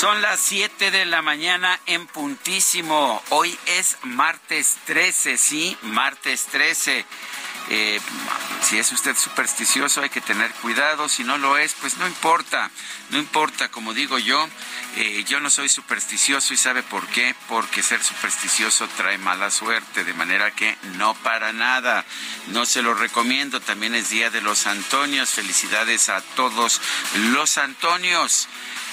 Son las 7 de la mañana en puntísimo. Hoy es martes 13, sí, martes 13. Eh, si es usted supersticioso hay que tener cuidado, si no lo es, pues no importa, no importa, como digo yo, eh, yo no soy supersticioso y sabe por qué, porque ser supersticioso trae mala suerte, de manera que no para nada, no se lo recomiendo, también es Día de los Antonios, felicidades a todos los Antonios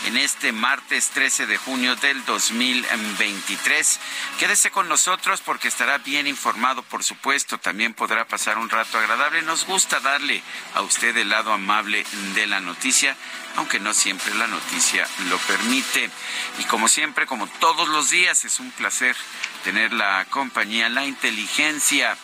en este martes 13 de junio del 2023. Quédese con nosotros porque estará bien informado, por supuesto. También podrá pasar un rato agradable. Nos gusta darle a usted el lado amable de la noticia, aunque no siempre la noticia lo permite. Y como siempre, como todos los días, es un placer tener la compañía, la inteligencia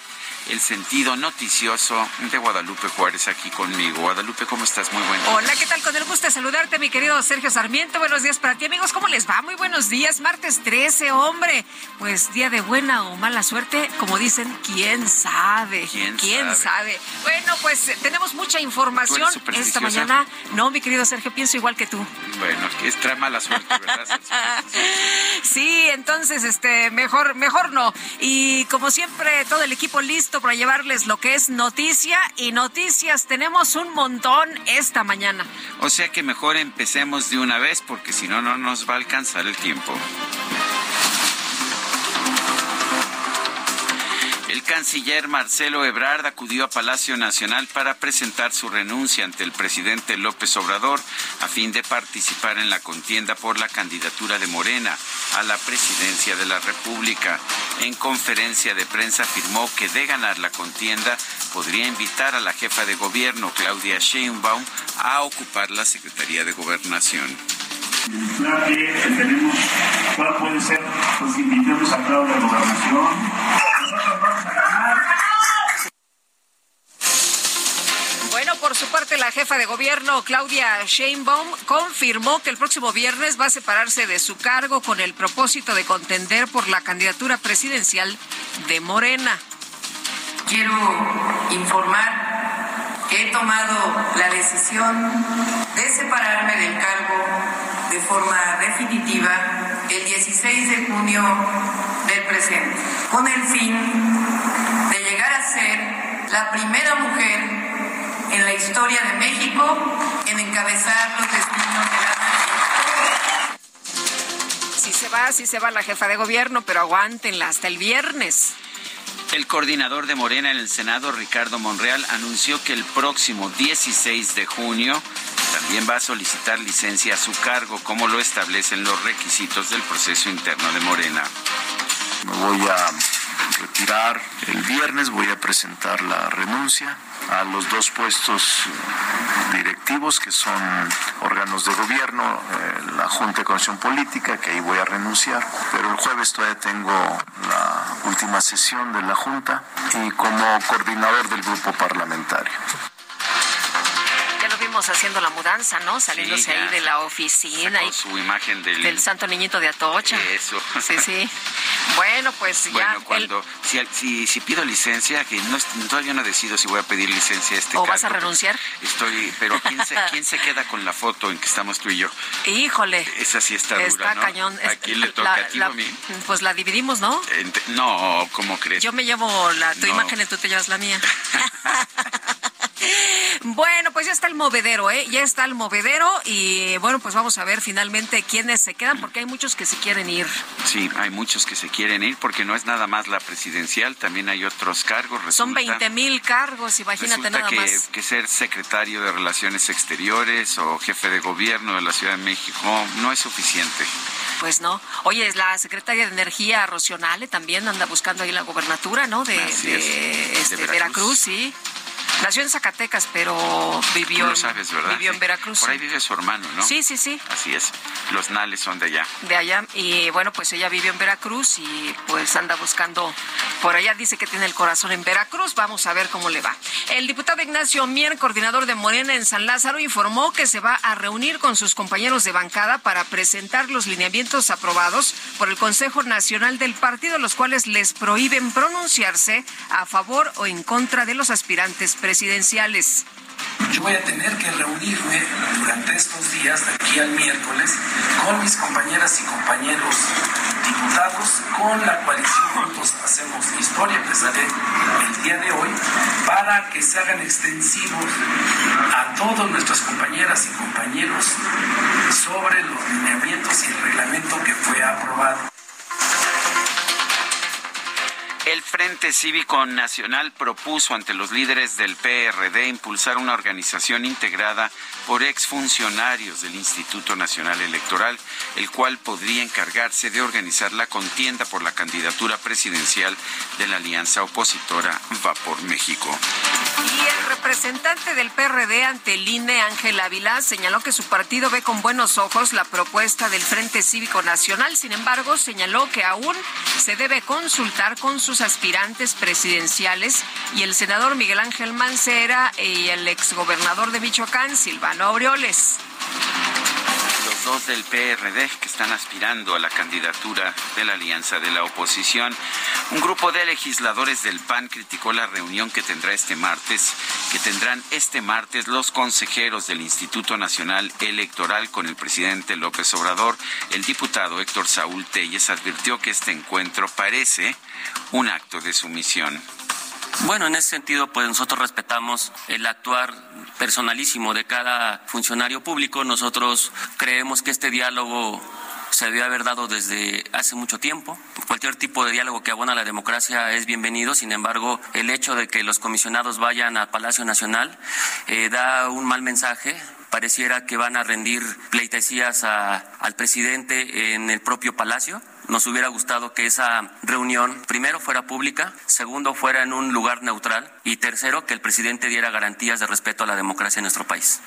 el sentido noticioso de Guadalupe Juárez aquí conmigo. Guadalupe, ¿cómo estás? Muy bueno. Hola, ¿qué tal? Con el gusto de saludarte, mi querido Sergio Sarmiento. Buenos días para ti, amigos. ¿Cómo les va? Muy buenos días. Martes 13, hombre. Pues día de buena o mala suerte, como dicen, quién sabe. ¿Quién, sabe? Bueno, pues eh, tenemos mucha información esta mañana. No, mi querido Sergio, pienso igual que tú. Bueno, es trae mala suerte, ¿verdad? sí, entonces, este, mejor, mejor no. Y como siempre, todo el equipo listo para llevarles lo que es noticia y noticias. Tenemos un montón esta mañana. O sea que mejor empecemos de una vez porque si no, no nos va a alcanzar el tiempo. Canciller Marcelo Ebrard acudió a Palacio Nacional para presentar su renuncia ante el presidente López Obrador a fin de participar en la contienda por la candidatura de Morena a la presidencia de la República. En conferencia de prensa afirmó que de ganar la contienda podría invitar a la jefa de gobierno, Claudia Sheinbaum, a ocupar la Secretaría de Gobernación. cuál puede ser, pues invitemos a Claudia Gobernación bueno, por su parte, la jefa de gobierno, Claudia Sheinbaum, confirmó que el próximo viernes va a separarse de su cargo con el propósito de contender por la candidatura presidencial de Morena. Quiero informar que he tomado la decisión de separarme del cargo de forma definitiva el 16 de junio del presente, con el fin de llegar a ser la primera mujer en la historia de México en encabezar los destinos de la nación. Si se va, si se va la jefa de gobierno, pero aguántenla hasta el viernes. El coordinador de Morena en el Senado, Ricardo Monreal, anunció que el próximo 16 de junio también va a solicitar licencia a su cargo, como lo establecen los requisitos del proceso interno de Morena. Me voy a retirar el viernes, voy a presentar la renuncia a los dos puestos directivos que son órganos de gobierno, eh, la Junta de Comisión Política, que ahí voy a renunciar, pero el jueves todavía tengo la última sesión de la Junta y como coordinador del grupo parlamentario vimos haciendo la mudanza, ¿no? Saliéndose ahí de la oficina. y su imagen del... del santo niñito de Atocha. Eso. Sí, sí. Bueno, pues ya. Bueno, cuando, si, si, pido licencia, que no, todavía no decido si voy a pedir licencia a este ¿O vas a renunciar? Estoy, pero ¿quién se, ¿quién se queda con la foto en que estamos tú y yo? Híjole. Esa sí está dura, Está cañón. ¿A quién le toca? ¿A ti o a mí? Pues la dividimos, ¿no? no, ¿cómo crees? Yo me llevo la, tu imagen y tú te llevas la mía. Bueno, pues ya está el movedero, ¿eh? Ya está el movedero y bueno, pues vamos a ver finalmente quiénes se quedan porque hay muchos que se quieren ir. Sí, hay muchos que se quieren ir porque no es nada más la presidencial, también hay otros cargos. Son 20 mil cargos, imagínate nada que, más. que ser secretario de Relaciones Exteriores o jefe de gobierno de la Ciudad de México no es suficiente. Pues no. Oye, la secretaria de Energía, Rocionale, también anda buscando ahí la gobernatura, ¿no? De, este, Veracruz, sí. Nació en Zacatecas, pero vivió, lo sabes, ¿verdad? vivió en Veracruz. Por ahí vive su hermano, ¿no? Sí, sí, sí. Así es. Los Nales son de allá. De allá. Y bueno, pues ella vivió en Veracruz y pues anda buscando, por allá dice que tiene el corazón en Veracruz. Vamos a ver cómo le va. El diputado Ignacio Mier, coordinador de Morena en San Lázaro, informó que se va a reunir con sus compañeros de bancada para presentar los lineamientos aprobados por el Consejo Nacional del Partido, los cuales les prohíben pronunciarse a favor o en contra de los aspirantes presidenciales presidenciales. Yo voy a tener que reunirme durante estos días, de aquí al miércoles, con mis compañeras y compañeros diputados, con la coalición Juntos Hacemos Historia, empezaré el día de hoy, para que se hagan extensivos a todas nuestras compañeras y compañeros sobre los lineamientos y el reglamento que fue aprobado. El Frente Cívico Nacional propuso ante los líderes del PRD impulsar una organización integrada por exfuncionarios del Instituto Nacional Electoral, el cual podría encargarse de organizar la contienda por la candidatura presidencial de la alianza opositora Va por México. Y el representante del PRD ante el INE, Ángel Ávila, señaló que su partido ve con buenos ojos la propuesta del Frente Cívico Nacional. Sin embargo, señaló que aún se debe consultar con sus aspirantes presidenciales y el senador Miguel Ángel Mancera y el exgobernador de Michoacán, Silvano Aureoles los dos del PRD que están aspirando a la candidatura de la alianza de la oposición. Un grupo de legisladores del PAN criticó la reunión que tendrá este martes, que tendrán este martes los consejeros del Instituto Nacional Electoral con el presidente López Obrador. El diputado Héctor Saúl Telles advirtió que este encuentro parece un acto de sumisión. Bueno, en ese sentido, pues nosotros respetamos el actuar personalísimo de cada funcionario público. Nosotros creemos que este diálogo se debe haber dado desde hace mucho tiempo. Cualquier tipo de diálogo que abona la democracia es bienvenido. Sin embargo, el hecho de que los comisionados vayan al Palacio Nacional eh, da un mal mensaje pareciera que van a rendir pleitesías al presidente en el propio palacio. Nos hubiera gustado que esa reunión, primero, fuera pública, segundo, fuera en un lugar neutral y tercero, que el presidente diera garantías de respeto a la democracia en nuestro país.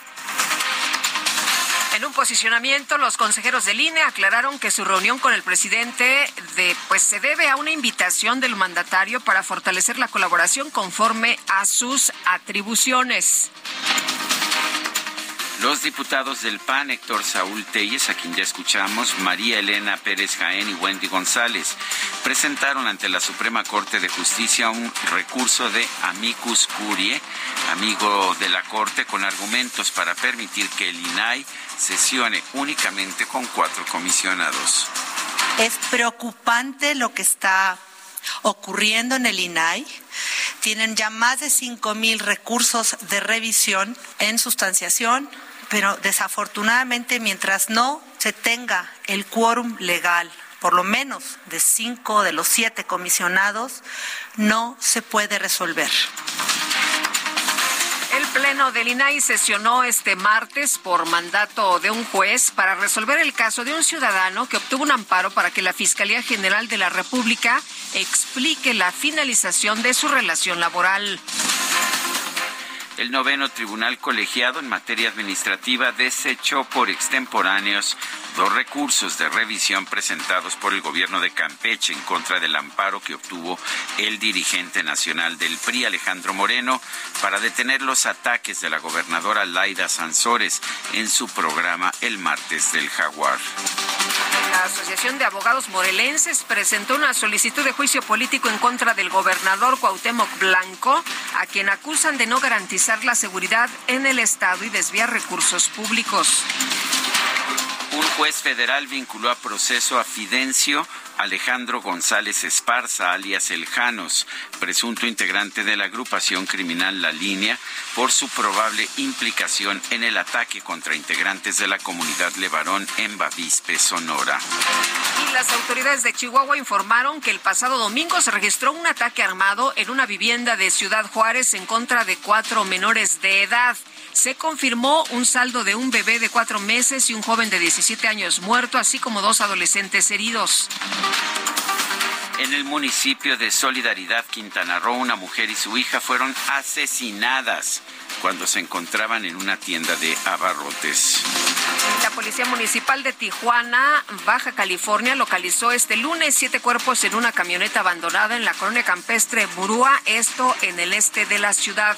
En un posicionamiento, los consejeros del INE aclararon que su reunión con el presidente de, pues, se debe a una invitación del mandatario para fortalecer la colaboración conforme a sus atribuciones. Los diputados del PAN, Héctor Saúl Telles, a quien ya escuchamos, María Elena Pérez Jaén y Wendy González, presentaron ante la Suprema Corte de Justicia un recurso de amicus curie, amigo de la Corte, con argumentos para permitir que el INAI sesione únicamente con cuatro comisionados. Es preocupante lo que está ocurriendo en el INAI. Tienen ya más de cinco mil recursos de revisión en sustanciación, pero desafortunadamente mientras no se tenga el quórum legal, por lo menos de cinco de los siete comisionados, no se puede resolver. El Pleno del INAI sesionó este martes por mandato de un juez para resolver el caso de un ciudadano que obtuvo un amparo para que la Fiscalía General de la República explique la finalización de su relación laboral. El noveno tribunal colegiado en materia administrativa desechó por extemporáneos dos recursos de revisión presentados por el gobierno de Campeche en contra del amparo que obtuvo el dirigente nacional del PRI, Alejandro Moreno, para detener los ataques de la gobernadora Laida Sansores en su programa El Martes del Jaguar. La Asociación de Abogados Morelenses presentó una solicitud de juicio político en contra del gobernador Cuauhtémoc Blanco, a quien acusan de no garantizar la seguridad en el Estado y desviar recursos públicos. Un juez federal vinculó a proceso a Fidencio Alejandro González Esparza, alias El Janos, presunto integrante de la agrupación criminal La Línea, por su probable implicación en el ataque contra integrantes de la comunidad Levarón en Bavispe, Sonora. Y las autoridades de Chihuahua informaron que el pasado domingo se registró un ataque armado en una vivienda de Ciudad Juárez en contra de cuatro menores de edad. Se confirmó un saldo de un bebé de cuatro meses y un joven de 17 años muerto, así como dos adolescentes heridos. En el municipio de Solidaridad, Quintana Roo, una mujer y su hija fueron asesinadas cuando se encontraban en una tienda de abarrotes. La Policía Municipal de Tijuana, Baja California, localizó este lunes siete cuerpos en una camioneta abandonada en la colonia campestre Burúa, esto en el este de la ciudad.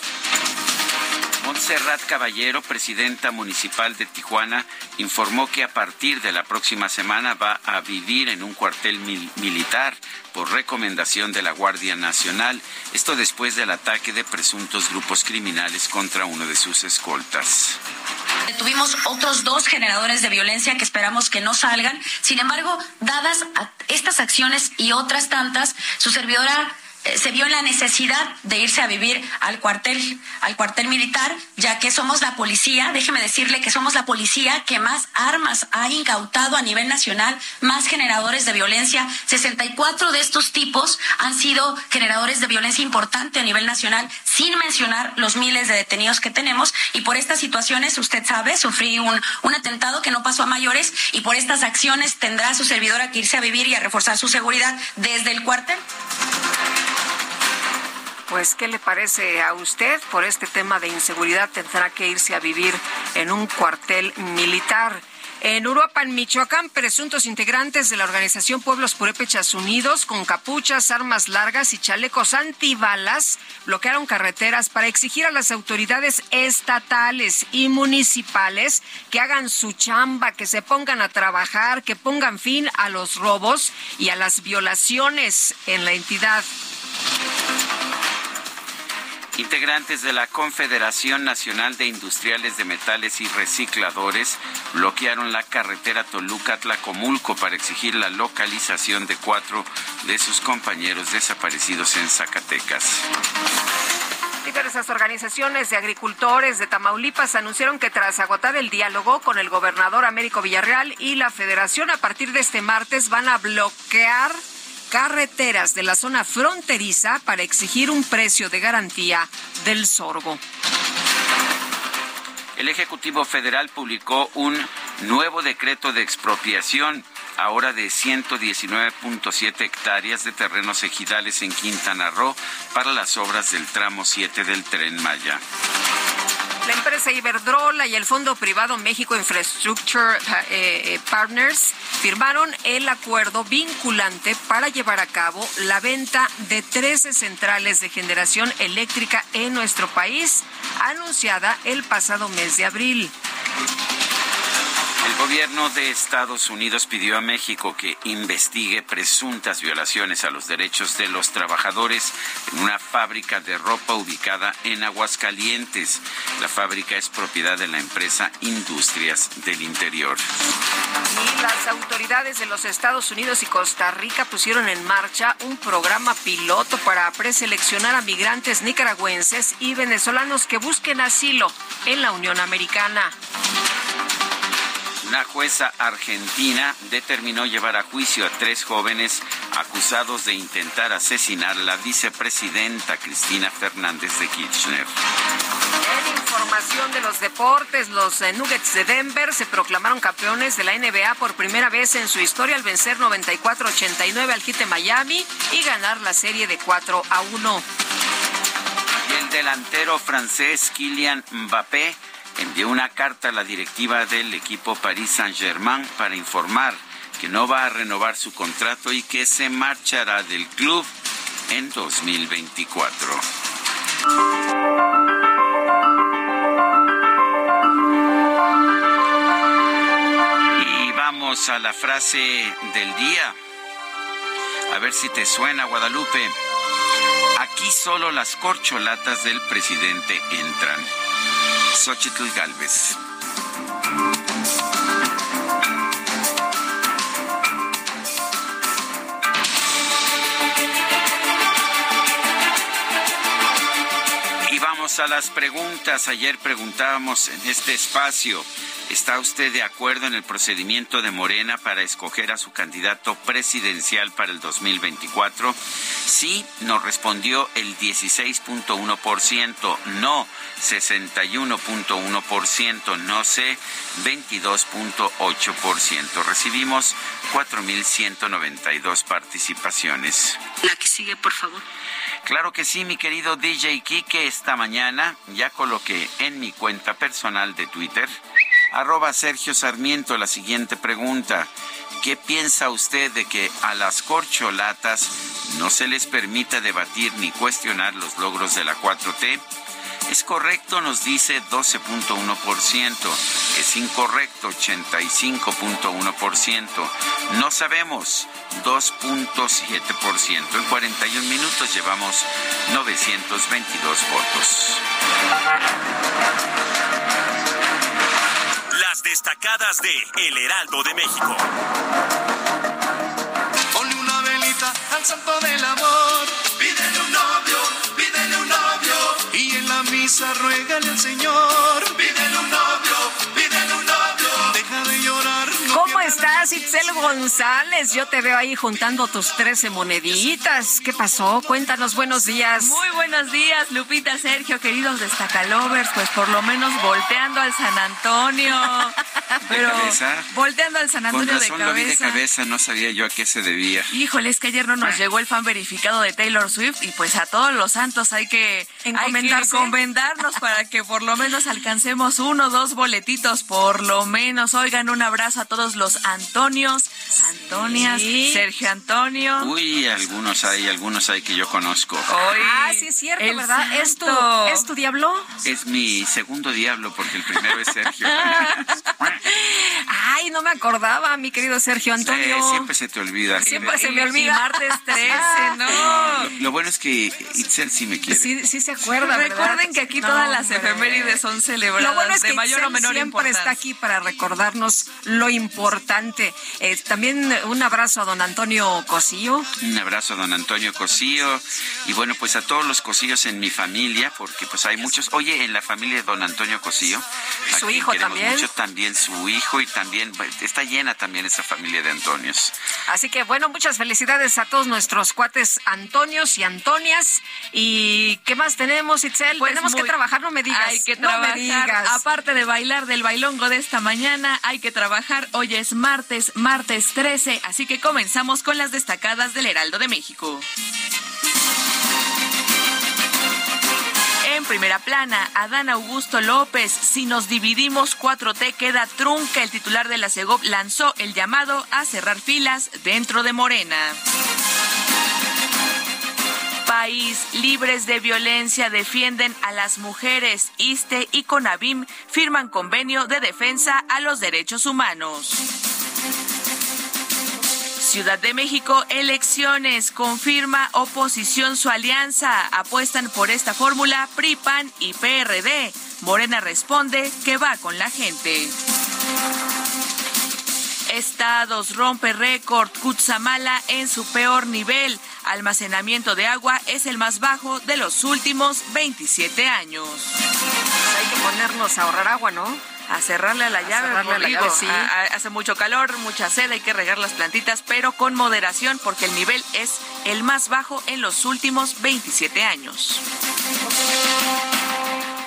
Montserrat Caballero, presidenta municipal de Tijuana, informó que a partir de la próxima semana va a vivir en un cuartel militar por recomendación de la Guardia Nacional, esto después del ataque de presuntos grupos criminales contra uno de sus escoltas. Tuvimos otros dos generadores de violencia que esperamos que no salgan. Sin embargo, dadas estas acciones y otras tantas, su servidora se vio la necesidad de irse a vivir al cuartel, al cuartel militar, ya que somos la policía, déjeme decirle que somos la policía que más armas ha incautado a nivel nacional, más generadores de violencia. 64 de estos tipos han sido generadores de violencia importante a nivel nacional, sin mencionar los miles de detenidos que tenemos. Y por estas situaciones, usted sabe, sufrí un, un atentado que no pasó a mayores y por estas acciones tendrá su servidora que irse a vivir y a reforzar su seguridad desde el cuartel. Pues, ¿qué le parece a usted? Por este tema de inseguridad tendrá que irse a vivir en un cuartel militar. En Uruapan, Michoacán, presuntos integrantes de la organización Pueblos Purépechas Unidos, con capuchas, armas largas y chalecos antibalas, bloquearon carreteras para exigir a las autoridades estatales y municipales que hagan su chamba, que se pongan a trabajar, que pongan fin a los robos y a las violaciones en la entidad. Integrantes de la Confederación Nacional de Industriales de Metales y Recicladores bloquearon la carretera Toluca-Tlacomulco para exigir la localización de cuatro de sus compañeros desaparecidos en Zacatecas. Diversas organizaciones de agricultores de Tamaulipas anunciaron que tras agotar el diálogo con el gobernador Américo Villarreal y la federación a partir de este martes van a bloquear carreteras de la zona fronteriza para exigir un precio de garantía del sorgo. El Ejecutivo Federal publicó un nuevo decreto de expropiación ahora de 119.7 hectáreas de terrenos ejidales en Quintana Roo para las obras del tramo 7 del tren Maya. La empresa Iberdrola y el Fondo Privado México Infrastructure eh, eh, Partners firmaron el acuerdo vinculante para llevar a cabo la venta de 13 centrales de generación eléctrica en nuestro país, anunciada el pasado mes de abril. El gobierno de Estados Unidos pidió a México que investigue presuntas violaciones a los derechos de los trabajadores en una fábrica de ropa ubicada en Aguascalientes. La fábrica es propiedad de la empresa Industrias del Interior. Y las autoridades de los Estados Unidos y Costa Rica pusieron en marcha un programa piloto para preseleccionar a migrantes nicaragüenses y venezolanos que busquen asilo en la Unión Americana. Una jueza argentina determinó llevar a juicio a tres jóvenes acusados de intentar asesinar a la vicepresidenta Cristina Fernández de Kirchner. En información de los deportes, los eh, Nuggets de Denver se proclamaron campeones de la NBA por primera vez en su historia al vencer 94-89 al Heat de Miami y ganar la serie de 4 a 1. delantero francés Kylian Mbappé envió una carta a la directiva del equipo Paris Saint-Germain para informar que no va a renovar su contrato y que se marchará del club en 2024. Y vamos a la frase del día. A ver si te suena, Guadalupe. Aquí solo las corcholatas del presidente entran. Xochitl Galvez. Y vamos a las preguntas. Ayer preguntábamos en este espacio. ¿Está usted de acuerdo en el procedimiento de Morena para escoger a su candidato presidencial para el 2024? Sí, nos respondió el 16.1%, no 61.1%, no sé 22.8%. Recibimos 4.192 participaciones. La que sigue, por favor. Claro que sí, mi querido DJ Kike, esta mañana ya coloqué en mi cuenta personal de Twitter arroba Sergio Sarmiento la siguiente pregunta. ¿Qué piensa usted de que a las corcholatas no se les permita debatir ni cuestionar los logros de la 4T? Es correcto, nos dice 12.1%. Es incorrecto, 85.1%. No sabemos, 2.7%. En 41 minutos llevamos 922 votos. Destacadas de El Heraldo de México. Ponle una velita al santo del amor. Pídele un novio, pídele un novio. Y en la misa ruégale al Señor. Estás, Itzel González? Yo te veo ahí juntando tus 13 moneditas. ¿Qué pasó? Cuéntanos, buenos días. Muy buenos días, Lupita, Sergio, queridos destacalovers, pues por lo menos volteando al San Antonio. Pero cabeza? volteando al San Con Antonio de razón lo vi de cabeza. no sabía yo a qué se debía. Híjole, es que ayer no nos llegó el fan verificado de Taylor Swift y pues a todos los santos hay que hay que Encomendarse. encomendarnos para que por lo menos alcancemos uno o dos boletitos, por lo menos. Oigan, un abrazo a todos los Antonios, Antonias, Sí. Sergio Antonio. Uy, algunos hay, algunos hay que yo conozco. Hoy Ah, sí es cierto, el ¿verdad? ¿Es tu, santo. ¿Es tu diablo? Es mi segundo diablo porque el primero es Sergio. Ay, no me acordaba, mi querido Sergio Antonio. Sí, siempre se te olvida. Siempre se me olvida. y martes 13, ¿no? Lo, lo bueno es que Itzel sí me quiere. Sí, sí se acuerda, ¿verdad? Recuerden que aquí No, todas las hombre. efemérides son celebradas Lo bueno es que de mayor o menor siempre importancia. está aquí para recordarnos lo importante. Eh, también un abrazo a don Antonio Cosío. Un abrazo a don Antonio Cosío y bueno, pues a todos los Cosíos en mi familia, porque pues hay muchos. Oye, en la familia de don Antonio Cosío. Su hijo también. Mucho, también su hijo y también está llena también esa familia de Antonios. Así que bueno, muchas felicidades a todos nuestros cuates Antonios y Antonias. ¿Y qué más tenemos, Itzel? Pues tenemos que trabajar, no me digas. Hay que no me trabajar. digas. Aparte de bailar del bailongo de esta mañana, hay que trabajar. Hoy es martes, martes 13, así que comenzamos con las destacadas del Heraldo de México. En primera plana, Adán Augusto López, si nos dividimos 4T queda trunca. El titular de la CEGOP lanzó el llamado a cerrar filas dentro de Morena. País libres de violencia defienden a las mujeres. ISTE y CONAVIM firman convenio de defensa a los derechos humanos. Ciudad de México, elecciones. Confirma oposición su alianza. Apuestan por esta fórmula PRI, PAN y PRD. Morena responde que va con la gente. Estados rompe récord. Cutzamala en su peor nivel. Almacenamiento de agua es el más bajo de los últimos 27 años. Hay que ponernos a ahorrar agua, ¿no? A cerrarle a la llave, cerrarle a la llave, sí. a- a- hace mucho calor, mucha sed, hay que regar las plantitas, pero con moderación porque el nivel es el más bajo en los últimos 27 años.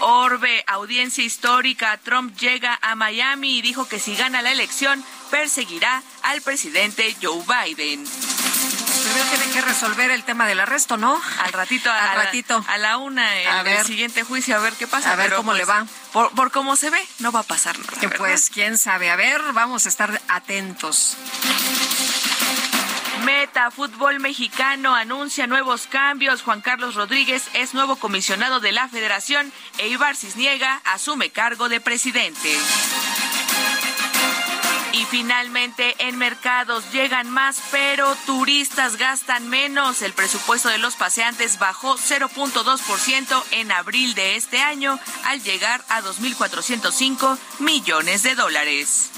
Orbe, audiencia histórica, Trump llega a Miami y dijo que si gana la elección perseguirá al presidente Joe Biden. Primero tiene que resolver el tema del arresto, ¿no? Al ratito, a, Al la- ratito. a la una, en A el ver. siguiente juicio, a ver qué pasa. A ver pero, cómo le pues, va. Por, por cómo se ve, no va a pasar nada. Pues quién sabe. A ver, vamos a estar atentos. Meta Fútbol Mexicano anuncia nuevos cambios. Juan Carlos Rodríguez es nuevo comisionado de la federación e Ibar Cisniega asume cargo de presidente. Y finalmente en mercados llegan más, pero turistas gastan menos. El presupuesto de los paseantes bajó 0.2% en abril de este año al llegar a 2.405 millones de dólares.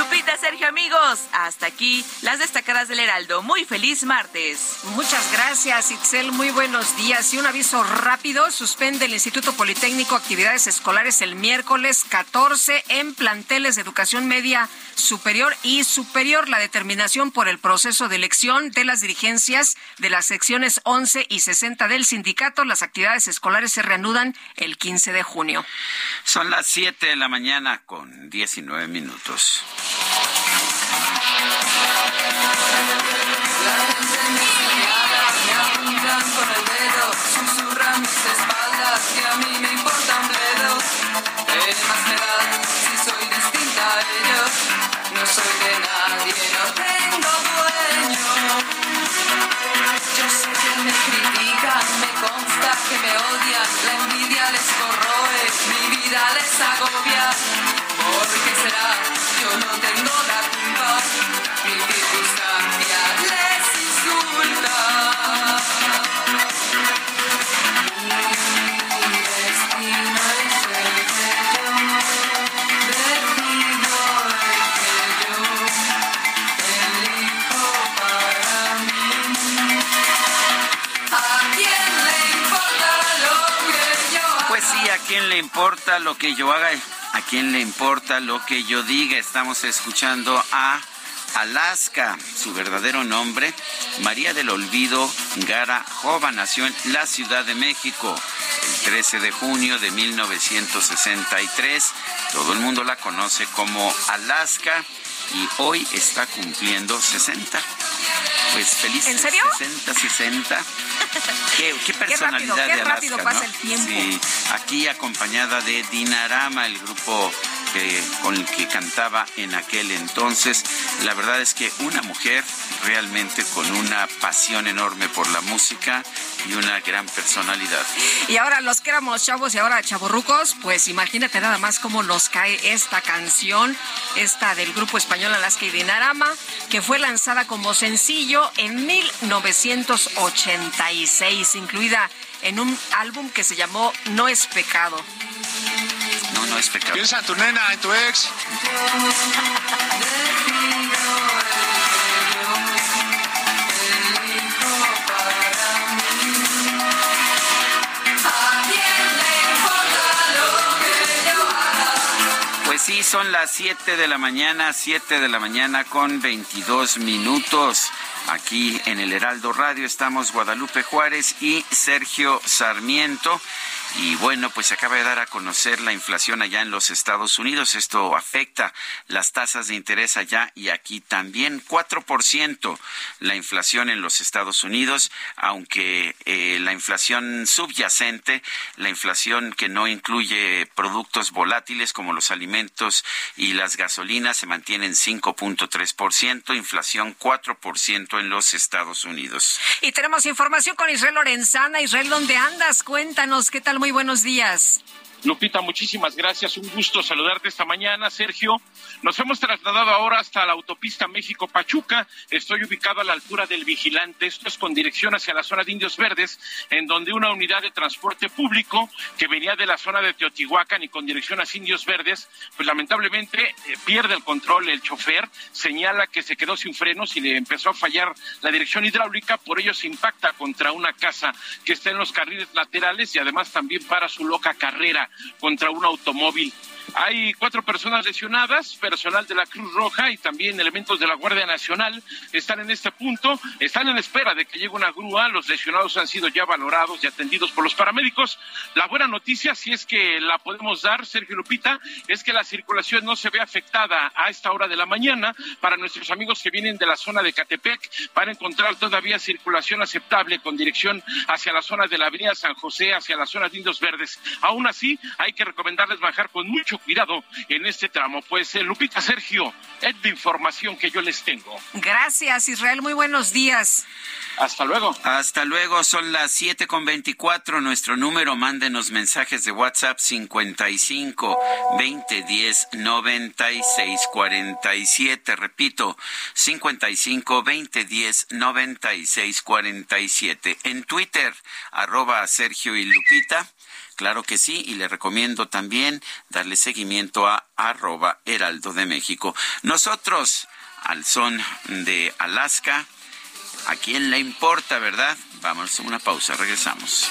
Lupita, Sergio, amigos, hasta aquí las destacadas del Heraldo. Muy feliz martes. Muchas gracias, Itzel. Muy buenos días. Y un aviso rápido, suspende el Instituto Politécnico actividades escolares el miércoles 14 en planteles de educación media superior y superior. La determinación por el proceso de elección de las dirigencias de las secciones 11 y 60 del sindicato. Las actividades escolares se reanudan el 15 de junio. Son las 7 de la mañana con 19 minutos. Me apuntan con el dedo, susurran mis espaldas que a mí me importa un bledo. ¿Qué más me da si soy distinta a ellos? No soy de nadie, no tengo dueño. Yo sé que me critican, me consta que me odian, la envidia les corroe, mi vida les agobia. Quién le importa lo que yo haga? ¿A quién le importa lo que yo diga? Estamos escuchando a Alaska, su verdadero nombre, María del Olvido Gara Jova, nació en la Ciudad de México el 13 de junio de 1963. Todo el mundo la conoce como Alaska y hoy está cumpliendo 60. Pues felices ¿En serio? 60, 60. Qué, qué personalidad rápido, de Alaska, rápido ¿no? pasa el tiempo. Sí, aquí acompañada de Dinarama, el grupo que, con el que cantaba en aquel entonces. La verdad es que una mujer realmente con una pasión enorme por la música y una gran personalidad. Y ahora los que éramos chavos y ahora chavorrucos, pues imagínate nada más cómo nos cae esta canción, esta del grupo español Alaska y Dinarama, que fue lanzada como sencillo en 1986, incluida en un álbum que se llamó No es pecado. No, no es pecado. Piensa en tu nena, en tu ex. sí, son las 7 de la mañana, 7 de la mañana con 22 minutos. Aquí en el Heraldo Radio estamos Guadalupe Juárez y Sergio Sarmiento. Y bueno, pues se acaba de dar a conocer la inflación allá en los Estados Unidos. Esto afecta las tasas de interés allá y aquí también. 4% la inflación en los Estados Unidos, aunque eh, la inflación subyacente, la inflación que no incluye productos volátiles como los alimentos y las gasolinas, se mantiene en 5.3%, inflación 4% en los Estados Unidos. Y tenemos información con Israel Lorenzana. Israel, ¿dónde andas? Cuéntanos, ¿qué tal? Muy buenos días. Lupita, muchísimas gracias. Un gusto saludarte esta mañana, Sergio. Nos hemos trasladado ahora hasta la autopista México-Pachuca. Estoy ubicado a la altura del Vigilante. Esto es con dirección hacia la zona de Indios Verdes, en donde una unidad de transporte público que venía de la zona de Teotihuacán y con dirección hacia Indios Verdes, pues lamentablemente eh, pierde el control el chofer, señala que se quedó sin frenos y le empezó a fallar la dirección hidráulica, por ello se impacta contra una casa que está en los carriles laterales y además también para su loca carrera contra un automóvil. Hay cuatro personas lesionadas, personal de la Cruz Roja y también elementos de la Guardia Nacional están en este punto, están en espera de que llegue una grúa, los lesionados han sido ya valorados y atendidos por los paramédicos. La buena noticia, si es que la podemos dar, Sergio Lupita, es que la circulación no se ve afectada a esta hora de la mañana para nuestros amigos que vienen de la zona de Catepec, para encontrar todavía circulación aceptable con dirección hacia la zona de la Avenida San José, hacia la zona de Indios Verdes. Aún así, hay que recomendarles bajar con mucho cuidado en este tramo. Pues eh, Lupita Sergio, es de información que yo les tengo. Gracias, Israel. Muy buenos días. Hasta luego. Hasta luego, son las siete con veinticuatro. Nuestro número, mándenos mensajes de WhatsApp 55 2010 96 47. Repito, 55 2010 96 47. En Twitter, arroba Sergio y Lupita. Claro que sí, y le recomiendo también darle seguimiento a arroba Heraldo de México. Nosotros, al son de Alaska, ¿a quién le importa, verdad? Vamos a una pausa, regresamos.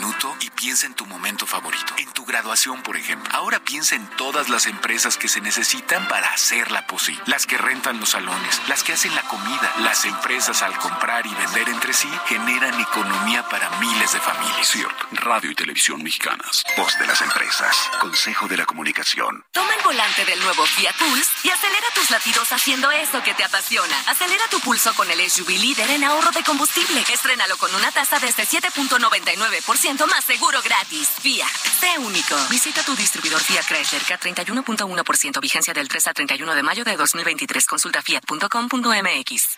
Minuto y piensa en tu momento favorito. En tu graduación, por ejemplo. Ahora piensa en todas las empresas que se necesitan para hacerla posible. Las que rentan los salones, las que hacen la comida. Las empresas al comprar y vender entre sí generan economía para miles de familias. Cierto. Radio y televisión mexicanas. Voz de las empresas. Consejo de la comunicación. Toma el volante del nuevo Fiat Pulse y acelera tus latidos haciendo eso que te apasiona. Acelera tu pulso con el SUV líder en ahorro de combustible. Estrénalo con una tasa desde 7.99% más seguro gratis. Fiat. Sé único. Visita tu distribuidor Fiat Chrysler K31.1% vigencia del 3 al 31 de mayo de 2023. Consulta fiat.com.mx.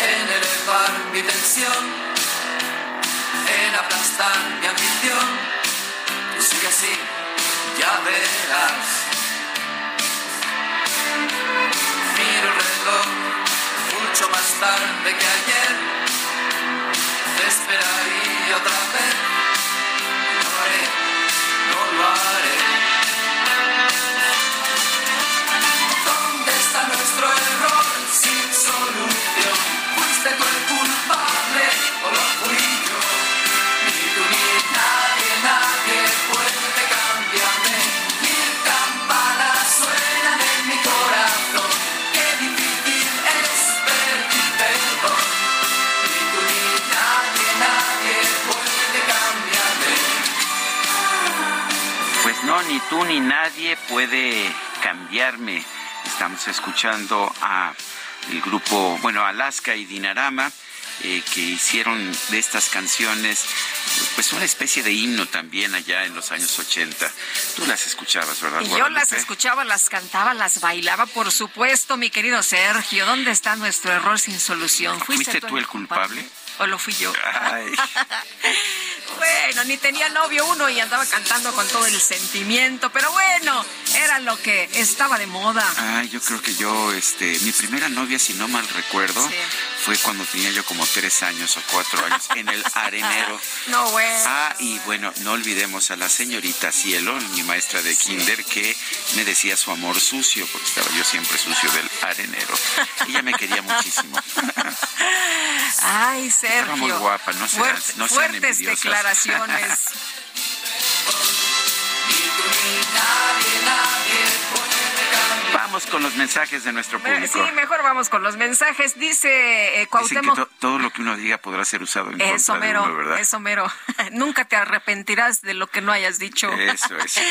En elevar mi tensión, en aplastar mi ambición. Tú sigue así, ya verás. Mucho más tarde que ayer. Te esperaría otra vez. No haré, no lo haré. Ni tú ni nadie puede cambiarme. Estamos escuchando a el grupo, bueno, Alaska y Dinarama, eh, que hicieron de estas canciones pues una especie de himno también allá en los años 80. Tú las escuchabas, ¿verdad? Y yo las escuchaba, las cantaba, las bailaba, por supuesto, mi querido Sergio. ¿Dónde está nuestro error sin solución? ¿Fuiste tú el culpable? ¿O lo fui yo? Ay. Bueno, ni tenía novio uno y andaba cantando con todo el sentimiento, pero bueno, era lo que estaba de moda. Ay, yo creo que yo, este, mi primera novia, si no mal recuerdo, fue cuando tenía yo como tres años o cuatro años en el arenero. No, bueno. Ah, y bueno, no olvidemos a la señorita Cielo, mi maestra de kinder, que me decía su amor sucio, porque estaba yo siempre sucio del arenero. Ella me quería muchísimo. Ay, Sergio. Era muy guapa, no sean, Fuerte- no sean fuertes envidiosas. declaraciones. vamos con los mensajes de nuestro público. Sí, mejor vamos con los mensajes. Dice eh, Cuauhtémoc. todo lo que uno diga podrá ser usado en eso contra mero, de uno, ¿verdad? Eso mero. Nunca te arrepentirás de lo que no hayas dicho. Eso es.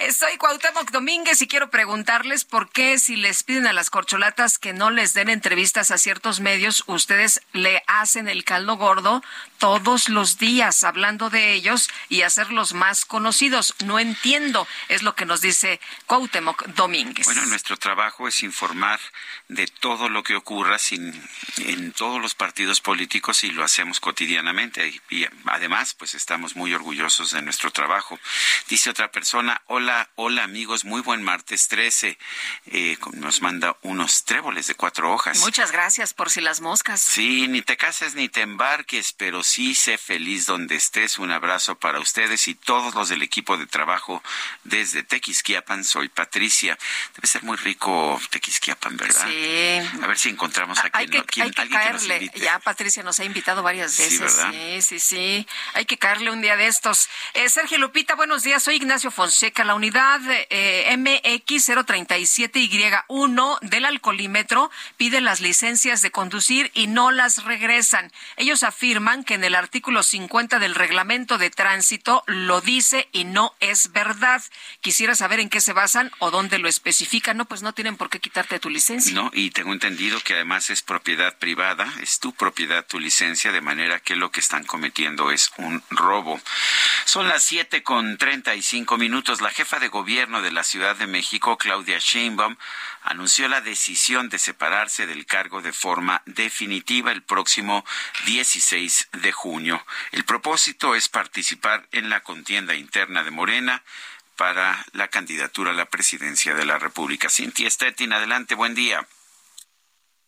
Eh, Soy Cuauhtémoc Domínguez y quiero preguntarles por qué si les piden a las corcholatas que no les den entrevistas a ciertos medios, ustedes le hacen el caldo gordo todos los días hablando de ellos y hacerlos más conocidos. No entiendo, es lo que nos dice Cuauhtémoc Domínguez. Bueno, nuestro trabajo es informar de todo lo que ocurra sin, en todos los partidos políticos y lo hacemos cotidianamente. Y, además, pues estamos muy orgullosos de nuestro trabajo. Dice otra persona, hola, hola amigos, muy buen martes 13. Eh, nos manda unos tréboles de cuatro hojas. Muchas gracias por si las moscas. Sí, ni te cases ni te embarques, pero sí sé feliz donde estés. Un abrazo para ustedes y todos los del equipo de trabajo desde Tequisquiapan. Soy Patricia. Debe ser muy rico Tequisquiapan, ¿verdad? Sí. A ver si encontramos a hay quien, que, quien- hay que alguien que nos caerle. ya Patricia nos ha invitado varias Sí, veces. ¿verdad? Sí, sí, sí. Hay que caerle un día de estos. Eh, Sergio Lupita, buenos días. Soy Ignacio Fonseca. La unidad eh, MX037Y1 del alcoholímetro pide las licencias de conducir y no las regresan. Ellos afirman que en el artículo 50 del reglamento de tránsito lo dice y no es verdad. Quisiera saber en qué se basan o dónde lo especifican. No, pues no tienen por qué quitarte tu licencia. No, y tengo entendido que además es propiedad privada, es tu propiedad, tu licencia, de manera que lo que están cometiendo es un robo. Son las siete con treinta y cinco minutos. La jefa de gobierno de la Ciudad de México, Claudia Sheinbaum, anunció la decisión de separarse del cargo de forma definitiva el próximo 16 de junio. El propósito es participar en la contienda interna de Morena para la candidatura a la presidencia de la República. Cintia Stettin, adelante, buen día.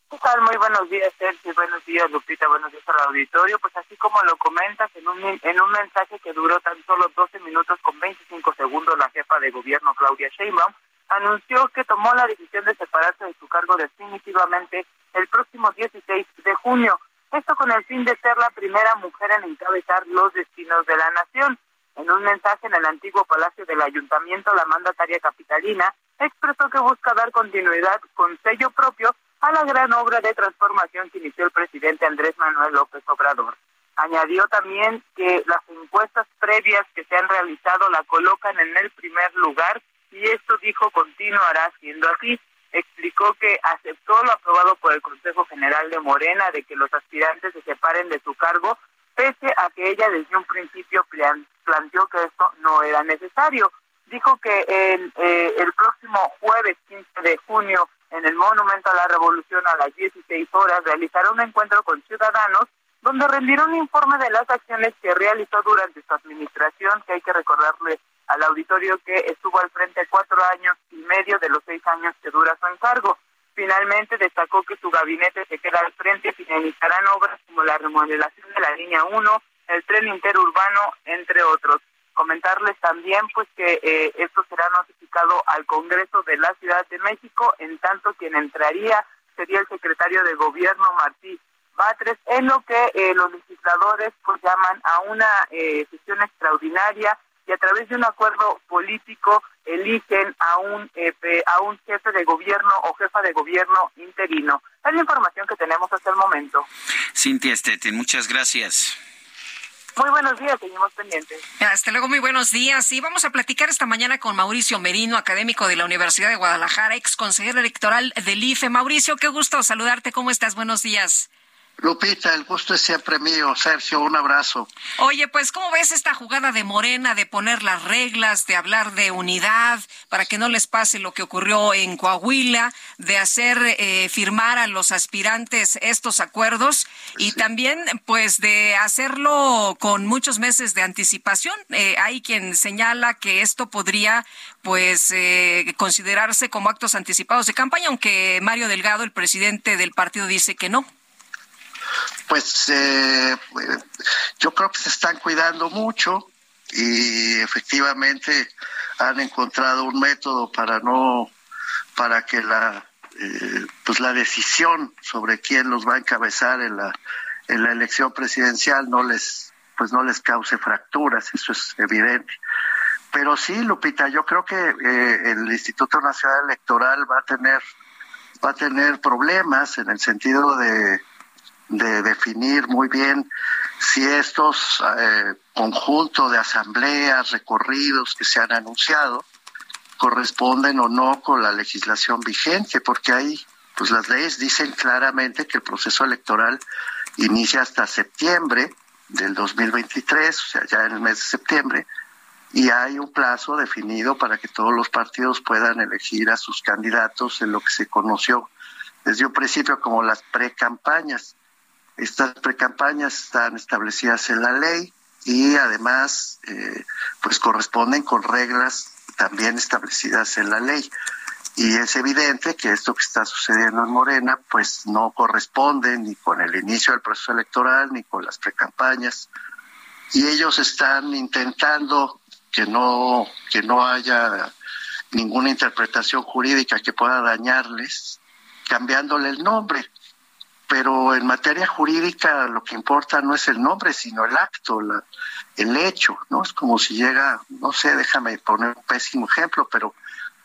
¿Qué tal? Muy buenos días, Sergio. Buenos días, Lupita. Buenos días al auditorio. Pues así como lo comentas, en un, en un mensaje que duró tan solo 12 minutos con 25 segundos, la jefa de gobierno, Claudia Sheinbaum, anunció que tomó la decisión de separarse de su cargo definitivamente el próximo 16 de junio. Esto con el fin de ser la primera mujer en encabezar los destinos de la nación. En un mensaje en el antiguo Palacio del Ayuntamiento, la mandataria capitalina expresó que busca dar continuidad con sello propio a la gran obra de transformación que inició el presidente Andrés Manuel López Obrador. Añadió también que las encuestas previas que se han realizado la colocan en el primer lugar y esto dijo continuará siendo así. Explicó que aceptó lo aprobado por el Consejo General de Morena de que los aspirantes se separen de su cargo, pese a que ella desde un principio plan- planteó que esto no era necesario. Dijo que el, eh, el próximo jueves 15 de junio en el Monumento a la Revolución a las 16 horas realizará un encuentro con ciudadanos donde rendirá un informe de las acciones que realizó durante su administración, que hay que recordarle al auditorio que estuvo al frente cuatro años y medio de los seis años que dura su encargo. Finalmente destacó que su gabinete se queda al frente y finalizarán obras como la remodelación de la línea 1, el tren interurbano, entre otros. Comentarles también pues que eh, esto será notificado al Congreso de la Ciudad de México, en tanto quien entraría sería el secretario de Gobierno Martí Batres, en lo que eh, los legisladores pues llaman a una eh, sesión extraordinaria y a través de un acuerdo político eligen a un eh, pe- a un jefe de gobierno o jefa de gobierno interino. Es la información que tenemos hasta el momento. Cintia Stettin, muchas gracias. Muy buenos días, seguimos pendientes. Hasta luego, muy buenos días. Y vamos a platicar esta mañana con Mauricio Merino, académico de la Universidad de Guadalajara, ex consejero electoral del IFE. Mauricio, qué gusto saludarte. ¿Cómo estás? Buenos días. Lupita, el gusto es siempre mío. Sergio, un abrazo. Oye, pues, ¿cómo ves esta jugada de Morena de poner las reglas, de hablar de unidad para que no les pase lo que ocurrió en Coahuila, de hacer eh, firmar a los aspirantes estos acuerdos y también, pues, de hacerlo con muchos meses de anticipación? Eh, hay quien señala que esto podría, pues, eh, considerarse como actos anticipados de campaña, aunque Mario Delgado, el presidente del partido, dice que no. Pues eh, yo creo que se están cuidando mucho y efectivamente han encontrado un método para no, para que la, eh, pues la decisión sobre quién los va a encabezar en la, en la elección presidencial no les, pues no les cause fracturas, eso es evidente. pero sí, Lupita, yo creo que eh, el Instituto Nacional Electoral va a tener va a tener problemas en el sentido de, de definir muy bien si estos eh, conjuntos de asambleas, recorridos que se han anunciado, corresponden o no con la legislación vigente, porque ahí pues las leyes dicen claramente que el proceso electoral inicia hasta septiembre del 2023, o sea, ya en el mes de septiembre, y hay un plazo definido para que todos los partidos puedan elegir a sus candidatos en lo que se conoció desde un principio como las precampañas. Estas precampañas están establecidas en la ley y además eh, pues corresponden con reglas también establecidas en la ley. Y es evidente que esto que está sucediendo en Morena pues no corresponde ni con el inicio del proceso electoral ni con las precampañas. Y ellos están intentando que no, que no haya ninguna interpretación jurídica que pueda dañarles, cambiándole el nombre pero en materia jurídica lo que importa no es el nombre, sino el acto, la, el hecho, ¿no? Es como si llega, no sé, déjame poner un pésimo ejemplo, pero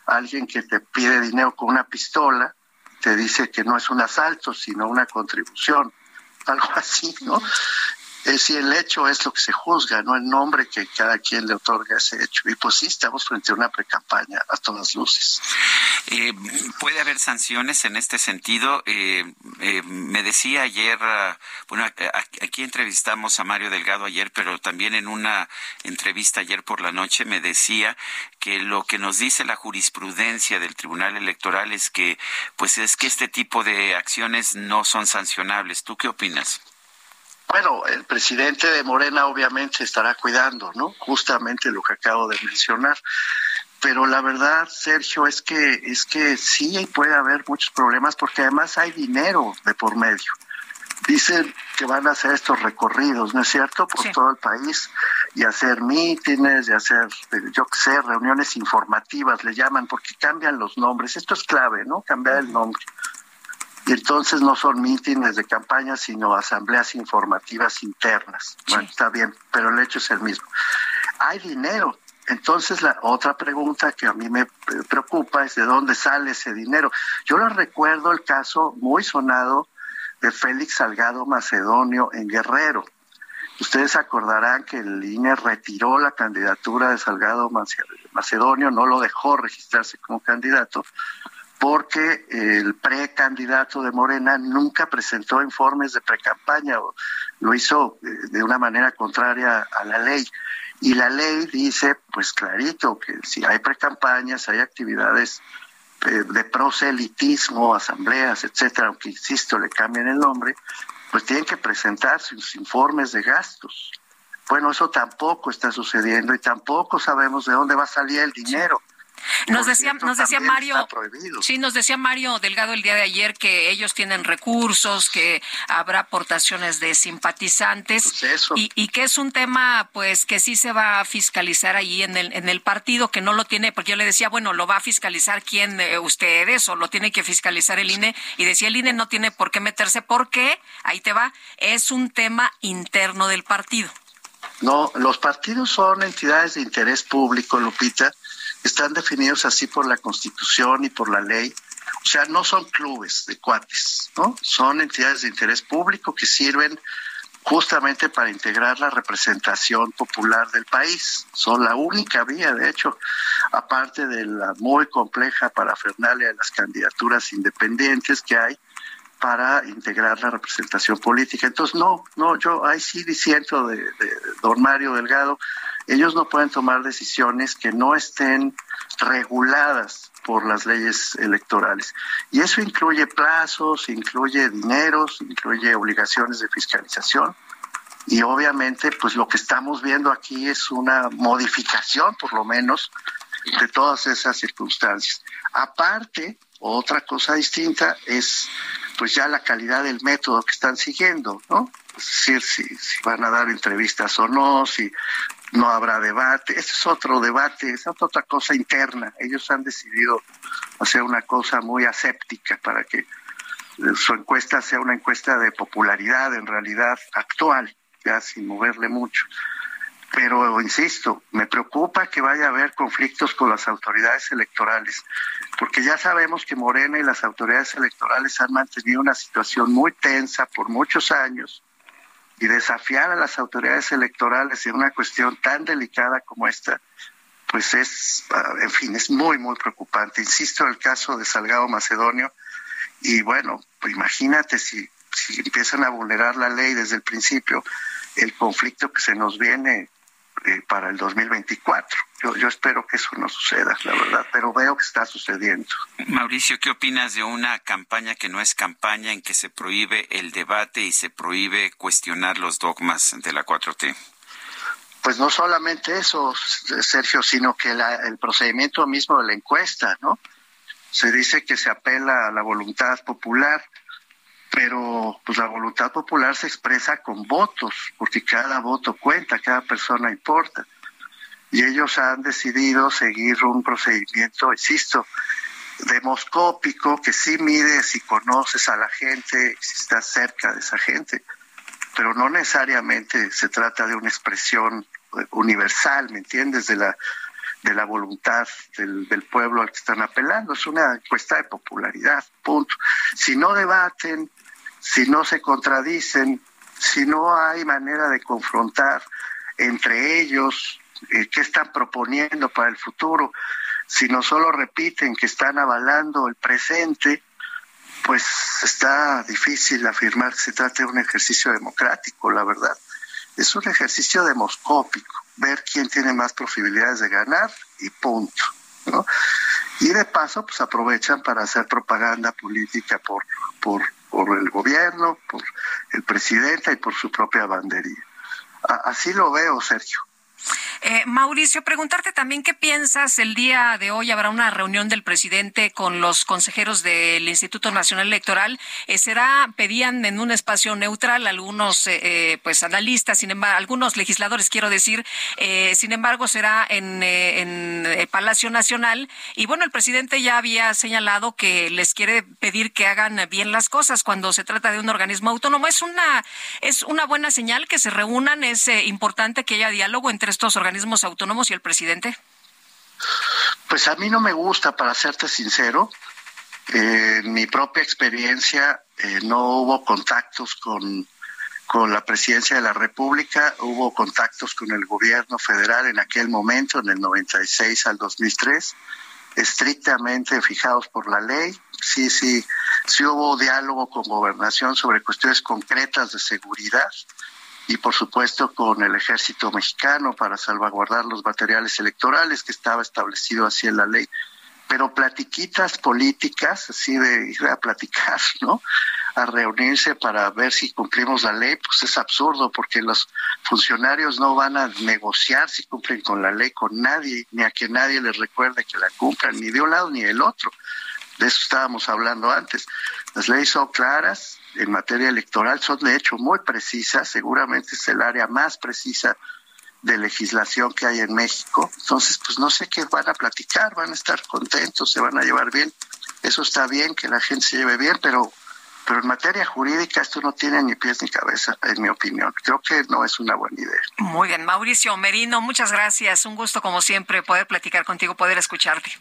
alguien que te pide dinero con una pistola, te dice que no es un asalto, sino una contribución, algo así, ¿no? Es si el hecho es lo que se juzga, no el nombre que cada quien le otorga ese hecho. Y pues sí, estamos frente a una precampaña a todas luces. Eh, ¿Puede haber sanciones en este sentido? Eh, eh, me decía ayer, ah, bueno, aquí entrevistamos a Mario Delgado ayer, pero también en una entrevista ayer por la noche me decía que lo que nos dice la jurisprudencia del Tribunal Electoral es que, pues es que este tipo de acciones no son sancionables. ¿Tú qué opinas? Bueno, el presidente de Morena obviamente estará cuidando, ¿no? Justamente lo que acabo de mencionar. Pero la verdad, Sergio, es que es que sí puede haber muchos problemas porque además hay dinero de por medio. Dicen que van a hacer estos recorridos, ¿no es cierto? Por todo el país y hacer mítines, y hacer, yo qué sé, reuniones informativas, le llaman, porque cambian los nombres. Esto es clave, ¿no? Cambiar el nombre y entonces no son mítines de campaña, sino asambleas informativas internas. Bueno, está bien, pero el hecho es el mismo. Hay dinero. Entonces la otra pregunta que a mí me preocupa es de dónde sale ese dinero. Yo lo recuerdo el caso muy sonado de Félix Salgado Macedonio en Guerrero. Ustedes acordarán que el INE retiró la candidatura de Salgado Macedonio, no lo dejó registrarse como candidato, porque el precandidato de Morena nunca presentó informes de precampaña, lo hizo eh, de una manera contraria a la ley. Y la ley dice, pues clarito, que si hay precampañas, hay actividades eh, de proselitismo, asambleas, etcétera, aunque insisto, le cambien el nombre, pues tienen que presentar sus informes de gastos. Bueno, eso tampoco está sucediendo y tampoco sabemos de dónde va a salir el dinero. Nos decía, nos decía Mario, sí, nos decía Mario Delgado el día de ayer que ellos tienen recursos, que habrá aportaciones de simpatizantes pues y, que es un tema, pues, que sí se va a fiscalizar ahí en el en el partido, que no lo tiene, porque yo le decía, bueno, lo va a fiscalizar quién, eh, ustedes, o lo tiene que fiscalizar el INE, y decía el INE no tiene por qué meterse, porque ahí te va, es un tema interno del partido. No, los partidos son entidades de interés público, Lupita están definidos así por la Constitución y por la ley. O sea, no son clubes de cuates, ¿no? Son entidades de interés público que sirven justamente para integrar la representación popular del país. Son la única vía, de hecho, aparte de la muy compleja parafernalia de las candidaturas independientes que hay para integrar la representación política. Entonces, no, no, yo ahí sí diciendo de, de don Mario Delgado, ellos no pueden tomar decisiones que no estén reguladas por las leyes electorales. Y eso incluye plazos, incluye dineros, incluye obligaciones de fiscalización. Y obviamente, pues lo que estamos viendo aquí es una modificación, por lo menos, de todas esas circunstancias. Aparte, otra cosa distinta es pues ya la calidad del método que están siguiendo, ¿no? Es decir, si, si van a dar entrevistas o no, si no habrá debate. Este es otro debate, es otra cosa interna. Ellos han decidido hacer una cosa muy aséptica para que su encuesta sea una encuesta de popularidad en realidad actual, ya sin moverle mucho. Pero insisto, me preocupa que vaya a haber conflictos con las autoridades electorales, porque ya sabemos que Morena y las autoridades electorales han mantenido una situación muy tensa por muchos años y desafiar a las autoridades electorales en una cuestión tan delicada como esta, pues es, ah, en fin, es muy, muy preocupante. Insisto, el caso de Salgado Macedonio, y bueno, pues imagínate si, si empiezan a vulnerar la ley desde el principio, el conflicto que se nos viene eh, para el 2024. Yo, yo espero que eso no suceda, la verdad, pero veo que está sucediendo. Mauricio, ¿qué opinas de una campaña que no es campaña en que se prohíbe el debate y se prohíbe cuestionar los dogmas de la 4T? Pues no solamente eso, Sergio, sino que el procedimiento mismo de la encuesta, ¿no? Se dice que se apela a la voluntad popular pero pues la voluntad popular se expresa con votos, porque cada voto cuenta, cada persona importa. Y ellos han decidido seguir un procedimiento, insisto, demoscópico, que sí mide si conoces a la gente, si estás cerca de esa gente, pero no necesariamente se trata de una expresión universal, ¿me entiendes? De la, de la voluntad del, del pueblo al que están apelando. Es una encuesta de popularidad, punto. Si no debaten, si no se contradicen, si no hay manera de confrontar entre ellos eh, qué están proponiendo para el futuro, si no solo repiten que están avalando el presente, pues está difícil afirmar que se trata de un ejercicio democrático, la verdad. Es un ejercicio demoscópico, ver quién tiene más posibilidades de ganar y punto. ¿no? Y de paso, pues aprovechan para hacer propaganda política por, por por el gobierno, por el presidente y por su propia bandería. Así lo veo, Sergio. Eh, Mauricio, preguntarte también qué piensas el día de hoy. Habrá una reunión del presidente con los consejeros del Instituto Nacional Electoral. Eh, será, pedían en un espacio neutral algunos eh, pues analistas, sin embargo, algunos legisladores, quiero decir. sin embargo, será en, el Palacio Nacional. Y bueno, el presidente ya había señalado que les quiere pedir que hagan bien las cosas cuando se trata de un organismo autónomo. Es una, es una buena señal que se reúnan. Es importante que haya diálogo entre estos organismos autónomos y el presidente? Pues a mí no me gusta, para serte sincero. en mi propia experiencia eh, no hubo contactos con, con la presidencia de la República, hubo contactos con el gobierno federal en aquel momento, en el 96 al 2003, estrictamente fijados por la ley. Sí, sí, sí hubo diálogo con gobernación sobre cuestiones concretas de seguridad y por supuesto con el ejército mexicano para salvaguardar los materiales electorales que estaba establecido así en la ley. Pero platiquitas políticas, así de ir a platicar, ¿no? A reunirse para ver si cumplimos la ley, pues es absurdo porque los funcionarios no van a negociar si cumplen con la ley con nadie, ni a que nadie les recuerde que la cumplan, ni de un lado ni del otro. De eso estábamos hablando antes. Las leyes son claras, en materia electoral son de hecho muy precisas, seguramente es el área más precisa de legislación que hay en México. Entonces, pues no sé qué van a platicar, van a estar contentos, se van a llevar bien. Eso está bien, que la gente se lleve bien, pero, pero en materia jurídica esto no tiene ni pies ni cabeza, en mi opinión. Creo que no es una buena idea. Muy bien, Mauricio Merino, muchas gracias. Un gusto, como siempre, poder platicar contigo, poder escucharte.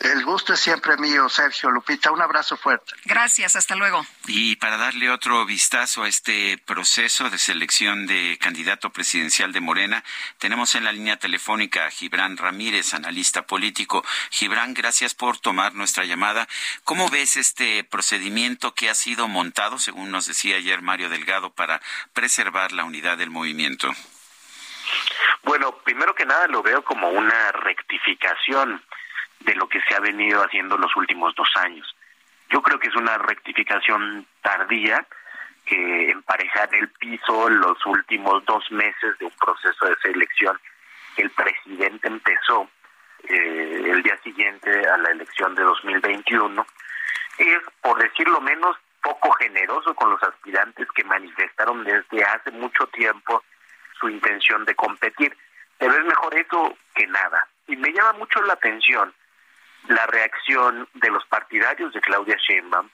El gusto es siempre mío, Sergio Lupita. Un abrazo fuerte. Gracias, hasta luego. Y para darle otro vistazo a este proceso de selección de candidato presidencial de Morena, tenemos en la línea telefónica a Gibran Ramírez, analista político. Gibran, gracias por tomar nuestra llamada. ¿Cómo ves este procedimiento que ha sido montado, según nos decía ayer Mario Delgado, para preservar la unidad del movimiento? Bueno, primero que nada lo veo como una rectificación de lo que se ha venido haciendo los últimos dos años. Yo creo que es una rectificación tardía que emparejar el piso los últimos dos meses de un proceso de selección el presidente empezó eh, el día siguiente a la elección de 2021 es, por decirlo menos, poco generoso con los aspirantes que manifestaron desde hace mucho tiempo su intención de competir. Pero es mejor eso que nada. Y me llama mucho la atención la reacción de los partidarios de Claudia Sheinbaum,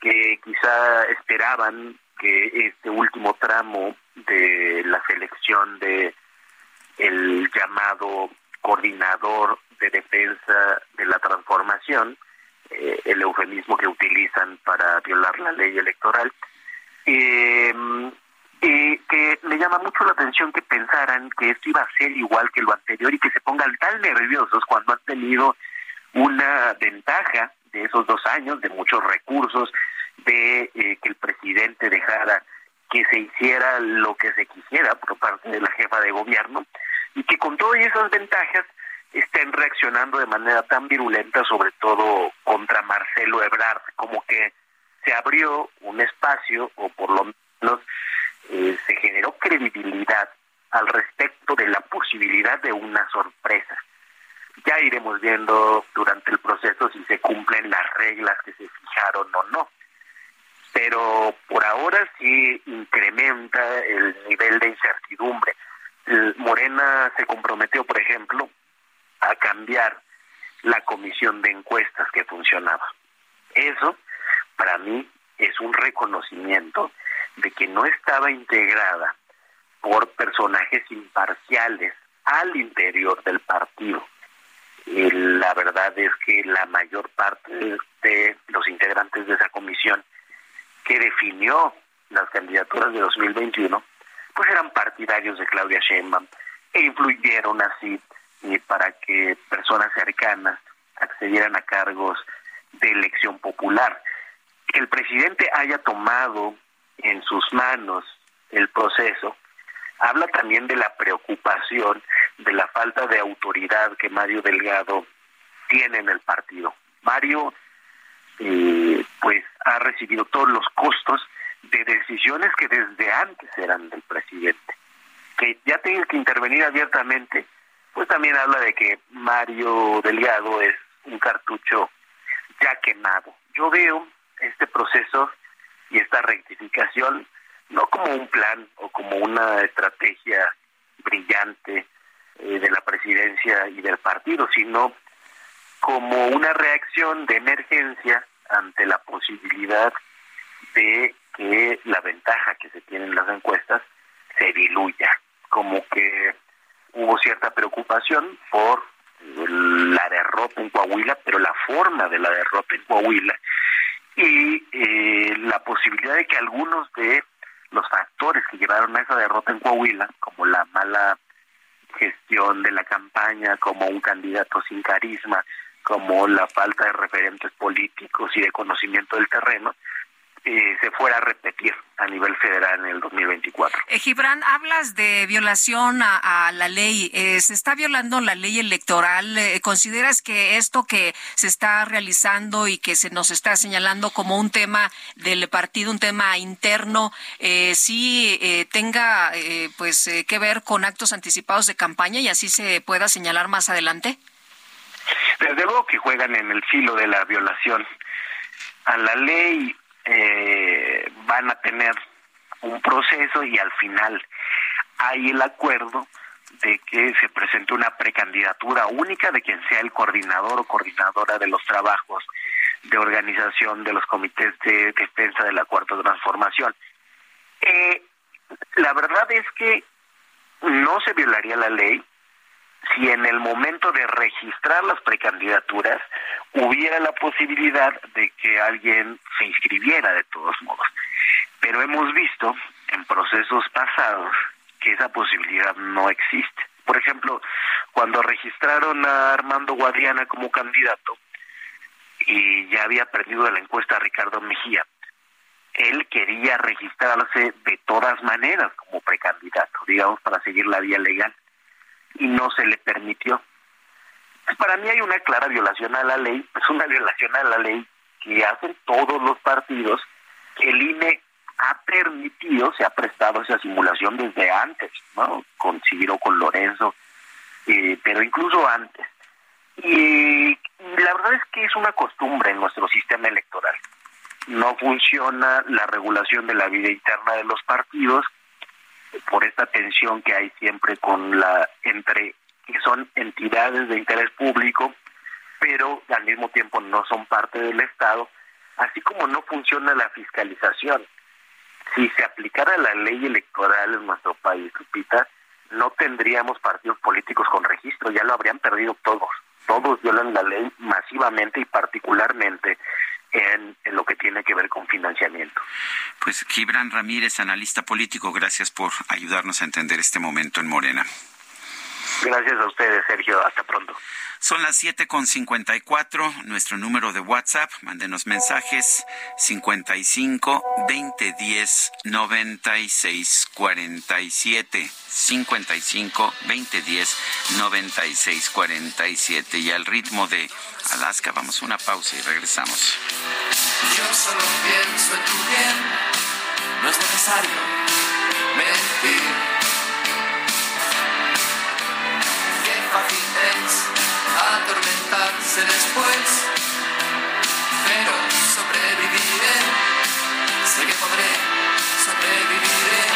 que quizá esperaban que este último tramo de la selección de el llamado coordinador de defensa de la transformación, eh, el eufemismo que utilizan para violar la ley electoral, eh, y que me llama mucho la atención que pensaran que esto iba a ser igual que lo anterior y que se pongan tan nerviosos cuando han tenido una ventaja de esos dos años, de muchos recursos, de eh, que el presidente dejara que se hiciera lo que se quisiera por parte de la jefa de gobierno y que con todas esas ventajas estén reaccionando de manera tan virulenta, sobre todo contra Marcelo Ebrard, como que se abrió un espacio, o por lo menos eh, se generó credibilidad al respecto de la posibilidad de una sorpresa. Ya iremos viendo durante el proceso si se cumplen las reglas que se fijaron o no. Pero por ahora sí incrementa el nivel de incertidumbre. Morena se comprometió, por ejemplo, a cambiar la comisión de encuestas que funcionaba. Eso, para mí, es un reconocimiento de que no estaba integrada por personajes imparciales al interior del partido. Y la verdad es que la mayor parte de los integrantes de esa comisión que definió las candidaturas de 2021, pues eran partidarios de Claudia Sheinbaum e influyeron así eh, para que personas cercanas accedieran a cargos de elección popular. Que el presidente haya tomado en sus manos el proceso, habla también de la preocupación de la falta de autoridad que Mario Delgado tiene en el partido. Mario eh, pues ha recibido todos los costos de decisiones que desde antes eran del presidente. Que ya tenga que intervenir abiertamente, pues también habla de que Mario Delgado es un cartucho ya quemado. Yo veo este proceso y esta rectificación no como un plan o como una estrategia brillante eh, de la presidencia y del partido, sino como una reacción de emergencia ante la posibilidad de que la ventaja que se tiene en las encuestas se diluya, como que hubo cierta preocupación por la derrota en Coahuila, pero la forma de la derrota en Coahuila y eh, la posibilidad de que algunos de los factores que llevaron a esa derrota en Coahuila, como la mala gestión de la campaña, como un candidato sin carisma, como la falta de referentes políticos y de conocimiento del terreno, eh, se fuera a repetir a nivel federal en el 2024. Eh, Gibran, hablas de violación a, la ley. Eh, ¿Se está violando la ley electoral? Eh, ¿Consideras que esto que se está realizando y que se nos está señalando como un tema del partido, un tema interno, sí tenga pues que ver con actos anticipados de campaña y así se pueda señalar más adelante? Desde luego que juegan en el filo de la violación a la ley eh, van a tener un proceso y al final hay el acuerdo de que se presente una precandidatura única de quien sea el coordinador o coordinadora de los trabajos de organización de los comités de defensa de la cuarta transformación. Eh, la verdad es que no se violaría la ley si en el momento de registrar las precandidaturas hubiera la posibilidad de que alguien se inscribiera de todos modos. Pero hemos visto en procesos pasados que esa posibilidad no existe. Por ejemplo, cuando registraron a Armando Guadiana como candidato y ya había perdido la encuesta a Ricardo Mejía, él quería registrarse de todas maneras como precandidato, digamos, para seguir la vía legal, y no se le permitió. Pues para mí hay una clara violación a la ley, es una violación a la ley que hacen todos los partidos, que el INE ha permitido, se ha prestado esa simulación desde antes, ¿no? Con Ciro, con Lorenzo, eh, pero incluso antes. Y la verdad es que es una costumbre en nuestro sistema electoral. No funciona la regulación de la vida interna de los partidos por esta tensión que hay siempre con la entre que son entidades de interés público, pero al mismo tiempo no son parte del Estado, así como no funciona la fiscalización. Si se aplicara la ley electoral en nuestro país, Lupita, no tendríamos partidos políticos con registro, ya lo habrían perdido todos. Todos violan la ley masivamente y particularmente en, lo que tiene que ver con financiamiento. Pues Gibran Ramírez, analista político, gracias por ayudarnos a entender este momento en Morena. Gracias a ustedes, Sergio. Hasta pronto. Son las siete con cincuenta y cuatro. Nuestro número de WhatsApp, mándenos mensajes cincuenta y cinco veinte diez noventa y seis cuarenta y siete cincuenta y cinco veinte diez noventa y seis cuarenta y siete y al ritmo de Alaska vamos a una pausa y regresamos. Yo solo pienso en tu bien, no es necesario mentir. Fácil es atormentarse después, pero sobreviviré, sé que podré, sobreviviré.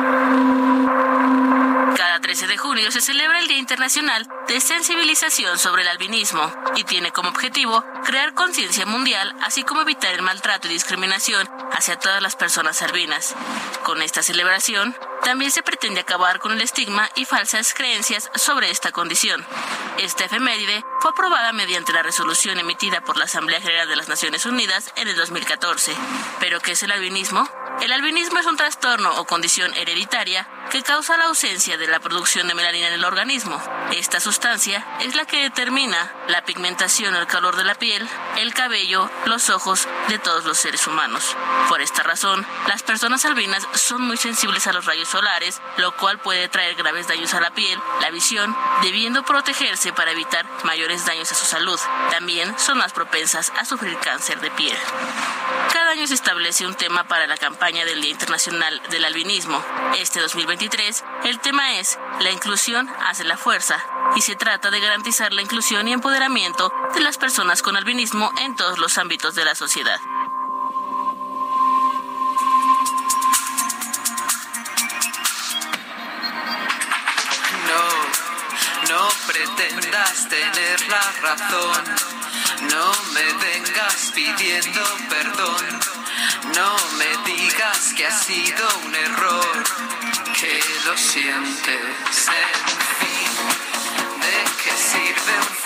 Cada 13 de junio se celebra el Día Internacional de Sensibilización sobre el Albinismo y tiene como objetivo crear conciencia mundial, así como evitar el maltrato y discriminación hacia todas las personas albinas. Con esta celebración, también se pretende acabar con el estigma y falsas creencias sobre esta condición. Esta efeméride fue aprobada mediante la resolución emitida por la Asamblea General de las Naciones Unidas en el 2014. ¿Pero qué es el albinismo? El albinismo es un trastorno o condición hereditaria que causa la ausencia de la producción de melanina en el organismo. Esta sustancia es la que determina la pigmentación el color de la piel, el cabello, los ojos de todos los seres humanos. Por esta razón, las personas albinas son muy sensibles a los rayos solares, lo cual puede traer graves daños a la piel, la visión, debiendo protegerse para evitar mayores daños a su salud. También son más propensas a sufrir cáncer de piel. Cada año se establece un tema para la campaña del Día Internacional del Albinismo. Este 2023, el tema es La inclusión hace la fuerza y se trata de garantizar la inclusión y empoderamiento de las personas con albinismo en todos los ámbitos de la sociedad. No, no pretendas tener la razón. No me vengas pidiendo perdón. No me digas que ha sido un error. Que lo sientes, en fin. ¿De qué sirve un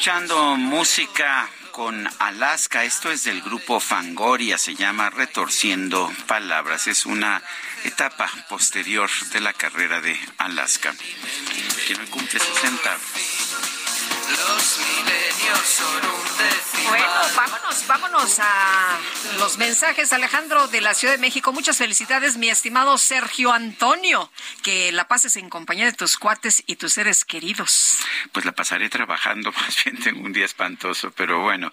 escuchando música con Alaska. Esto es del grupo Fangoria, se llama Retorciendo Palabras. Es una etapa posterior de la carrera de Alaska, que cumple 60. Los milenios son un decimal. Bueno, vámonos, vámonos a los mensajes. Alejandro de la Ciudad de México, muchas felicidades, mi estimado Sergio Antonio. Que la pases en compañía de tus cuates y tus seres queridos. Pues la pasaré trabajando, más bien tengo un día espantoso, pero bueno,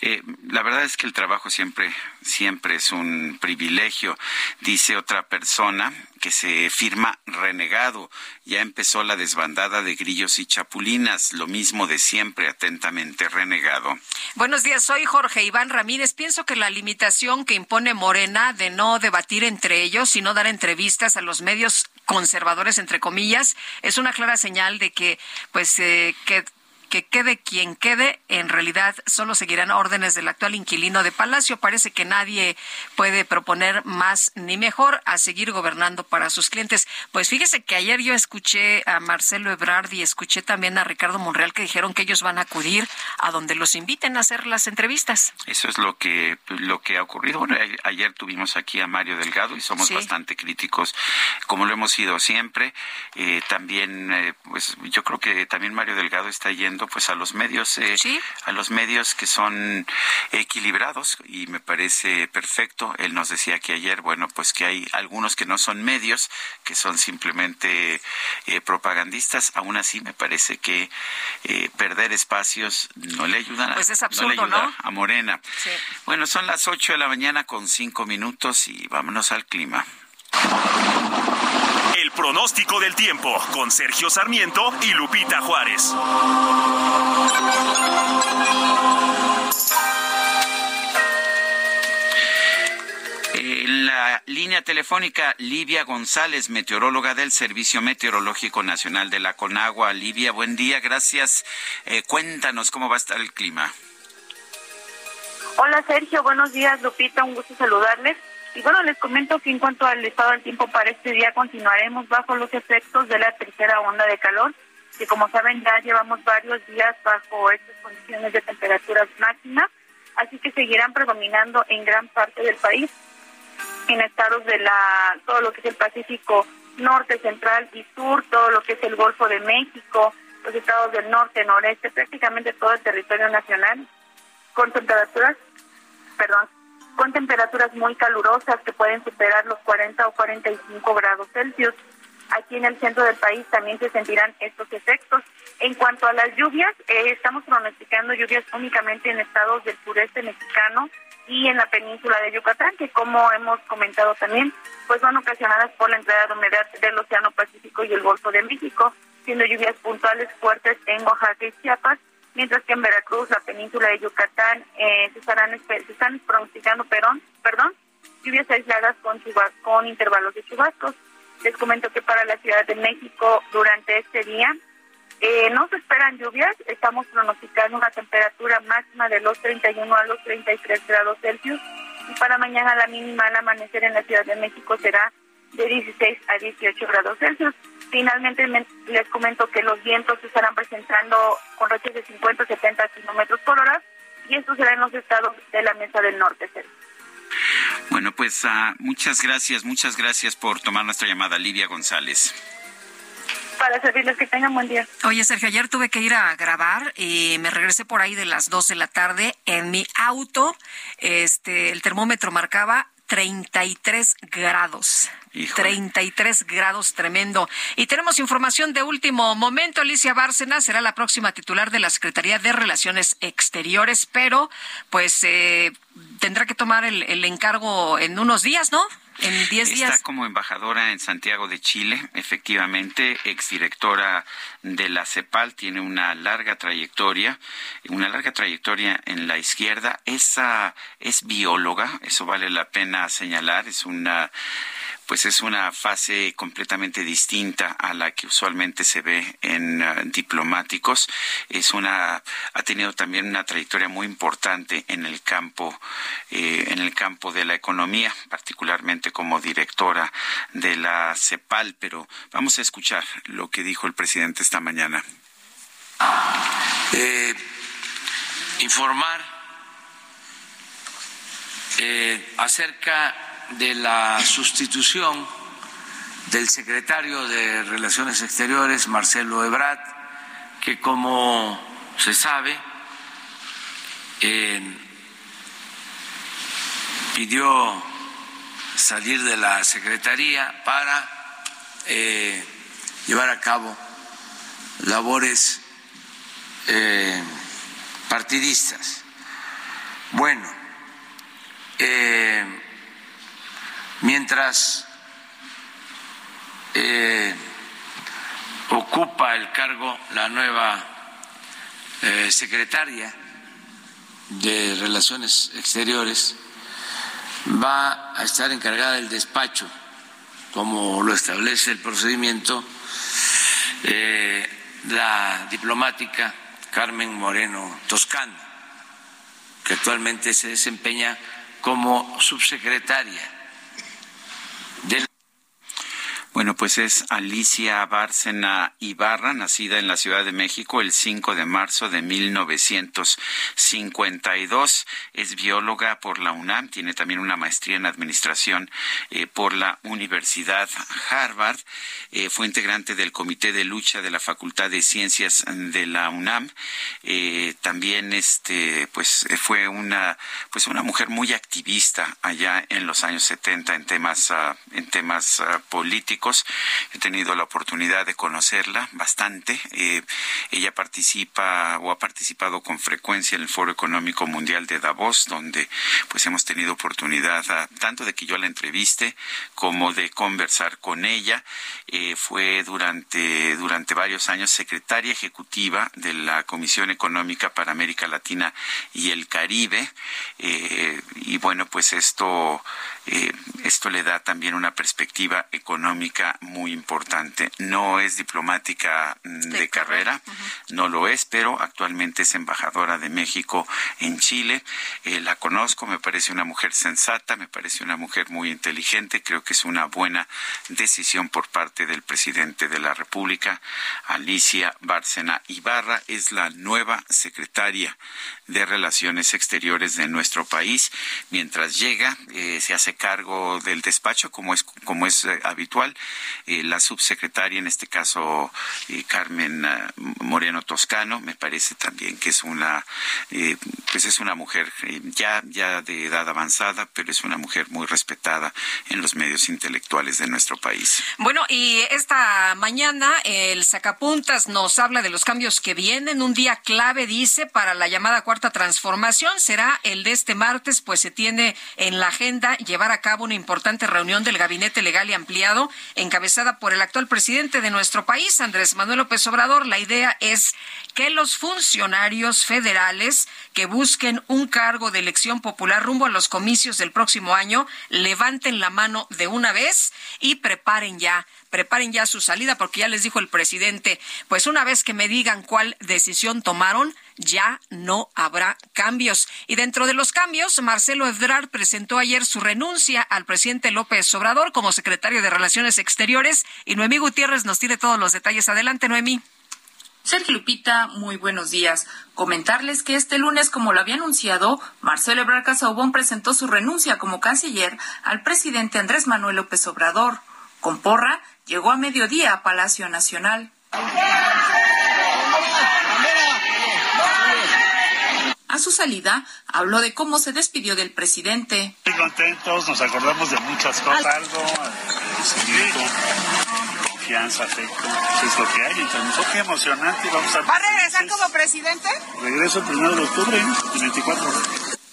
eh, la verdad es que el trabajo siempre, siempre es un privilegio. Dice otra persona que se firma renegado. Ya empezó la desbandada de grillos y chapulinas, lo mismo de siempre, atentamente renegado. Buenos días, soy Jorge Iván Ramírez, pienso que la limitación que impone Morena de no debatir entre ellos, sino dar entrevistas a los medios conservadores, entre comillas, es una clara señal de que, pues, eh, que que quede quien quede, en realidad solo seguirán órdenes del actual inquilino de Palacio. Parece que nadie puede proponer más ni mejor a seguir gobernando para sus clientes. Pues fíjese que ayer yo escuché a Marcelo Ebrard y escuché también a Ricardo Monreal que dijeron que ellos van a acudir a donde los inviten a hacer las entrevistas. Eso es lo que lo que ha ocurrido. Bueno, ayer tuvimos aquí a Mario Delgado y somos bastante críticos, como lo hemos sido siempre. Eh, también, eh, pues yo creo que también Mario Delgado está yendo pues a los medios eh, a los medios que son equilibrados y me parece perfecto. Él nos decía que ayer bueno pues que hay algunos que no son medios que son simplemente eh, propagandistas. Aún así me parece que eh, perder espacios no le ayudan a, pues es absurdo, no, a Morena. Bueno son las ocho de la mañana con cinco minutos y vámonos al clima pronóstico del tiempo con Sergio Sarmiento y Lupita Juárez. En la línea telefónica, Livia González, meteoróloga del Servicio Meteorológico Nacional de la Conagua. Livia, buen día, gracias. Eh, cuéntanos cómo va a estar el clima. Hola Sergio, buenos días Lupita, un gusto saludarles. Y bueno, les comento que en cuanto al estado del tiempo para este día, continuaremos bajo los efectos de la tercera onda de calor, que como saben ya llevamos varios días bajo estas condiciones de temperaturas máximas, así que seguirán predominando en gran parte del país, en estados de la todo lo que es el Pacífico norte, central y sur, todo lo que es el Golfo de México, los estados del norte, noreste, prácticamente todo el territorio nacional, con temperaturas, perdón, con temperaturas muy calurosas que pueden superar los 40 o 45 grados Celsius. Aquí en el centro del país también se sentirán estos efectos. En cuanto a las lluvias, eh, estamos pronosticando lluvias únicamente en estados del sureste mexicano y en la península de Yucatán, que como hemos comentado también, pues son ocasionadas por la entrada de humedad del Océano Pacífico y el Golfo de México, siendo lluvias puntuales fuertes en Oaxaca y Chiapas mientras que en Veracruz, la península de Yucatán, eh, se, estarán, se están pronosticando perdón, perdón, lluvias aisladas con, con intervalos de chubascos. Les comento que para la Ciudad de México durante este día eh, no se esperan lluvias, estamos pronosticando una temperatura máxima de los 31 a los 33 grados Celsius y para mañana la mínima al amanecer en la Ciudad de México será de 16 a 18 grados Celsius. Finalmente les comento que los vientos se estarán presentando con rachas de 50 a 70 kilómetros por hora y esto será en los estados de la Mesa del Norte. Bueno, pues uh, muchas gracias, muchas gracias por tomar nuestra llamada, Livia González para servirles que tengan buen día. Oye, Sergio, ayer tuve que ir a grabar y me regresé por ahí de las 2 de la tarde en mi auto. Este, el termómetro marcaba 33 grados. 33 grados, tremendo. Y tenemos información de último momento. Alicia Bárcena será la próxima titular de la Secretaría de Relaciones Exteriores, pero pues eh, tendrá que tomar el, el encargo en unos días, ¿no? En 10 días. Está como embajadora en Santiago de Chile, efectivamente, exdirectora de la CEPAL, tiene una larga trayectoria, una larga trayectoria en la izquierda. Esa es bióloga, eso vale la pena señalar, es una pues es una fase completamente distinta a la que usualmente se ve en uh, diplomáticos. Es una ha tenido también una trayectoria muy importante en el campo eh, en el campo de la economía, particularmente como directora de la CEPAL. Pero vamos a escuchar lo que dijo el presidente esta mañana. Eh, informar eh, acerca de la sustitución del secretario de Relaciones Exteriores, Marcelo Ebrard, que como se sabe, pidió salir de la Secretaría para eh, llevar a cabo labores eh, partidistas. Bueno, eh, mientras eh, ocupa el cargo la nueva eh, secretaria de Relaciones Exteriores va a estar encargada del despacho, como lo establece el procedimiento, eh, la diplomática Carmen Moreno Toscano, que actualmente se desempeña como subsecretaria del bueno, pues es Alicia Bárcena Ibarra, nacida en la Ciudad de México el 5 de marzo de 1952. Es bióloga por la UNAM, tiene también una maestría en administración eh, por la Universidad Harvard. Eh, fue integrante del Comité de Lucha de la Facultad de Ciencias de la UNAM. Eh, también este, pues, fue una, pues una mujer muy activista allá en los años 70 en temas, ah, en temas ah, políticos He tenido la oportunidad de conocerla bastante. Eh, ella participa o ha participado con frecuencia en el Foro Económico Mundial de Davos, donde pues hemos tenido oportunidad ah, tanto de que yo la entreviste como de conversar con ella. Eh, fue durante, durante varios años secretaria ejecutiva de la Comisión Económica para América Latina y el Caribe. Eh, y bueno, pues esto eh, esto le da también una perspectiva económica muy importante. No es diplomática mm, de, carrera, no lo es, pero actualmente es embajadora de México en Chile. Eh, la conozco, me parece una mujer sensata, me parece una mujer muy inteligente, creo que es una buena decisión por parte del presidente de la República, Alicia Bárcena Ibarra, es la nueva secretaria de Relaciones Exteriores de nuestro país. Mientras llega, eh, se hace cargo del despacho, como es, como es eh, habitual, eh, la subsecretaria, en este caso Carmen Moreno Toscano, me parece también que es una, pues es una mujer ya, ya de edad avanzada, pero es una mujer muy respetada en los medios intelectuales de nuestro país. Bueno, y esta mañana el Sacapuntas nos habla de los cambios que vienen, un día clave, dice, para la llamada cuarta transformación será el de este martes, pues se tiene en la agenda llevar a cabo una importante reunión del Gabinete Legal y Ampliado, encabezada por el actual presidente de nuestro país, Andrés Manuel López Obrador. La idea es que los funcionarios federales que busquen un cargo de elección popular rumbo a los comicios del próximo año levanten la mano de una vez y preparen ya preparen ya su salida porque ya les dijo el presidente, pues una vez que me digan cuál decisión tomaron, ya no habrá cambios. Y dentro de los cambios, Marcelo Ebrard presentó ayer su renuncia al presidente López Obrador como secretario de Relaciones Exteriores y Noemí Gutiérrez nos tiene todos los detalles. Adelante, Noemí. Sergio Lupita, muy buenos días. Comentarles que este lunes, como lo había anunciado, Marcelo Ebrard Casaubon presentó su renuncia como canciller al presidente Andrés Manuel López Obrador. Con porra, llegó a mediodía a Palacio Nacional. A su salida, habló de cómo se despidió del presidente. Muy contentos, nos acordamos de muchas cosas, algo, confianza, afecto, eso es lo que hay entre nosotros. Qué emocionante, vamos a... ¿Va a regresar como presidente? Regreso el primero de octubre, el 24.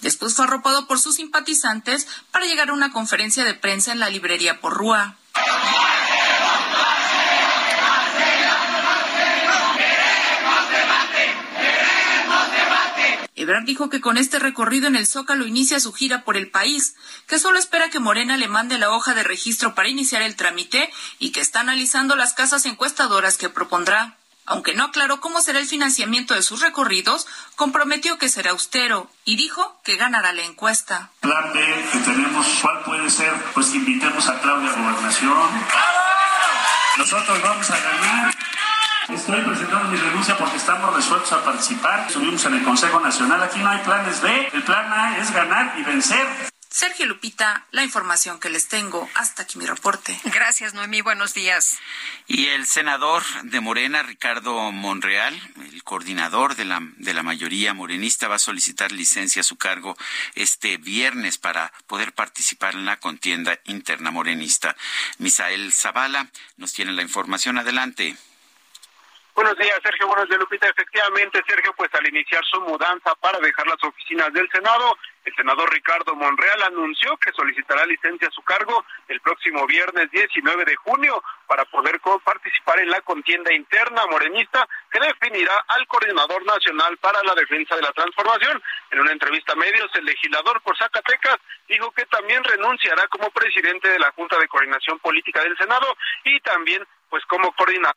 Después fue arropado por sus simpatizantes para llegar a una conferencia de prensa en la librería Porrúa. Ebrard dijo que con este recorrido en el Zócalo inicia su gira por el país, que solo espera que Morena le mande la hoja de registro para iniciar el trámite y que está analizando las casas encuestadoras que propondrá. Aunque no aclaró cómo será el financiamiento de sus recorridos, comprometió que será austero y dijo que ganará la encuesta. Plan B que tenemos, ¿cuál puede ser? Pues invitemos a Claudia Gobernación. Nosotros vamos a ganar Estoy presentando mi renuncia porque estamos resueltos a participar. Subimos en el Consejo Nacional. Aquí no hay planes B. El plan A es ganar y vencer. Sergio Lupita, la información que les tengo. Hasta aquí mi reporte. Gracias, Noemí. Buenos días. Y el senador de Morena, Ricardo Monreal, el coordinador de la, de la mayoría morenista, va a solicitar licencia a su cargo este viernes para poder participar en la contienda interna morenista. Misael Zavala nos tiene la información. Adelante. Buenos días, Sergio. Buenos días, Lupita. Efectivamente, Sergio, pues al iniciar su mudanza para dejar las oficinas del Senado, el senador Ricardo Monreal anunció que solicitará licencia a su cargo el próximo viernes 19 de junio para poder participar en la contienda interna morenista que definirá al coordinador nacional para la defensa de la transformación. En una entrevista a medios, el legislador por Zacatecas dijo que también renunciará como presidente de la Junta de Coordinación Política del Senado y también pues como coordinador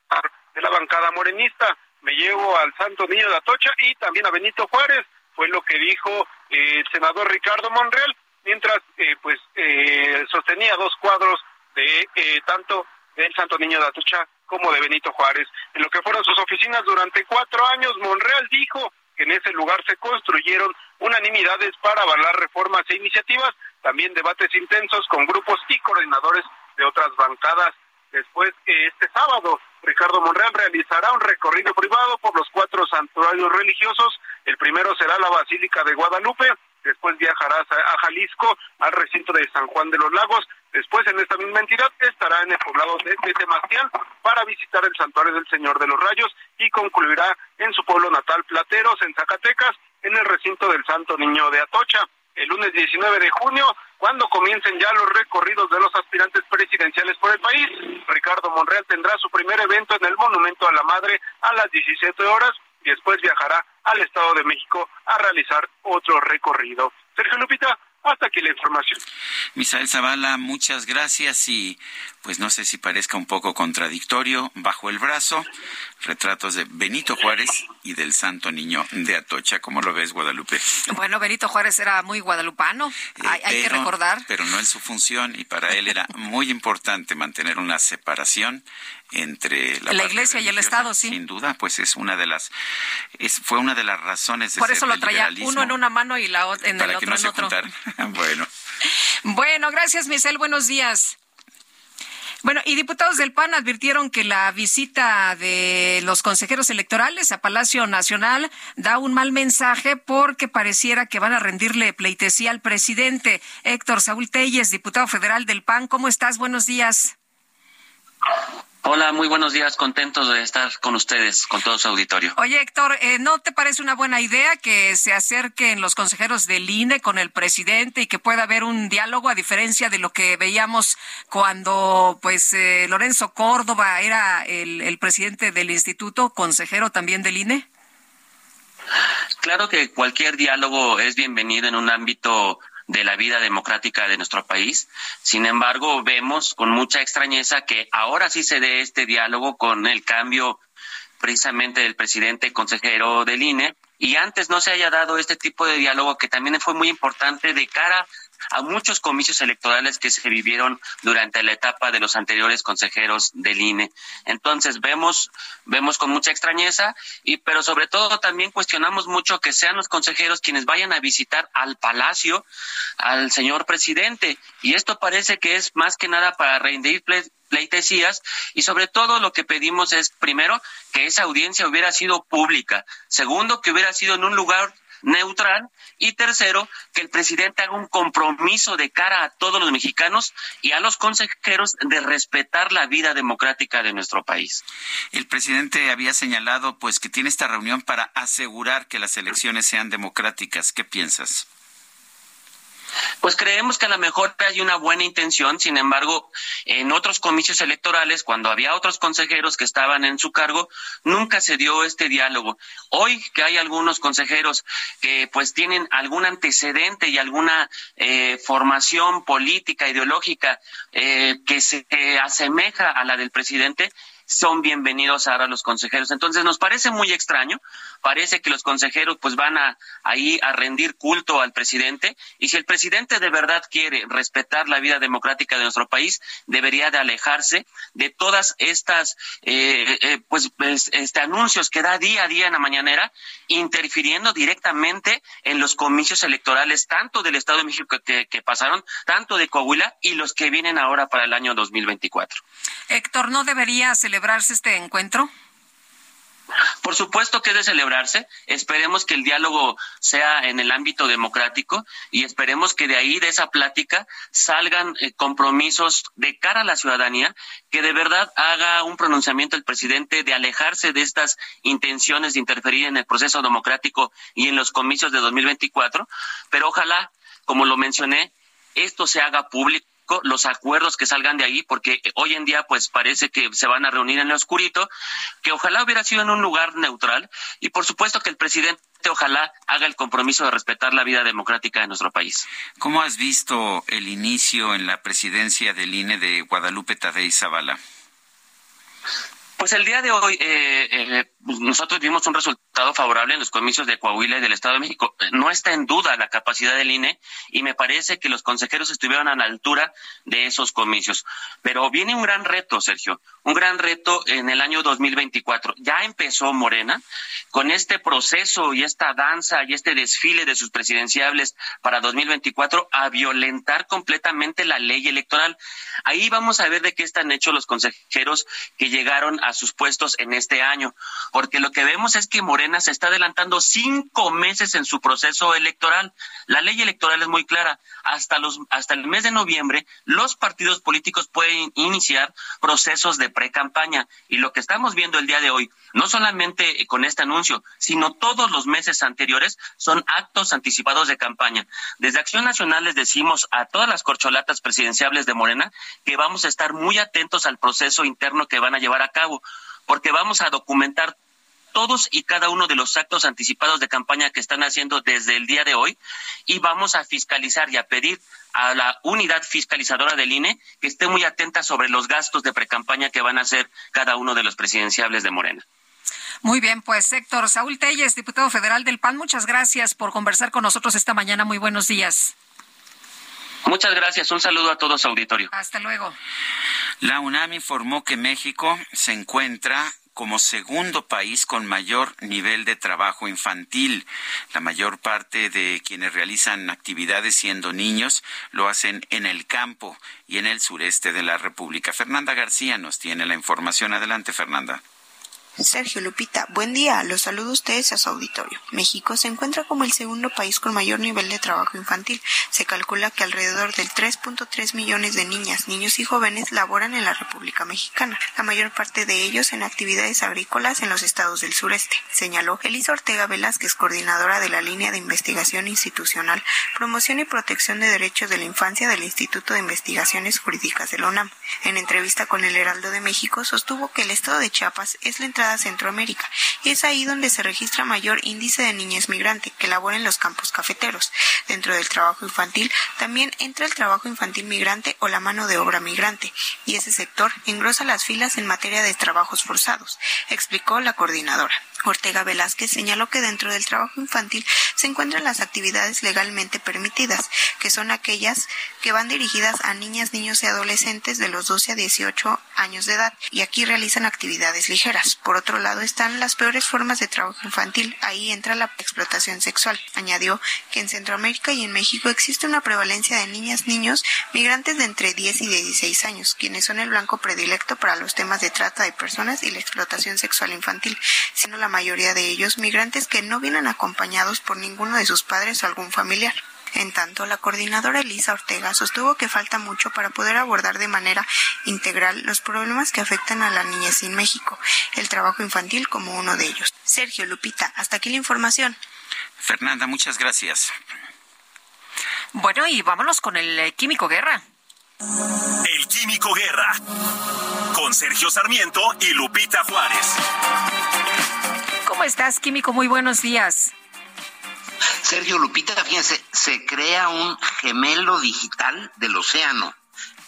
de la bancada morenista. Me llevo al Santo Niño de Atocha y también a Benito Juárez fue lo que dijo eh, el senador Ricardo Monreal, mientras eh, pues eh, sostenía dos cuadros de tanto del Santo Niño de Atucha como de Benito Juárez. En lo que fueron sus oficinas durante cuatro años, Monreal dijo que en ese lugar se construyeron unanimidades para avalar reformas e iniciativas, también debates intensos con grupos y coordinadores de otras bancadas. Después, este sábado, Ricardo Monreal realizará un recorrido privado por los cuatro santuarios religiosos. El primero será la Basílica de Guadalupe, después viajará a Jalisco, al recinto de San Juan de los Lagos, después en esta misma entidad estará en el poblado de, Sebastián para visitar el santuario del Señor de los Rayos y concluirá en su pueblo natal Plateros, en Zacatecas, en el recinto del Santo Niño de Atocha. El lunes 19 de junio cuando comiencen ya los recorridos de los aspirantes presidenciales por el país. Ricardo Monreal tendrá su primer evento en el Monumento a la Madre a las 17 horas y después viajará al Estado de México a realizar otro recorrido. Sergio Lupita, hasta aquí la información. Misael Zavala, muchas gracias y pues no sé si parezca un poco contradictorio, bajo el brazo, retratos de Benito Juárez y del Santo Niño de Atocha. ¿Cómo lo ves, Guadalupe? Bueno, Benito Juárez era muy guadalupano, eh, hay, que recordar. Pero no en su función y para él era muy importante mantener una separación entre la, iglesia y el Estado, sí. Sin duda, pues es una de las, es, fue una de las razones de Por eso lo traía uno en una mano y la en el otro en otro. bueno. Bueno, gracias, Michelle. Buenos días. Bueno, y diputados del PAN advirtieron que la visita de los consejeros electorales a Palacio Nacional da un mal mensaje porque pareciera que van a rendirle pleitesía al presidente. Héctor Saúl Telles, diputado federal del PAN, ¿cómo estás? Buenos días. Hola, muy buenos días, contentos de estar con ustedes, con todo su auditorio. Oye, Héctor, eh, ¿no te parece una buena idea que se acerquen los consejeros del INE con el presidente y que pueda haber un diálogo a diferencia de lo que veíamos cuando pues eh, Lorenzo Córdoba era el, el presidente del instituto, consejero también del INE? Claro que cualquier diálogo es bienvenido en un ámbito de la vida democrática de nuestro país. Sin embargo, vemos con mucha extrañeza que ahora sí se dé este diálogo con el cambio precisamente del presidente consejero del INE y antes no se haya dado este tipo de diálogo que también fue muy importante de cara a muchos comicios electorales que se vivieron durante la etapa de los anteriores consejeros del INE. Entonces vemos, vemos con mucha extrañeza y pero sobre todo también cuestionamos mucho que sean los consejeros quienes vayan a visitar al palacio al señor presidente y esto parece que es más que nada para rendir pleitesías y sobre todo lo que pedimos es primero que esa audiencia hubiera sido pública, segundo que hubiera sido en un lugar neutral y tercero, que el presidente haga un compromiso de cara a todos los mexicanos y a los consejeros de respetar la vida democrática de nuestro país. El presidente había señalado pues que tiene esta reunión para asegurar que las elecciones sean democráticas. ¿Qué piensas? Pues creemos que a lo mejor hay una buena intención, sin embargo, en otros comicios electorales, cuando había otros consejeros que estaban en su cargo, nunca se dio este diálogo. Hoy que hay algunos consejeros que pues tienen algún antecedente y alguna eh, formación política, ideológica eh, que se asemeja a la del presidente, son bienvenidos ahora los consejeros. Entonces nos parece muy extraño, parece que los consejeros pues van a ahí a rendir culto al presidente y si el presidente de verdad quiere respetar la vida democrática de nuestro país, debería de alejarse de todas estas eh, eh, pues, pues, este anuncios que da día a día en la mañanera, interfiriendo directamente en los comicios electorales tanto del Estado de México que, que pasaron, tanto de Coahuila y los que vienen ahora para el año 2024. Héctor, ¿no debería celebrarse este encuentro? Por supuesto que es de celebrarse. Esperemos que el diálogo sea en el ámbito democrático y esperemos que de ahí, de esa plática, salgan eh, compromisos de cara a la ciudadanía, que de verdad haga un pronunciamiento el presidente de alejarse de estas intenciones de interferir en el proceso democrático y en los comicios de 2024. Pero ojalá, como lo mencioné, esto se haga público los acuerdos que salgan de ahí, porque hoy en día pues parece que se van a reunir en el oscurito, que ojalá hubiera sido en un lugar neutral y por supuesto que el presidente ojalá haga el compromiso de respetar la vida democrática de nuestro país. ¿Cómo has visto el inicio en la presidencia del INE de Guadalupe Tadei Zavala? Pues el día de hoy eh, eh, pues, nosotros vimos un resultado favorable en los comicios de Coahuila y del Estado de México. No está en duda la capacidad del INE y me parece que los consejeros estuvieron a la altura de esos comicios. Pero viene un gran reto, Sergio, un gran reto en el año 2024. Ya empezó Morena con este proceso y esta danza y este desfile de sus presidenciables para 2024 a violentar completamente la ley electoral. Ahí vamos a ver de qué están hechos los consejeros que llegaron a sus puestos en este año, porque lo que vemos es que Morena se está adelantando cinco meses en su proceso electoral. La ley electoral es muy clara. Hasta, los, hasta el mes de noviembre, los partidos políticos pueden iniciar procesos de pre-campaña. Y lo que estamos viendo el día de hoy, no solamente con este anuncio, sino todos los meses anteriores, son actos anticipados de campaña. Desde Acción Nacional les decimos a todas las corcholatas presidenciables de Morena que vamos a estar muy atentos al proceso interno que van a llevar a cabo, porque vamos a documentar todos y cada uno de los actos anticipados de campaña que están haciendo desde el día de hoy y vamos a fiscalizar y a pedir a la unidad fiscalizadora del INE que esté muy atenta sobre los gastos de precampaña que van a hacer cada uno de los presidenciables de Morena. Muy bien, pues Héctor Saúl Telles, diputado federal del PAN, muchas gracias por conversar con nosotros esta mañana. Muy buenos días. Muchas gracias. Un saludo a todos, auditorio. Hasta luego. La UNAM informó que México se encuentra como segundo país con mayor nivel de trabajo infantil. La mayor parte de quienes realizan actividades siendo niños lo hacen en el campo y en el sureste de la República. Fernanda García nos tiene la información. Adelante, Fernanda. Sergio Lupita, buen día. Los saludo a ustedes a su auditorio. México se encuentra como el segundo país con mayor nivel de trabajo infantil. Se calcula que alrededor del 3.3 millones de niñas, niños y jóvenes laboran en la República Mexicana, la mayor parte de ellos en actividades agrícolas en los estados del sureste, señaló Elisa Ortega Velázquez, coordinadora de la línea de investigación institucional, promoción y protección de derechos de la infancia del Instituto de Investigaciones Jurídicas de la UNAM. En entrevista con el Heraldo de México, sostuvo que el estado de Chiapas es la a Centroamérica es ahí donde se registra mayor índice de niñez migrante que labora en los campos cafeteros. Dentro del trabajo infantil también entra el trabajo infantil migrante o la mano de obra migrante y ese sector engrosa las filas en materia de trabajos forzados, explicó la coordinadora. Ortega Velázquez señaló que dentro del trabajo infantil se encuentran las actividades legalmente permitidas, que son aquellas que van dirigidas a niñas, niños y adolescentes de los 12 a 18 años de edad, y aquí realizan actividades ligeras. Por otro lado están las peores formas de trabajo infantil, ahí entra la explotación sexual. Añadió que en Centroamérica y en México existe una prevalencia de niñas, niños, migrantes de entre 10 y 16 años, quienes son el blanco predilecto para los temas de trata de personas y la explotación sexual infantil, siendo la mayoría de ellos migrantes que no vienen acompañados por ninguno de sus padres o algún familiar. En tanto, la coordinadora Elisa Ortega sostuvo que falta mucho para poder abordar de manera integral los problemas que afectan a la niñez en México, el trabajo infantil como uno de ellos. Sergio Lupita, hasta aquí la información. Fernanda, muchas gracias. Bueno, y vámonos con el eh, Químico Guerra. El Químico Guerra, con Sergio Sarmiento y Lupita Juárez. ¿Cómo estás, Químico? Muy buenos días. Sergio Lupita, fíjense, se crea un gemelo digital del océano.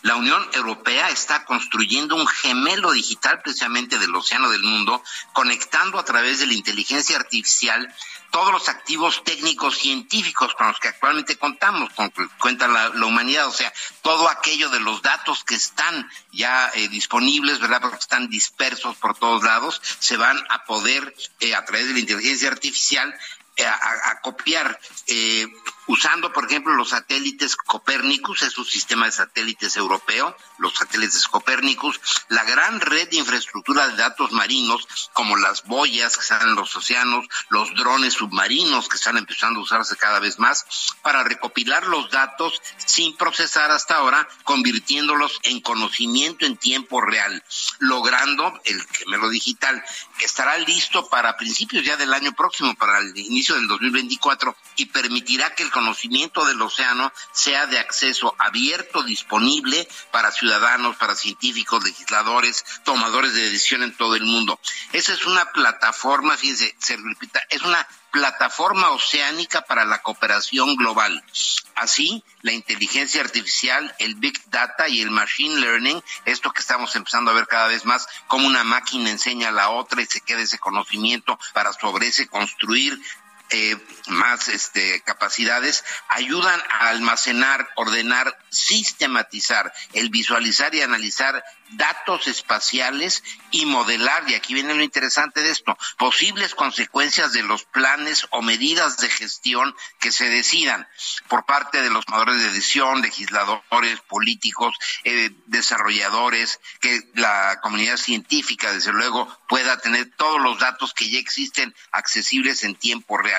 La Unión Europea está construyendo un gemelo digital precisamente del océano del mundo, conectando a través de la inteligencia artificial todos los activos técnicos científicos con los que actualmente contamos, con que cuenta la, humanidad, o sea, todo aquello de los datos que están ya eh, disponibles, ¿verdad? Porque están dispersos por todos lados, se van a poder, eh, a través de la inteligencia artificial, eh, a, copiar usando, por ejemplo, los satélites Copérnicus, es un sistema de satélites europeo, los satélites Copérnicus, la gran red de infraestructura de datos marinos, como las boyas que están en los océanos, los drones submarinos que están empezando a usarse cada vez más, para recopilar los datos sin procesar hasta ahora, convirtiéndolos en conocimiento en tiempo real, logrando el gemelo digital, que estará listo para principios ya del año próximo, para el inicio del 2024, y permitirá que el conocimiento del océano sea de acceso abierto, disponible para ciudadanos, para científicos, legisladores, tomadores de decisión en todo el mundo. Esa es una plataforma, fíjense, se repita, es una plataforma oceánica para la cooperación global. Así, la inteligencia artificial, el big data y el machine learning, esto que estamos empezando a ver cada vez más, como una máquina enseña a la otra y se queda ese conocimiento para sobre ese construir eh, más este, capacidades, ayudan a almacenar, ordenar, sistematizar, el visualizar y analizar datos espaciales y modelar, y aquí viene lo interesante de esto, posibles consecuencias de los planes o medidas de gestión que se decidan por parte de los tomadores de decisión, legisladores, políticos, eh, desarrolladores, que la comunidad científica, desde luego, pueda tener todos los datos que ya existen accesibles en tiempo real.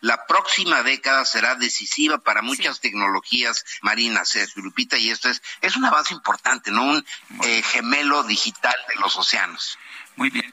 La próxima década será decisiva para muchas tecnologías marinas, eh, Lupita, y esto es, es una base importante, ¿no? Un, eh, gemelo digital de los océanos. Muy bien.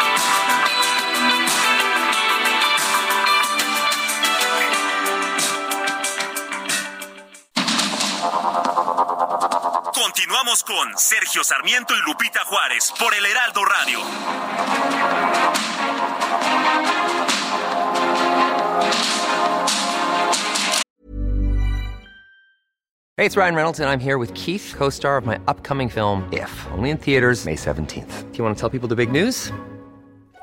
Continuamos con Sergio Sarmiento y Lupita Juárez por el Heraldo Radio. Hey, it's Ryan Reynolds, and I'm here with Keith, co star of my upcoming film, If, only in theaters, May 17th. Do you want to tell people the big news?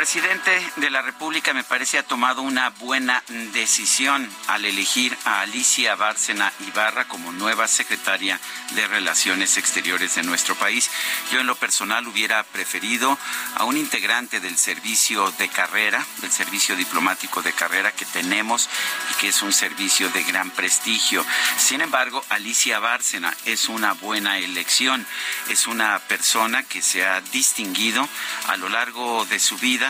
Presidente de la República me parece ha tomado una buena decisión al elegir a Alicia Bárcena Ibarra como nueva secretaria de Relaciones Exteriores de nuestro país. Yo en lo personal hubiera preferido a un integrante del servicio de carrera, del servicio diplomático de carrera que tenemos y que es un servicio de gran prestigio. Sin embargo, Alicia Bárcena es una buena elección. Es una persona que se ha distinguido a lo largo de su vida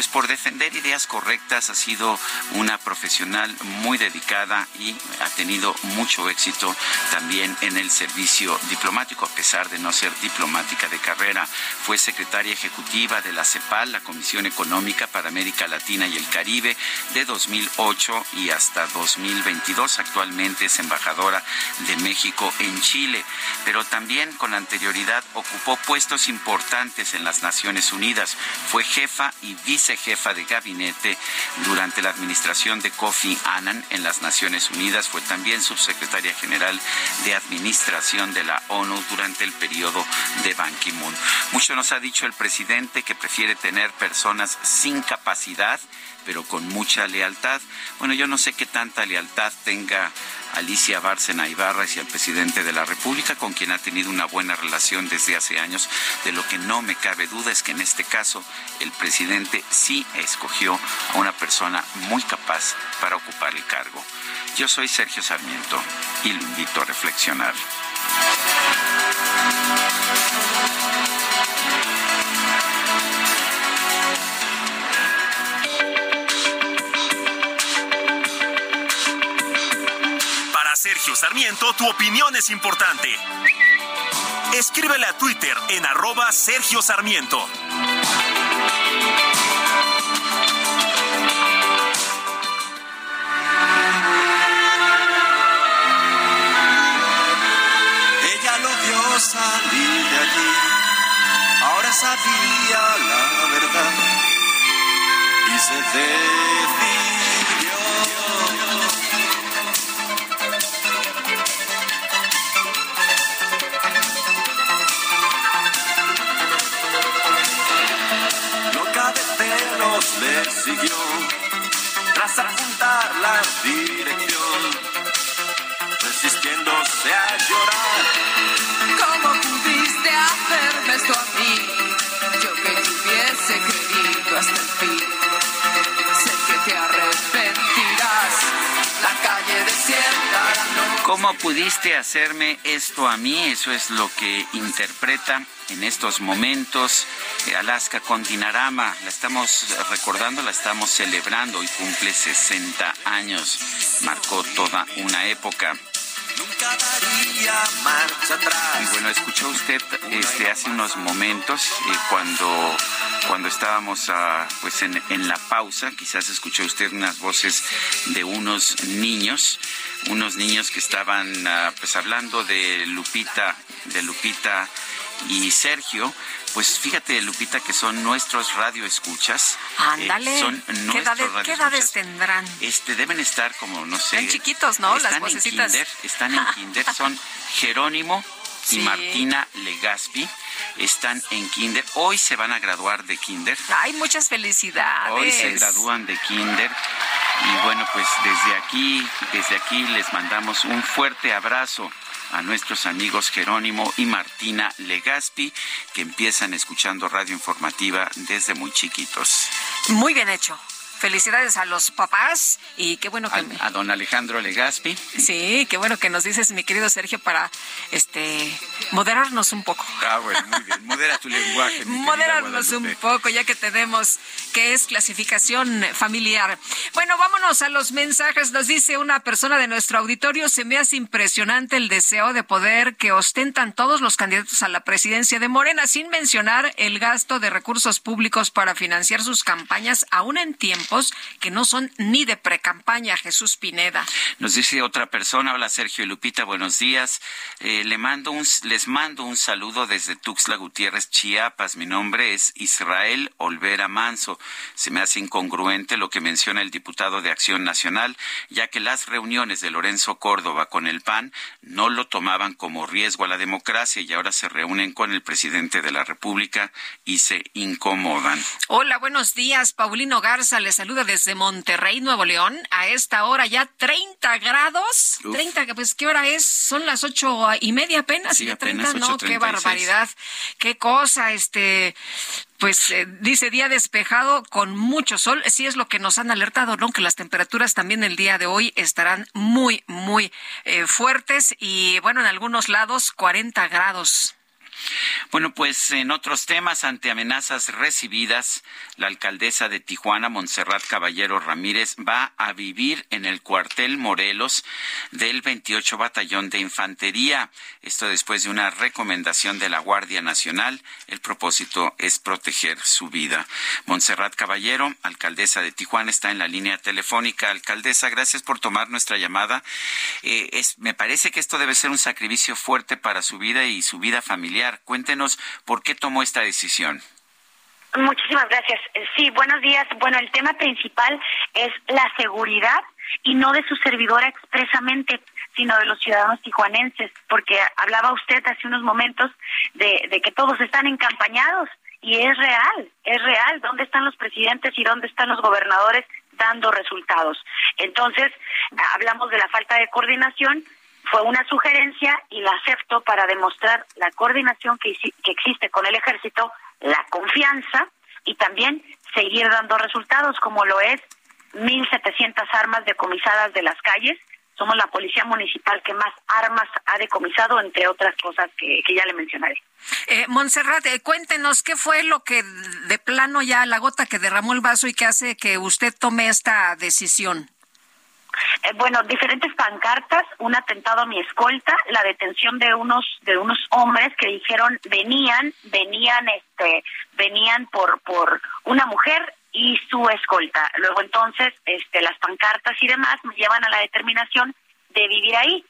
pues por defender ideas correctas ha sido una profesional muy dedicada y ha tenido mucho éxito también en el servicio diplomático, a pesar de no ser diplomática de carrera. Fue secretaria ejecutiva de la CEPAL, la Comisión Económica para América Latina y el Caribe, de 2008 y hasta 2022. Actualmente es embajadora de México en Chile, pero también con anterioridad ocupó puestos importantes en las Naciones Unidas. Fue jefa y vicejefa de gabinete durante la administración de Kofi Annan en las Naciones Unidas. Fue también subsecretaria general de administración de la ONU durante el periodo de Ban Ki-moon. Mucho nos ha dicho el presidente que prefiere tener personas sin capacidad pero con mucha lealtad. Bueno, yo no sé qué tanta lealtad tenga Alicia Bárcena Ibarra y al presidente de la República, con quien ha tenido una buena relación desde hace años. De lo que no me cabe duda es que en este caso el presidente sí escogió a una persona muy capaz para ocupar el cargo. Yo soy Sergio Sarmiento y lo invito a reflexionar. Sergio Sarmiento, tu opinión es importante. Escríbele a Twitter en arroba Sergio Sarmiento. Ella lo vio salir de allí, ahora sabía la verdad y se decidió. Apuntar la dirección, ¿Cómo pudiste hacerme esto a mí? Eso es lo que interpreta en estos momentos eh, Alaska con Dinarama. La estamos recordando, la estamos celebrando y cumple 60 años. Marcó toda una época. Nunca daría marcha atrás. Y bueno, escuchó usted este, hace unos momentos eh, cuando, cuando estábamos ah, pues en, en la pausa, quizás escuchó usted unas voces de unos niños, unos niños que estaban ah, pues hablando de Lupita, de Lupita y Sergio. Pues fíjate, Lupita, que son nuestros radioescuchas. Ándale. Eh, son ¿Qué, nuestros edades, ¿Qué edades tendrán? Este, deben estar como, no sé. Están chiquitos, ¿no? Las en vocecitas. kinder, están en kinder, son Jerónimo y Sí. Martina Legaspi. Están en kinder. Hoy se van a graduar de kinder. Ay, muchas felicidades. Hoy se gradúan de kinder. Y bueno, pues desde aquí, desde aquí les mandamos un fuerte abrazo a nuestros amigos Jerónimo y Martina Legaspi, que empiezan escuchando radio informativa desde muy chiquitos. Muy bien hecho. Felicidades a los papás y qué bueno que me- A don Alejandro Legaspi. Sí, qué bueno que nos dices, mi querido Sergio, para este moderarnos un poco. Ah, bueno, muy bien. Modera tu lenguaje. mi Moderarnos un poco, ya que tenemos que es clasificación familiar. Bueno, vámonos a los mensajes. Nos dice una persona de nuestro auditorio, se me hace impresionante el deseo de poder que ostentan todos los candidatos a la presidencia de Morena, sin mencionar el gasto de recursos públicos para financiar sus campañas, aún en tiempos que no son ni de precampaña, Jesús Pineda. Nos dice otra persona, hola Sergio y Lupita, buenos días. Eh, le mando un, les mando un saludo desde Tuxtla Gutiérrez, Chiapas. Mi nombre es Israel Olvera Manso. Se me hace incongruente lo que menciona el diputado de Acción Nacional, ya que las reuniones de Lorenzo Córdoba con el PAN no lo tomaban como riesgo a la democracia y ahora se reúnen con el presidente de la República y se incomodan. Hola, buenos días. Paulino Garza les saluda desde Monterrey, Nuevo León. A esta hora ya 30 grados. Uf. 30, pues ¿qué hora es? Son las ocho y media apenas. Sí, ya apenas 30, no, qué 8:36. barbaridad. Qué cosa, este, pues eh, dice día despejado con mucho sol. Sí es lo que nos han alertado, ¿no? Que las temperaturas también el día de hoy estarán muy, muy eh, fuertes y bueno, en algunos lados 40 grados. Bueno, pues en otros temas, ante amenazas recibidas, la alcaldesa de Tijuana, Montserrat Caballero Ramírez, va a vivir en el cuartel Morelos del 28 Batallón de Infantería. Esto después de una recomendación de la Guardia Nacional. El propósito es proteger su vida. Montserrat Caballero, alcaldesa de Tijuana, está en la línea telefónica. Alcaldesa, gracias por tomar nuestra llamada. Eh, es, me parece que esto debe ser un sacrificio fuerte para su vida y su vida familiar. Cuéntenos por qué tomó esta decisión. Muchísimas gracias. Eh, Sí, buenos días. Bueno, el tema principal es la seguridad y no de su servidora expresamente, sino de los ciudadanos tijuanenses, porque hablaba usted hace unos momentos de, de que todos están encampañados y es real, es real. ¿Dónde están los presidentes y dónde están los gobernadores dando resultados? Entonces, hablamos de la falta de coordinación, fue una sugerencia y la acepto para demostrar la coordinación que, que existe con el ejército, la confianza, y también seguir dando resultados como lo es 1.700 armas decomisadas de las calles. Somos la policía municipal que más armas ha decomisado, entre otras cosas que, ya le mencionaré. Eh, Montserrat, eh, cuéntenos qué fue lo que de plano ya la gota que derramó el vaso y que hace que usted tome esta decisión. Eh, bueno, diferentes pancartas, un atentado a mi escolta, la detención de unos de unos hombres que dijeron venían, venían, este, venían por por una mujer y su escolta. Luego entonces, este, las pancartas y demás me llevan a la determinación de vivir ahí.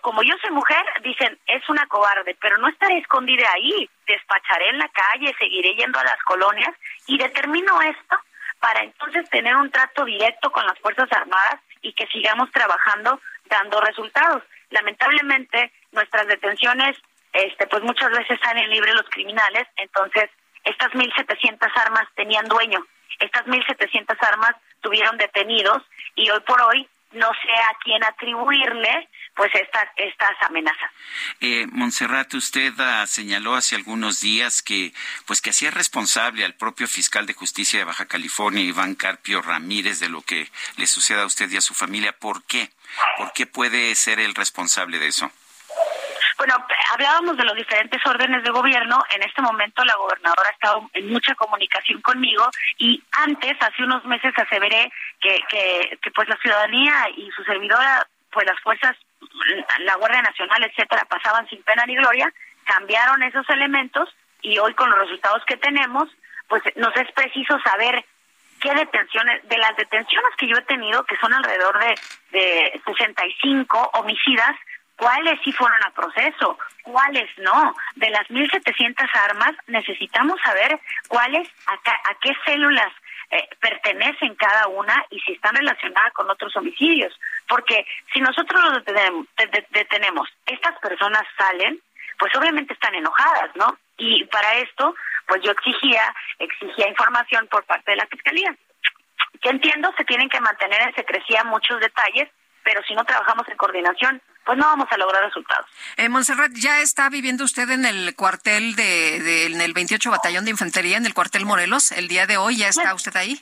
Como yo soy mujer, dicen, es una cobarde, pero no estaré escondida ahí, despacharé en la calle, seguiré yendo a las colonias y determino esto para entonces tener un trato directo con las Fuerzas Armadas y que sigamos trabajando dando resultados. Lamentablemente, nuestras detenciones, este, pues muchas veces salen libres los criminales, entonces estas 1.700 armas tenían dueño, estas 1.700 armas tuvieron detenidos y hoy por hoy no sé a quién atribuirle pues estas estas amenazas. Eh, Montserrat, usted ah, señaló hace algunos días que pues que hacía responsable al propio fiscal de justicia de Baja California, Iván Carpio Ramírez, de lo que le suceda a usted y a su familia. ¿Por qué? ¿Por qué puede ser el responsable de eso? Bueno, hablábamos de los diferentes órdenes de gobierno. En este momento la gobernadora ha estado en mucha comunicación conmigo y antes, hace unos meses, aseveré que, que, que pues la ciudadanía y su servidora, pues las fuerzas, la Guardia Nacional, etcétera, pasaban sin pena ni gloria, cambiaron esos elementos y hoy con los resultados que tenemos, pues nos es preciso saber qué detenciones, de las detenciones que yo he tenido, que son alrededor de, de 65 homicidas, cuáles sí fueron a proceso, cuáles no. De las 1.700 armas necesitamos saber cuáles, a, a qué células eh, pertenecen cada una y si están relacionadas con otros homicidios. Porque si nosotros los detenemos, detenemos, estas personas salen, pues obviamente están enojadas, ¿no? Y para esto, pues yo exigía, exigía información por parte de la Fiscalía. Que entiendo, se tienen que mantener en secrecía muchos detalles, pero si no trabajamos en coordinación, pues no vamos a lograr resultados. Eh, Montserrat, ¿ya está viviendo usted en el cuartel de, en el 28 Batallón de Infantería, en el cuartel Morelos, el día de hoy? ¿Ya está usted ahí?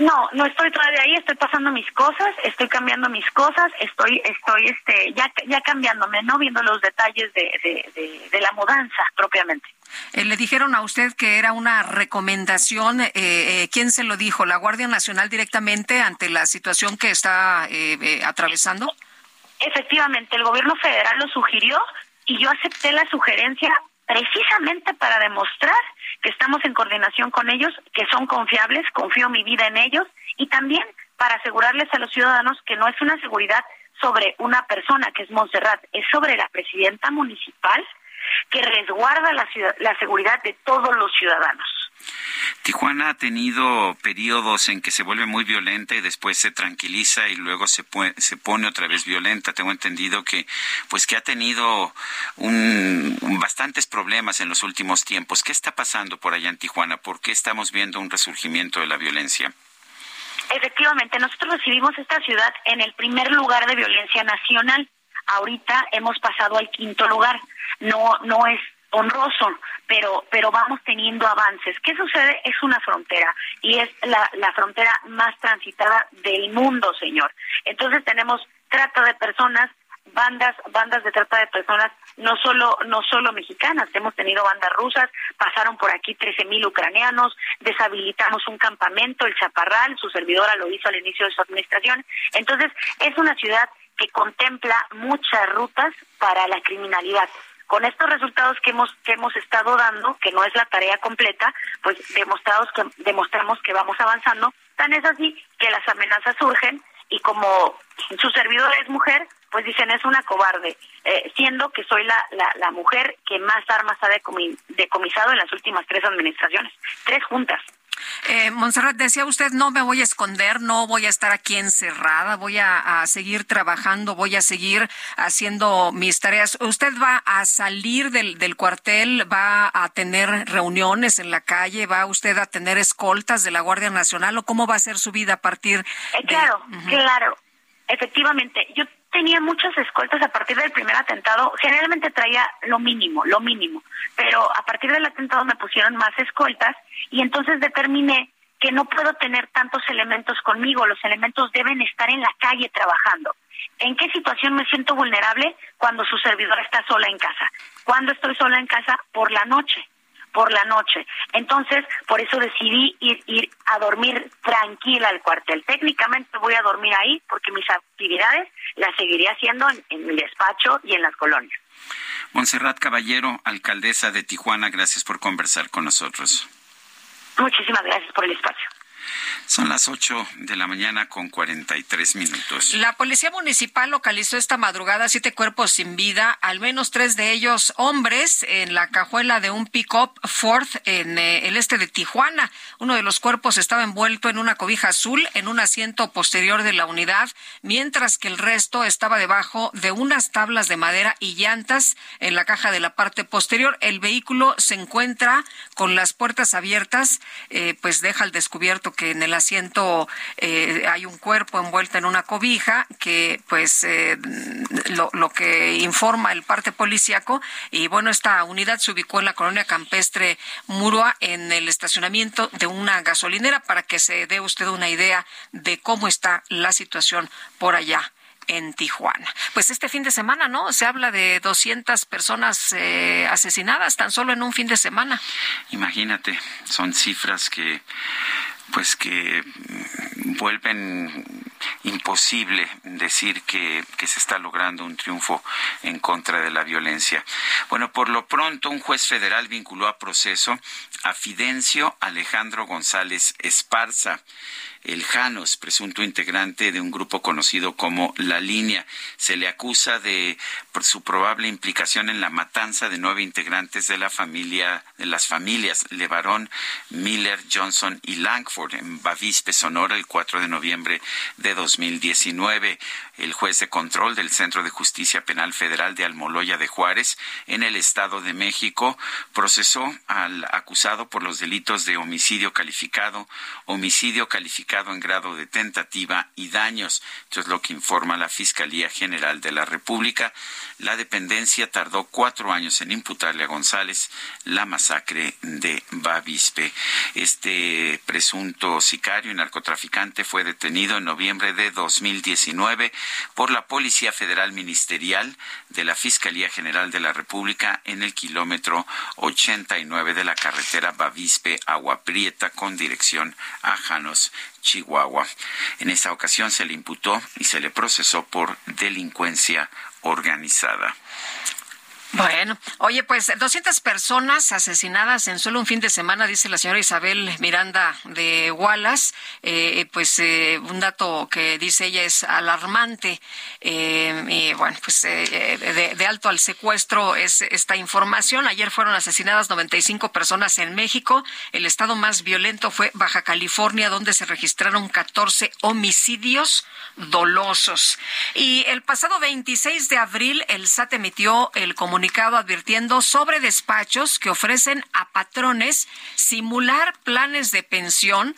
No, no estoy todavía ahí, estoy pasando mis cosas, estoy cambiando mis cosas, estoy, estoy, este, ya, ya cambiándome, no viendo los detalles de, de, de, la mudanza propiamente. Eh, ¿Le dijeron a usted que era una recomendación? Eh, eh, ¿Quién se lo dijo? ¿La Guardia Nacional directamente ante la situación que está eh, atravesando? Efectivamente, el gobierno federal lo sugirió y yo acepté la sugerencia precisamente para demostrar que estamos en coordinación con ellos, que son confiables, confío mi vida en ellos y también para asegurarles a los ciudadanos que no es una seguridad sobre una persona que es Montserrat, es sobre la presidenta municipal que resguarda la, la seguridad de todos los ciudadanos. Tijuana ha tenido periodos en que se vuelve muy violenta y después se tranquiliza y luego se, se pone otra vez violenta. Tengo entendido que, pues, que ha tenido un, bastantes problemas en los últimos tiempos. ¿Qué está pasando por allá en Tijuana? ¿Por qué estamos viendo un resurgimiento de la violencia? Efectivamente, nosotros recibimos esta ciudad en el primer lugar de violencia nacional. Ahorita hemos pasado al quinto lugar. No, no es honroso, pero, pero vamos teniendo avances. ¿Qué sucede? Es una frontera y es la, la frontera más transitada del mundo, señor. Entonces tenemos trata de personas, bandas bandas de trata de personas no solo no solo mexicanas hemos tenido bandas rusas pasaron por aquí trece mil ucranianos deshabilitamos un campamento el Chaparral su servidora lo hizo al inicio de su administración entonces es una ciudad que contempla muchas rutas para la criminalidad con estos resultados que hemos que hemos estado dando, que no es la tarea completa, pues demostrados que demostramos que vamos avanzando. Tan es así que las amenazas surgen y como su servidor es mujer, pues dicen es una cobarde, eh, siendo que soy la, la, mujer que más armas ha decomisado en las últimas tres administraciones, tres juntas. Eh, Monserrat, decía usted, no me voy a esconder, no voy a estar aquí encerrada, voy a, seguir trabajando, voy a seguir haciendo mis tareas. ¿Usted va a salir del, del, cuartel, va a tener reuniones en la calle, va usted a tener escoltas de la Guardia Nacional o cómo va a ser su vida a partir eh, Claro, claro, efectivamente. Yo tenía muchas escoltas a partir del primer atentado. Generalmente traía lo mínimo, lo mínimo. pero a partir del atentado me pusieron más escoltas y entonces determiné que no puedo tener tantos elementos conmigo, los elementos deben estar en la calle trabajando. ¿En qué situación me siento vulnerable? Cuando su servidor está sola en casa. ¿Cuándo estoy sola en casa? Por la noche por la noche. Entonces, por eso decidí ir, ir a dormir tranquila al cuartel. Técnicamente voy a dormir ahí porque mis actividades las seguiré haciendo en, en mi despacho y en las colonias. Montserrat Caballero, alcaldesa de Tijuana, gracias por conversar con nosotros. Muchísimas gracias por el espacio. Son las 8 de la mañana con 43 minutos. La Policía Municipal localizó esta madrugada siete cuerpos sin vida, al menos tres de ellos hombres, en la cajuela de un pick-up Ford en eh, el este de Tijuana. Uno de los cuerpos estaba envuelto en una cobija azul en un asiento posterior de la unidad, mientras que el resto estaba debajo de unas tablas de madera y llantas en la caja de la parte posterior. El vehículo se encuentra con las puertas abiertas, eh, pues deja al descubierto que en el asiento eh, hay un cuerpo envuelto en una cobija que pues eh, lo, que informa el parte policíaco y bueno esta unidad se ubicó en la colonia campestre Murua en el estacionamiento de una gasolinera para que se dé usted una idea de cómo está la situación por allá en Tijuana. Pues este fin de semana, ¿no? Se habla de 200 personas eh, asesinadas tan solo en un fin de semana. Imagínate, son cifras que pues que vuelven imposible decir que, que, se está logrando un triunfo en contra de la violencia. Bueno, por lo pronto, un juez federal vinculó a proceso a Fidencio Alejandro González Esparza el Janos, presunto integrante de un grupo conocido como La Línea. Se le acusa de su probable implicación en la matanza de nueve integrantes de la familia, de las familias Levarón, Miller, Johnson y Langford en Bavispe, Sonora, el 4 de noviembre de 2019. El juez de control del Centro de Justicia Penal Federal de Almoloya de Juárez, en el Estado de México, procesó al acusado por los delitos de homicidio calificado, homicidio calificado en grado de tentativa y daños. Esto es lo que informa la Fiscalía General de la República. La dependencia tardó cuatro años en imputarle a González la masacre de Bavispe. Este presunto sicario y narcotraficante fue detenido en noviembre de 2019 por la Policía Federal Ministerial de la Fiscalía General de la República en el kilómetro 89 de la carretera Bavispe-Agua Prieta con dirección a Janos, Chihuahua. En esta ocasión se le imputó y se le procesó por delincuencia organizada. Bueno, oye, pues 200 personas asesinadas en solo un fin de semana, dice la señora Isabel Miranda de Wallace. Eh, pues eh, un dato que dice ella es alarmante. Eh, y bueno, pues de, de, alto al secuestro es esta información. Ayer fueron asesinadas 95 personas en México. El estado más violento fue Baja California, donde se registraron 14 homicidios dolosos. Y el pasado 26 de abril, el SAT emitió el comunicado comunicado advirtiendo sobre despachos que ofrecen a patrones simular planes de pensión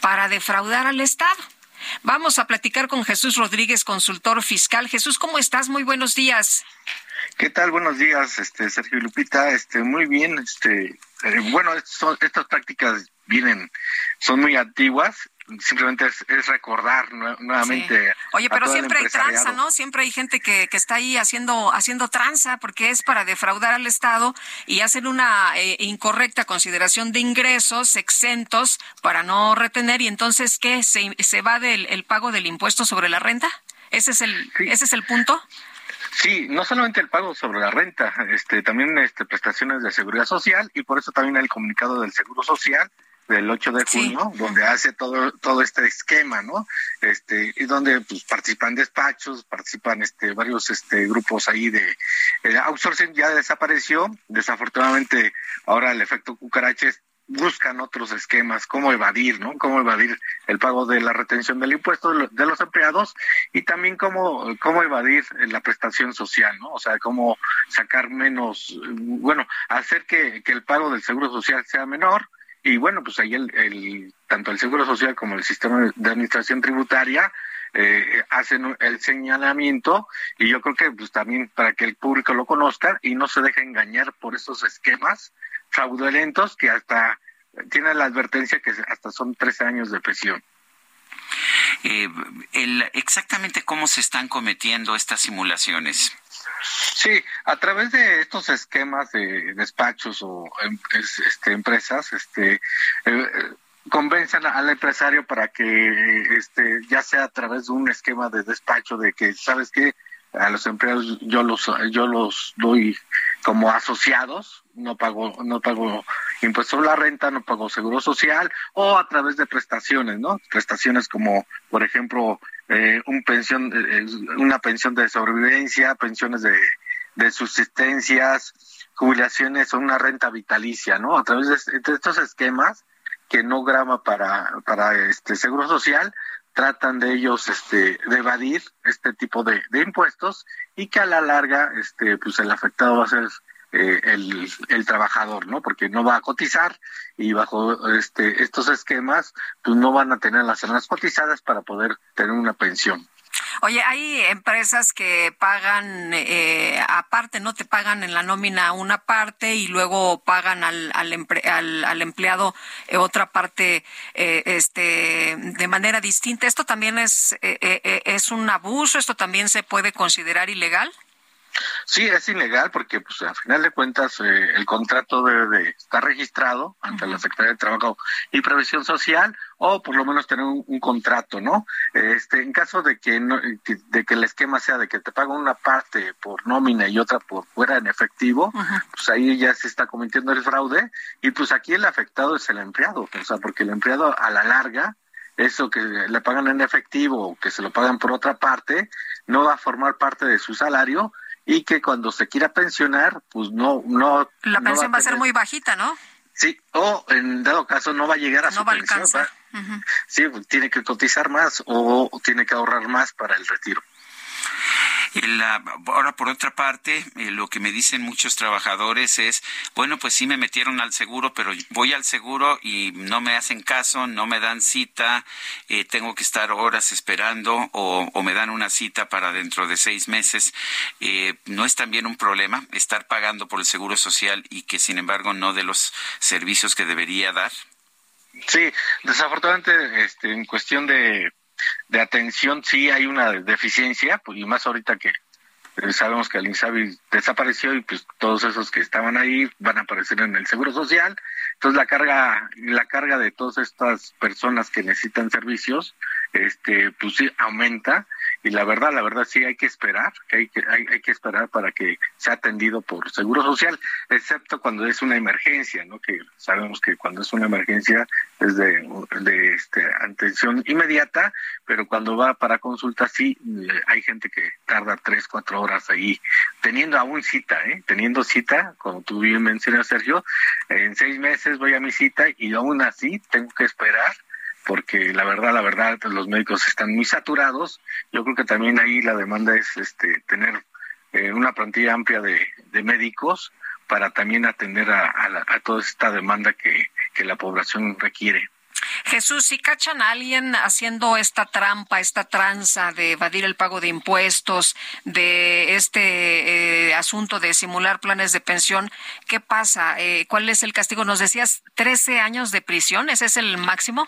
para defraudar al Estado. Vamos a platicar con Jesús Rodríguez, consultor fiscal. Jesús, ¿cómo estás? Muy buenos días. ¿Qué tal? Buenos días, este Sergio Lupita. Este, muy bien. Este, eh, bueno, estas prácticas vienen, son muy antiguas simplemente es, recordar nuevamente. Oye, pero siempre hay tranza, ¿no? Siempre hay gente que, que está ahí haciendo, haciendo tranza porque es para defraudar al Estado y hacen una eh, incorrecta consideración de ingresos exentos para no retener y entonces, ¿qué? ¿Se, se va del el pago del impuesto sobre la renta? ¿Ese es el, ¿ese es el punto? Sí, no solamente el pago sobre la renta, este, también este, prestaciones de seguridad social y por eso también el comunicado del Seguro Social del 8 de junio, donde hace todo todo este esquema, ¿no? Este y donde pues participan despachos, participan este varios este grupos ahí de eh, outsourcing ya desapareció, desafortunadamente ahora el efecto cucaraches buscan otros esquemas, cómo evadir, ¿no? Cómo evadir el pago de la retención del impuesto de los empleados y también cómo, cómo evadir la prestación social, ¿no? O sea, cómo sacar menos, bueno, hacer que, que el pago del seguro social sea menor, y bueno, pues ahí el, el, tanto el Seguro Social como el sistema de administración tributaria eh, hacen el señalamiento y yo creo que pues también para que el público lo conozca y no se deje engañar por esos esquemas fraudulentos que hasta tienen la advertencia que hasta son tres años de prisión. Eh, exactamente cómo se están cometiendo estas simulaciones. Sí, a través de estos esquemas de despachos o em, este, empresas, este, eh, convencen al empresario para que, este, ya sea a través de un esquema de despacho, de que, ¿sabes qué? A los empleados yo los, yo los doy como asociados, no pago, no pago impuesto a la renta, no pago seguro social, o a través de prestaciones, ¿no? Prestaciones como, por ejemplo, eh, un pensión, eh, una pensión de sobrevivencia, pensiones de, de subsistencias, jubilaciones o una renta vitalicia, ¿no? A través de, estos esquemas que no graba para, para este seguro social, tratan de ellos este, de evadir este tipo de, de impuestos y que a la larga este, pues el afectado va a ser eh, el, el, trabajador, ¿no? Porque no va a cotizar y bajo este, estos esquemas, pues no van a tener las zonas cotizadas para poder tener una pensión. Oye, hay empresas que pagan eh, aparte, no te pagan en la nómina una parte y luego pagan al, al, al, empleado eh, otra parte eh, este, de manera distinta. ¿Esto también es, es un abuso? ¿Esto también se puede considerar ilegal? Sí, es ilegal porque, pues, al final de cuentas, eh, el contrato debe estar registrado ante la Secretaría de Trabajo y Previsión Social o por lo menos tener un, contrato, ¿no? Este, en caso de que, no, de que el esquema sea de que te pagan una parte por nómina y otra por fuera en efectivo, pues ahí ya se está cometiendo el fraude y pues aquí el afectado es el empleado, o sea, porque el empleado a la larga eso que le pagan en efectivo o que se lo pagan por otra parte, no va a formar parte de su salario y que cuando se quiera pensionar, pues no, no. La pensión va, a, ser muy bajita, ¿no? Sí, o en dado caso no va a llegar a su pensión. Sí, tiene que cotizar más o tiene que ahorrar más para el retiro ahora, por otra parte, eh, lo que me dicen muchos trabajadores es, bueno, pues sí me metieron al seguro, pero voy al seguro y no me hacen caso, no me dan cita, eh, tengo que estar horas esperando o, me dan una cita para dentro de seis meses. Eh, ¿No es también un problema estar pagando por el seguro social y que, sin embargo, no de los servicios que debería dar? Sí, desafortunadamente, este, en cuestión de de atención sí hay una deficiencia, pues, y más ahorita que eh, sabemos que el INSABI desapareció y pues todos esos que estaban ahí van a aparecer en el Seguro Social. Entonces la carga, la carga de todas estas personas que necesitan servicios, este, pues sí aumenta y la verdad, la verdad sí hay que esperar, hay que, hay, hay que esperar para que sea atendido por Seguro Social, excepto cuando es una emergencia, ¿no? Que sabemos que cuando es una emergencia es de, de este, atención inmediata, pero cuando va para consulta sí, eh, hay gente que tarda tres, cuatro horas ahí, teniendo aún cita, ¿eh? Teniendo cita, como tú bien mencionas, Sergio, en seis meses voy a mi cita y aún así tengo que esperar porque la verdad, la verdad, los médicos están muy saturados. Yo creo que también ahí la demanda es este, tener eh, una plantilla amplia de, médicos para también atender a, toda esta demanda que, la población requiere. Jesús, si cachan a alguien haciendo esta trampa, esta tranza de evadir el pago de impuestos, de este eh, asunto de simular planes de pensión, ¿qué pasa? Eh, ¿Cuál es el castigo? Nos decías 13 años de prisión, ¿ese es el máximo?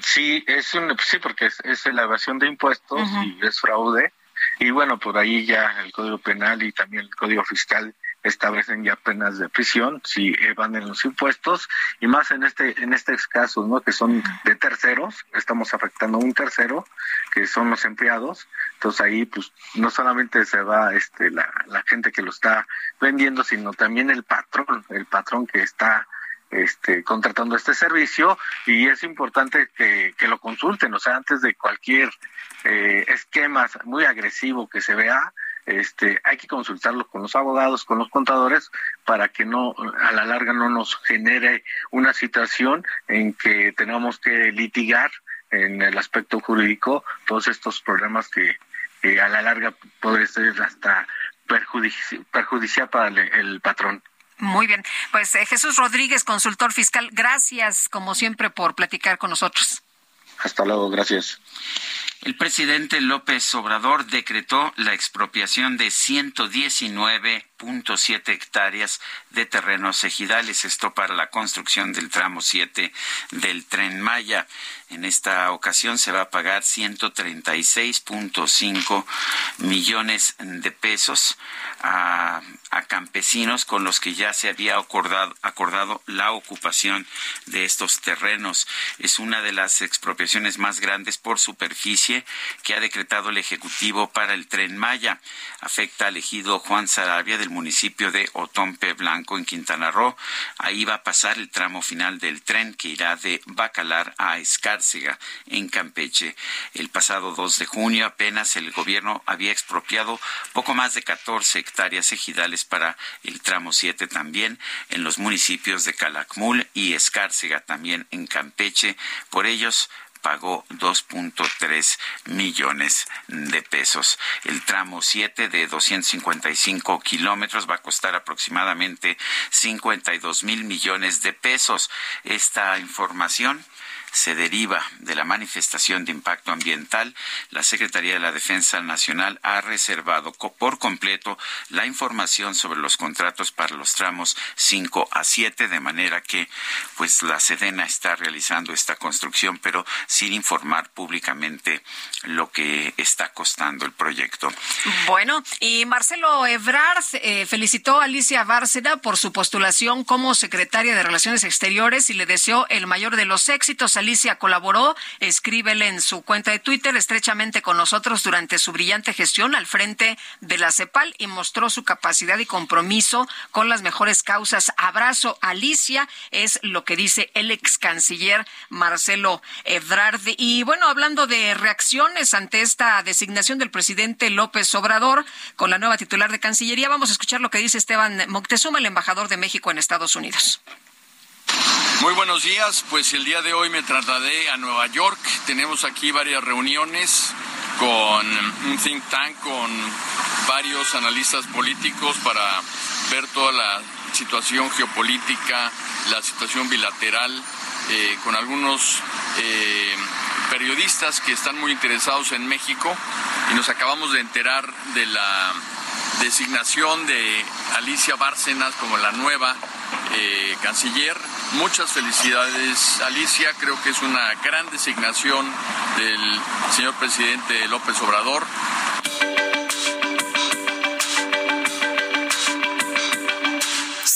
Sí, es un, sí, porque es, la evasión de impuestos y es fraude. Y bueno, por ahí ya el Código Penal y también el Código Fiscal establecen ya penas de prisión si evaden los impuestos. Y más en este en estos casos no que son de terceros estamos afectando a un tercero que son los empleados. Entonces ahí pues no solamente se va este la, la gente que lo está vendiendo sino también el patrón el patrón que está este, contratando este servicio y es importante que, lo consulten, o sea, antes de cualquier eh, esquema muy agresivo que se vea, este, hay que consultarlo con los abogados, con los contadores, para que no, a la larga no nos genere una situación en que tengamos que litigar en el aspecto jurídico todos estos problemas que, a la larga puede ser hasta perjudicial para el patrón. Muy bien. Pues eh, Jesús Rodríguez, consultor fiscal, gracias como siempre por platicar con nosotros. Hasta luego, gracias. El presidente López Obrador decretó la expropiación de 119.7 hectáreas de terrenos ejidales, esto para la construcción del tramo 7 del tren Maya. En esta ocasión se va a pagar 136.5 millones de pesos a, campesinos con los que ya se había acordado, acordado la ocupación de estos terrenos. Es una de las expropiaciones más grandes por superficie que ha decretado el Ejecutivo para el tren Maya. Afecta al ejido Juan Sarabia del municipio de Otompe Blanco en Quintana Roo. Ahí va a pasar el tramo final del tren que irá de Bacalar a Escárcega en Campeche. El pasado 2 de junio apenas el gobierno había expropiado poco más de 14 hectáreas ejidales para el tramo 7 también en los municipios de Calakmul y Escárcega también en Campeche. Por ellos pagó 2.3 millones de pesos. El tramo 7 de 255 kilómetros va a costar aproximadamente 52 mil millones de pesos. Esta información se deriva de la manifestación de impacto ambiental, la Secretaría de la Defensa Nacional ha reservado por completo la información sobre los contratos para los tramos 5 a 7, de manera que pues la Sedena está realizando esta construcción, pero sin informar públicamente lo que está costando el proyecto. Bueno, y Marcelo Ebrard eh, felicitó a Alicia Bárcena por su postulación como secretaria de Relaciones Exteriores y le deseó el mayor de los éxitos Alicia colaboró, escríbele en su cuenta de Twitter, estrechamente con nosotros durante su brillante gestión al frente de la CEPAL y mostró su capacidad y compromiso con las mejores causas. Abrazo, Alicia, es lo que dice el ex canciller Marcelo Ebrard. Y bueno, hablando de reacciones ante esta designación del presidente López Obrador con la nueva titular de Cancillería, vamos a escuchar lo que dice Esteban Moctezuma, el embajador de México en Estados Unidos. Muy buenos días, pues el día de hoy me trasladé a Nueva York. Tenemos aquí varias reuniones con un think tank, con varios analistas políticos para ver toda la situación geopolítica, la situación bilateral, eh, con algunos eh, periodistas que están muy interesados en México y nos acabamos de enterar de la designación de Alicia Bárcenas como la nueva eh, canciller. Muchas felicidades, Alicia. Creo que es una gran designación del señor presidente López Obrador.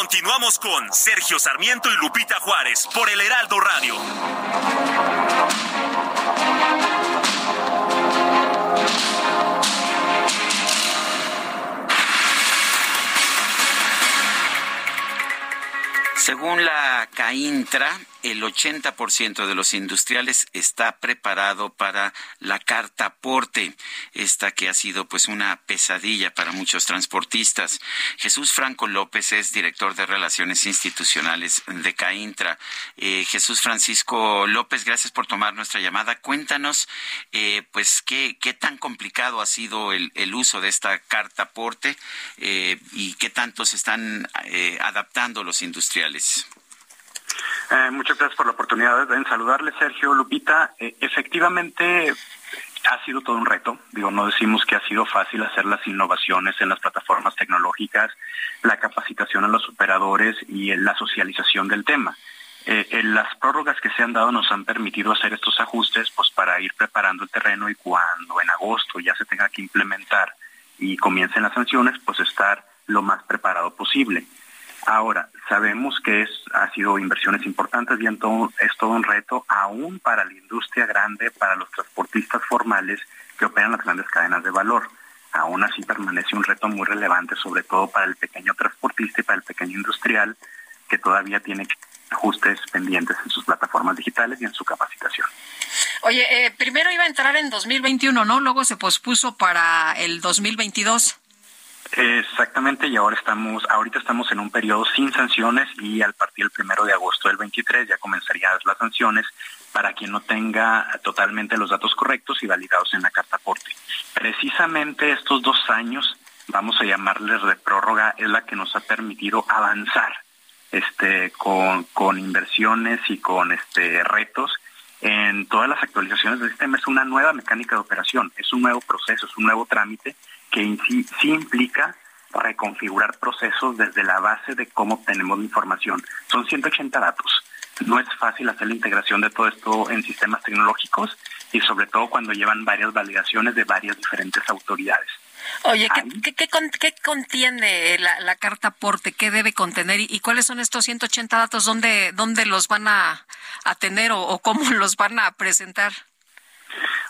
Continuamos con Sergio Sarmiento y Lupita Juárez por el Heraldo Radio. Según la CAINTRA, el 80% de los industriales está preparado para la carta aporte, esta que ha sido pues una pesadilla para muchos transportistas. Jesús Franco López es director de Relaciones Institucionales de CAINTRA. Eh, Jesús Francisco López, gracias por tomar nuestra llamada. Cuéntanos eh, pues qué, tan complicado ha sido el, uso de esta carta aporte eh, y qué tanto se están adaptando los industriales. Eh, muchas gracias por la oportunidad de saludarle, Sergio Lupita. Eh, efectivamente, ha sido todo un reto. Digo, no decimos que ha sido fácil hacer las innovaciones en las plataformas tecnológicas, la capacitación a los operadores y la socialización del tema. Eh, las prórrogas que se han dado nos han permitido hacer estos ajustes pues para ir preparando el terreno y cuando en agosto ya se tenga que implementar y comiencen las sanciones, pues estar lo más preparado posible. Ahora, sabemos que es, ha sido inversiones importantes y es todo un reto aún para la industria grande, para los transportistas formales que operan las grandes cadenas de valor. Aún así permanece un reto muy relevante, sobre todo para el pequeño transportista y para el pequeño industrial, que todavía tiene ajustes pendientes en sus plataformas digitales y en su capacitación. Oye, eh, primero iba a entrar en 2021, ¿no? Luego se pospuso para el 2022. Exactamente, y ahora estamos, ahorita estamos en un periodo sin sanciones y al partir del primero de agosto del 23 ya comenzarían las sanciones para quien no tenga totalmente los datos correctos y validados en la carta aporte. Precisamente estos dos años, vamos a llamarles de prórroga, es la que nos ha permitido avanzar este, con, con inversiones y con este, retos en todas las actualizaciones del sistema. Es una nueva mecánica de operación, es un nuevo proceso, es un nuevo trámite que sí, sí implica reconfigurar procesos desde la base de cómo obtenemos la información. Son 180 datos. No es fácil hacer la integración de todo esto en sistemas tecnológicos y sobre todo cuando llevan varias validaciones de varias diferentes autoridades. Oye, ¿qué, qué, qué, contiene la, la, carta aporte? ¿Qué debe contener? ¿Y, cuáles son estos 180 datos? ¿Dónde, dónde los van a, a tener o, o, cómo los van a presentar?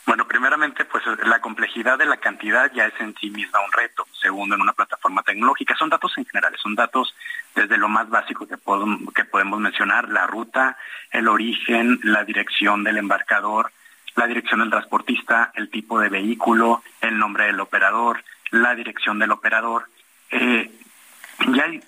Bueno, primeramente, pues la complejidad de la cantidad ya es en sí misma un reto. Segundo, en una plataforma tecnológica. Son datos en general, son datos desde lo más básico que, podemos mencionar, la ruta, el origen, la dirección del embarcador, la dirección del transportista, el tipo de vehículo, el nombre del operador, la dirección del operador. Eh, ya hay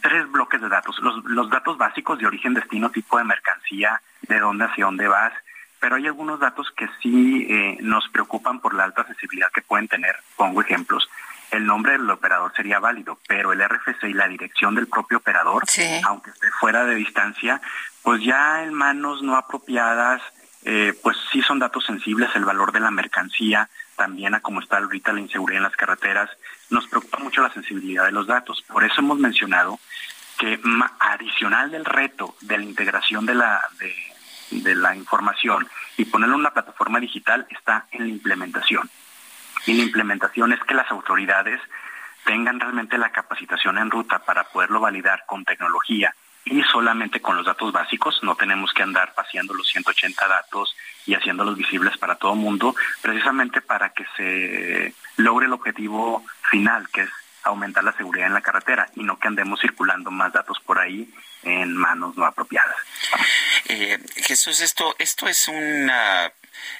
tres bloques de datos. Los datos básicos de origen, destino, tipo de mercancía, de dónde hacia dónde vas, pero hay algunos datos que sí eh, nos preocupan por la alta accesibilidad que pueden tener. Pongo ejemplos. El nombre del operador sería válido, pero el RFC y la dirección del propio operador, aunque esté fuera de distancia, pues ya en manos no apropiadas, eh, pues sí son datos sensibles, el valor de la mercancía, también a cómo está ahorita la inseguridad en las carreteras, nos preocupa mucho la sensibilidad de los datos. Por eso hemos mencionado que adicional del reto de la integración de la, de, de la información y ponerlo en una plataforma digital está en la implementación. Y la implementación es que las autoridades tengan realmente la capacitación en ruta para poderlo validar con tecnología y solamente con los datos básicos, no tenemos que andar paseando los 180 datos y haciéndolos visibles para todo el mundo, precisamente para que se logre el objetivo final, que es aumentar la seguridad en la carretera y no que andemos circulando más datos por ahí en manos no apropiadas. Eh, Jesús, esto, esto es una,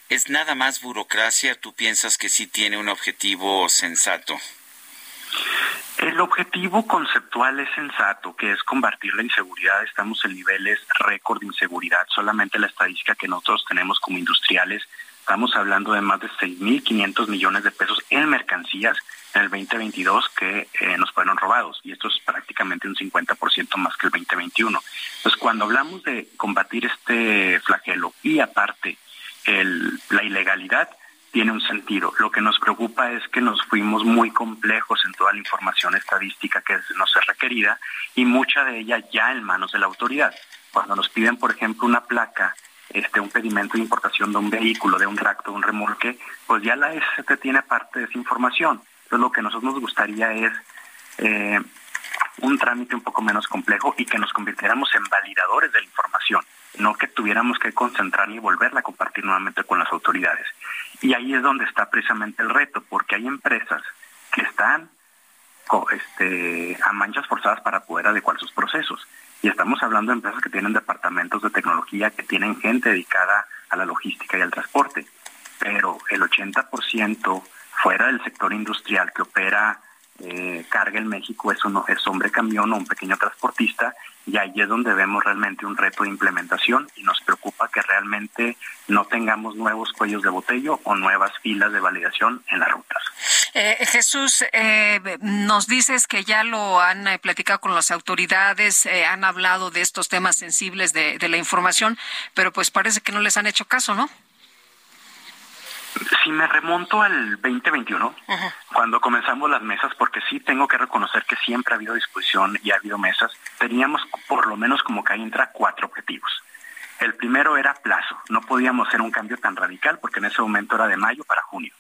es nada más burocracia. ¿Tú piensas que sí tiene un objetivo sensato? El objetivo conceptual es sensato, que es combatir la inseguridad. Estamos en niveles récord de inseguridad. Solamente la estadística que nosotros tenemos como industriales, estamos hablando de más de 6.500 millones de pesos en mercancías en el 2022 que eh, nos fueron robados y esto es prácticamente un 50% más que el 2021. Entonces, cuando hablamos de combatir este flagelo y aparte el, la ilegalidad, tiene un sentido. Lo que nos preocupa es que nos fuimos muy complejos en toda la información estadística que nos es requerida y mucha de ella ya en manos de la autoridad. Cuando nos piden, por ejemplo, una placa este un pedimento de importación de un vehículo, de un tracto, un remolque, pues ya la SCT tiene parte de esa información. Entonces lo que a nosotros nos gustaría es eh, un trámite un poco menos complejo y que nos convirtiéramos en validadores de la información, no que tuviéramos que concentrar y volverla a compartir nuevamente con las autoridades. Y ahí es donde está precisamente el reto, porque hay empresas que están este, a manchas forzadas para poder adecuar sus procesos. Y estamos hablando de empresas que tienen departamentos de tecnología, que tienen gente dedicada a la logística y al transporte, pero el 80% fuera del sector industrial que opera eh, carga en México es, uno, es hombre camión o un pequeño transportista y ahí es donde vemos realmente un reto de implementación y nos preocupa que realmente no tengamos nuevos cuellos de botello o nuevas filas de validación en las rutas. Eh, Jesús, eh, nos dices que ya lo han eh, platicado con las autoridades, eh, han hablado de estos temas sensibles de, de la información, pero pues parece que no les han hecho caso, ¿no? Si me remonto al 2021, cuando comenzamos las mesas, porque sí tengo que reconocer que siempre ha habido discusión y ha habido mesas, teníamos por lo menos como que ahí entra cuatro objetivos. El primero era plazo, no podíamos hacer un cambio tan radical porque en ese momento era de mayo para junio.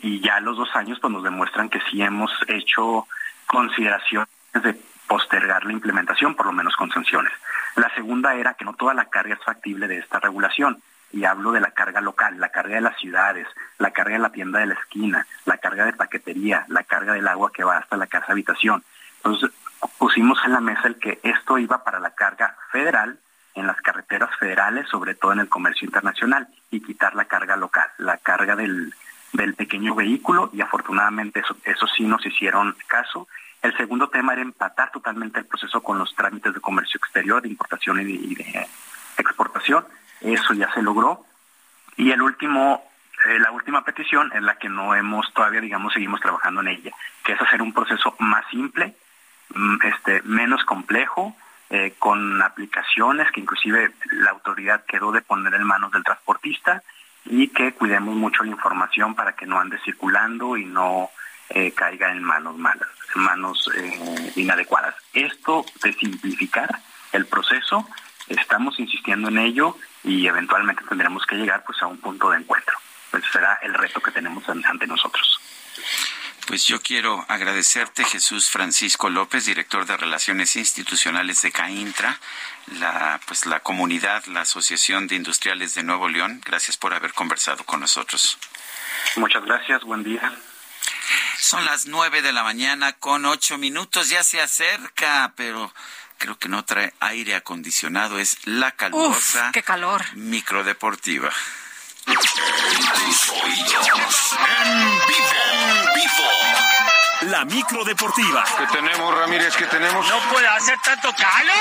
Y ya los dos años pues nos demuestran que sí hemos hecho consideraciones de postergar la implementación, por lo menos con sanciones. La segunda era que no toda la carga es factible de esta regulación y hablo de la carga local, la carga de las ciudades, la carga de la tienda de la esquina, la carga de paquetería, la carga del agua que va hasta la casa habitación. Entonces pusimos en la mesa el que esto iba para la carga federal en las carreteras federales, sobre todo en el comercio internacional, y quitar la carga local, la carga del, del pequeño vehículo y afortunadamente eso, eso sí nos hicieron caso. El segundo tema era empatar totalmente el proceso con los trámites de comercio exterior, de importación y de, exportación. Eso ya se logró. Y el último, eh, la última petición es la que no hemos todavía, digamos, seguimos trabajando en ella, que es hacer un proceso más simple, mm, este, menos complejo, eh, con aplicaciones que inclusive la autoridad quedó de poner en manos del transportista y que cuidemos mucho la información para que no ande circulando y no eh, caiga en manos malas, en manos eh, inadecuadas. Esto de simplificar el proceso, estamos insistiendo en ello y eventualmente tendremos que llegar pues a un punto de encuentro. Pues será el reto que tenemos ante nosotros. Pues yo quiero agradecerte, Jesús Francisco López, director de Relaciones Institucionales de CAINTRA, la, pues la comunidad, la Asociación de Industriales de Nuevo León. Gracias por haber conversado con nosotros. Muchas gracias, buen día. Son las nueve de la mañana con ocho minutos, ya se acerca, pero creo que no trae aire acondicionado, es la calurosa. qué calor. Microdeportiva. En vivo, en vivo. La micro deportiva. ¿Qué tenemos, Ramírez? ¿Qué tenemos? No puede hacer tanto calor.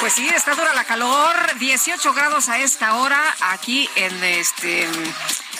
Pues sí, está dura la calor, 18 grados a esta hora aquí en este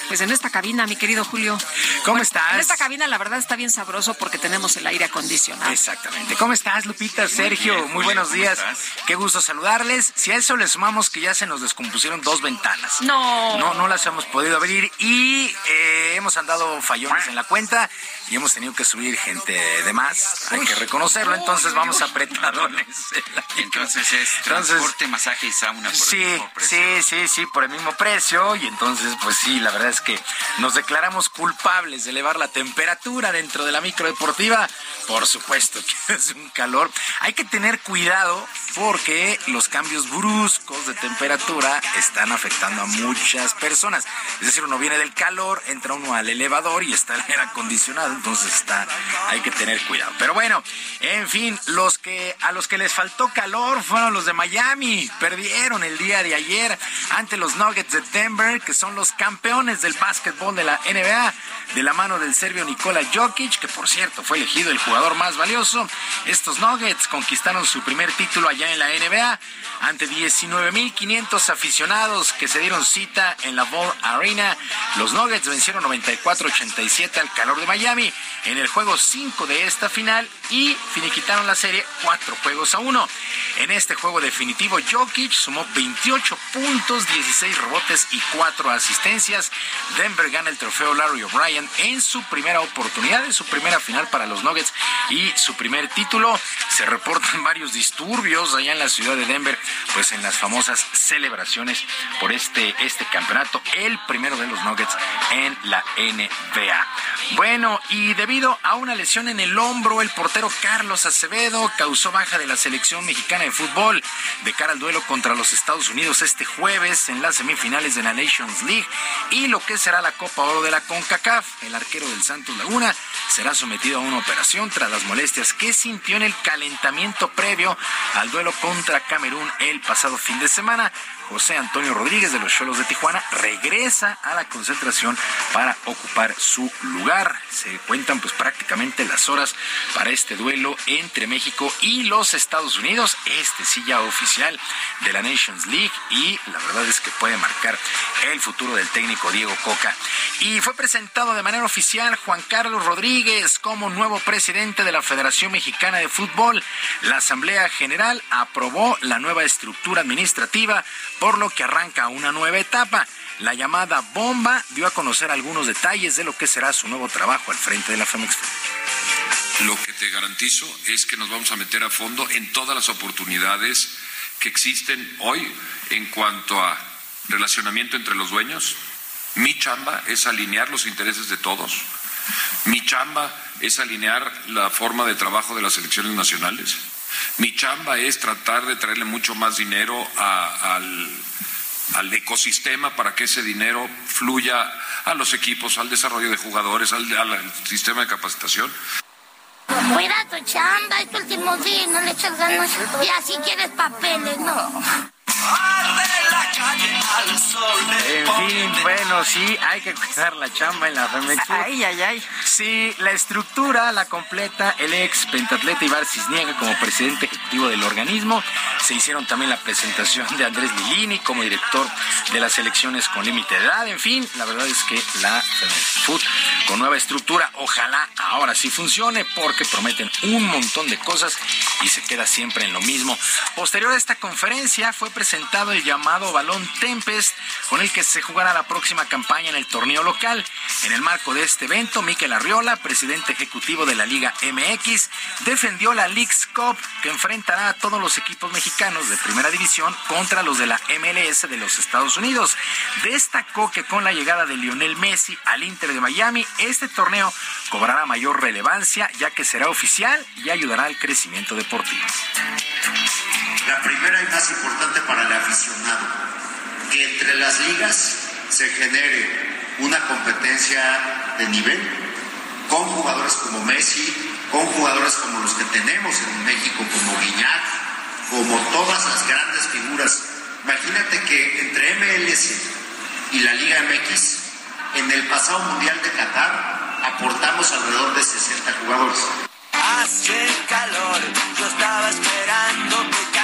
pues en esta cabina, mi querido Julio. ¿Cómo estás? En esta cabina la verdad está bien sabroso porque tenemos el aire acondicionado. Exactamente. ¿Cómo estás, Lupita, Sergio? Muy, buenos días. Qué gusto saludarles. Si a eso le sumamos que ya se nos descompusieron dos ventanas. No. No, no las hemos podido abrir y eh, hemos andado fallones en la cuenta y hemos tenido que subir gente de más. Hay que reconocerlo. Entonces vamos apretadones. Entonces es transporte, masaje y sauna por sí, el mismo precio. Sí, sí, sí, por el mismo precio. Y entonces, pues sí, la verdad es que nos declaramos culpables de elevar la temperatura dentro de la microdeportiva. Por supuesto que es un calor. Hay que tener cuidado porque los cambios bruscos de temperatura están afectando a muchas personas. Es decir, uno viene del calor, entra uno al elevador y está el aire acondicionado, entonces está, hay que tener cuidado. Pero bueno, en fin, los que a los que les faltó calor fueron los de Miami. Perdieron el día de ayer ante los Nuggets de Denver, que son los campeones del básquetbol de la NBA, de la mano del serbio Nikola Jokic, que por cierto fue elegido el jugador más valioso. Estos Nuggets conquistaron su primer título allá en la NBA ante 19.500 aficionados que se dieron cita en la Ball Arena. Los Nuggets vencieron 94-87 al calor de Miami en el juego 5 de esta final y finiquitaron la serie 4 juegos a 1. En este juego definitivo, Jokic sumó 28 puntos, 16 rebotes y 4 asistencias. Denver gana el trofeo Larry O'Brien en su primera oportunidad, en su primera final para los Nuggets y su primer título. Se reportan varios disturbios allá en la ciudad de Denver, pues en las famosas celebraciones por este, este campeonato, el primero de los Nuggets en la NBA. Bueno, y debido a una lesión en el hombro, el portero Carlos Acevedo causó baja de la selección mexicana de fútbol de cara al duelo contra los Estados Unidos este jueves en las semifinales de la Nations League y lo que será la Copa Oro de la CONCACAF. El arquero del Santos Laguna será sometido a una operación tras las molestias que sintió en el calentamiento previo al duelo contra Camerún el pasado fin de semana. José Antonio Rodríguez de los Cholos de Tijuana regresa a la concentración para ocupar su lugar. Se cuentan pues prácticamente las horas para este duelo entre México y los Estados Unidos. Este sí ya oficial de la Nations League y la verdad es que puede marcar el futuro del técnico Diego Coca. Y fue presentado de manera oficial Juan Carlos Rodríguez como nuevo presidente de la Federación Mexicana de Fútbol. La Asamblea General aprobó la nueva estructura administrativa por lo que arranca una nueva etapa. La llamada bomba dio a conocer algunos detalles de lo que será su nuevo trabajo al frente de la Femex. Lo que te garantizo es que nos vamos a meter a fondo en todas las oportunidades que existen hoy en cuanto a relacionamiento entre los dueños. Mi chamba es alinear los intereses de todos. Mi chamba es alinear la forma de trabajo de las elecciones nacionales. Mi chamba es tratar de traerle mucho más dinero al, al, ecosistema para que ese dinero fluya a los equipos, al desarrollo de jugadores, al, al sistema de capacitación. Cuida tu chamba, es tu último día, no le echas ganas. Y así quieres papeles, no. En fin, bueno, sí, hay que cuidar la chamba en la Femex. Ay, ay, ay. Sí, la estructura la completa el ex pentatleta Ibar Cisniega como presidente ejecutivo del organismo. Se hicieron también la presentación de Andrés Lilini como director de las elecciones con límite de edad. En fin, la verdad es que la Food con nueva estructura, ojalá ahora sí funcione porque prometen un montón de cosas y se queda siempre en lo mismo. Posterior a esta conferencia fue presentado el llamado balón Tempest con el que se jugará la próxima campaña en el torneo local. En el marco de este evento, Miquel Arriola, presidente ejecutivo de la Liga MX, defendió la League's Cup que enfrentará a todos los equipos mexicanos de primera división contra los de la MLS de los Estados Unidos. Destacó que con la llegada de Lionel Messi al Inter de Miami, este torneo cobrará mayor relevancia ya que será oficial y ayudará al crecimiento deportivo. La primera y más importante para el aficionado, que entre las ligas se genere una competencia de nivel con jugadores como Messi, con jugadores como los que tenemos en México, como Guiñac, como todas las grandes figuras. Imagínate que entre MLS y la Liga MX, en el pasado Mundial de Qatar, aportamos alrededor de 60 jugadores. Hace calor, yo estaba esperando que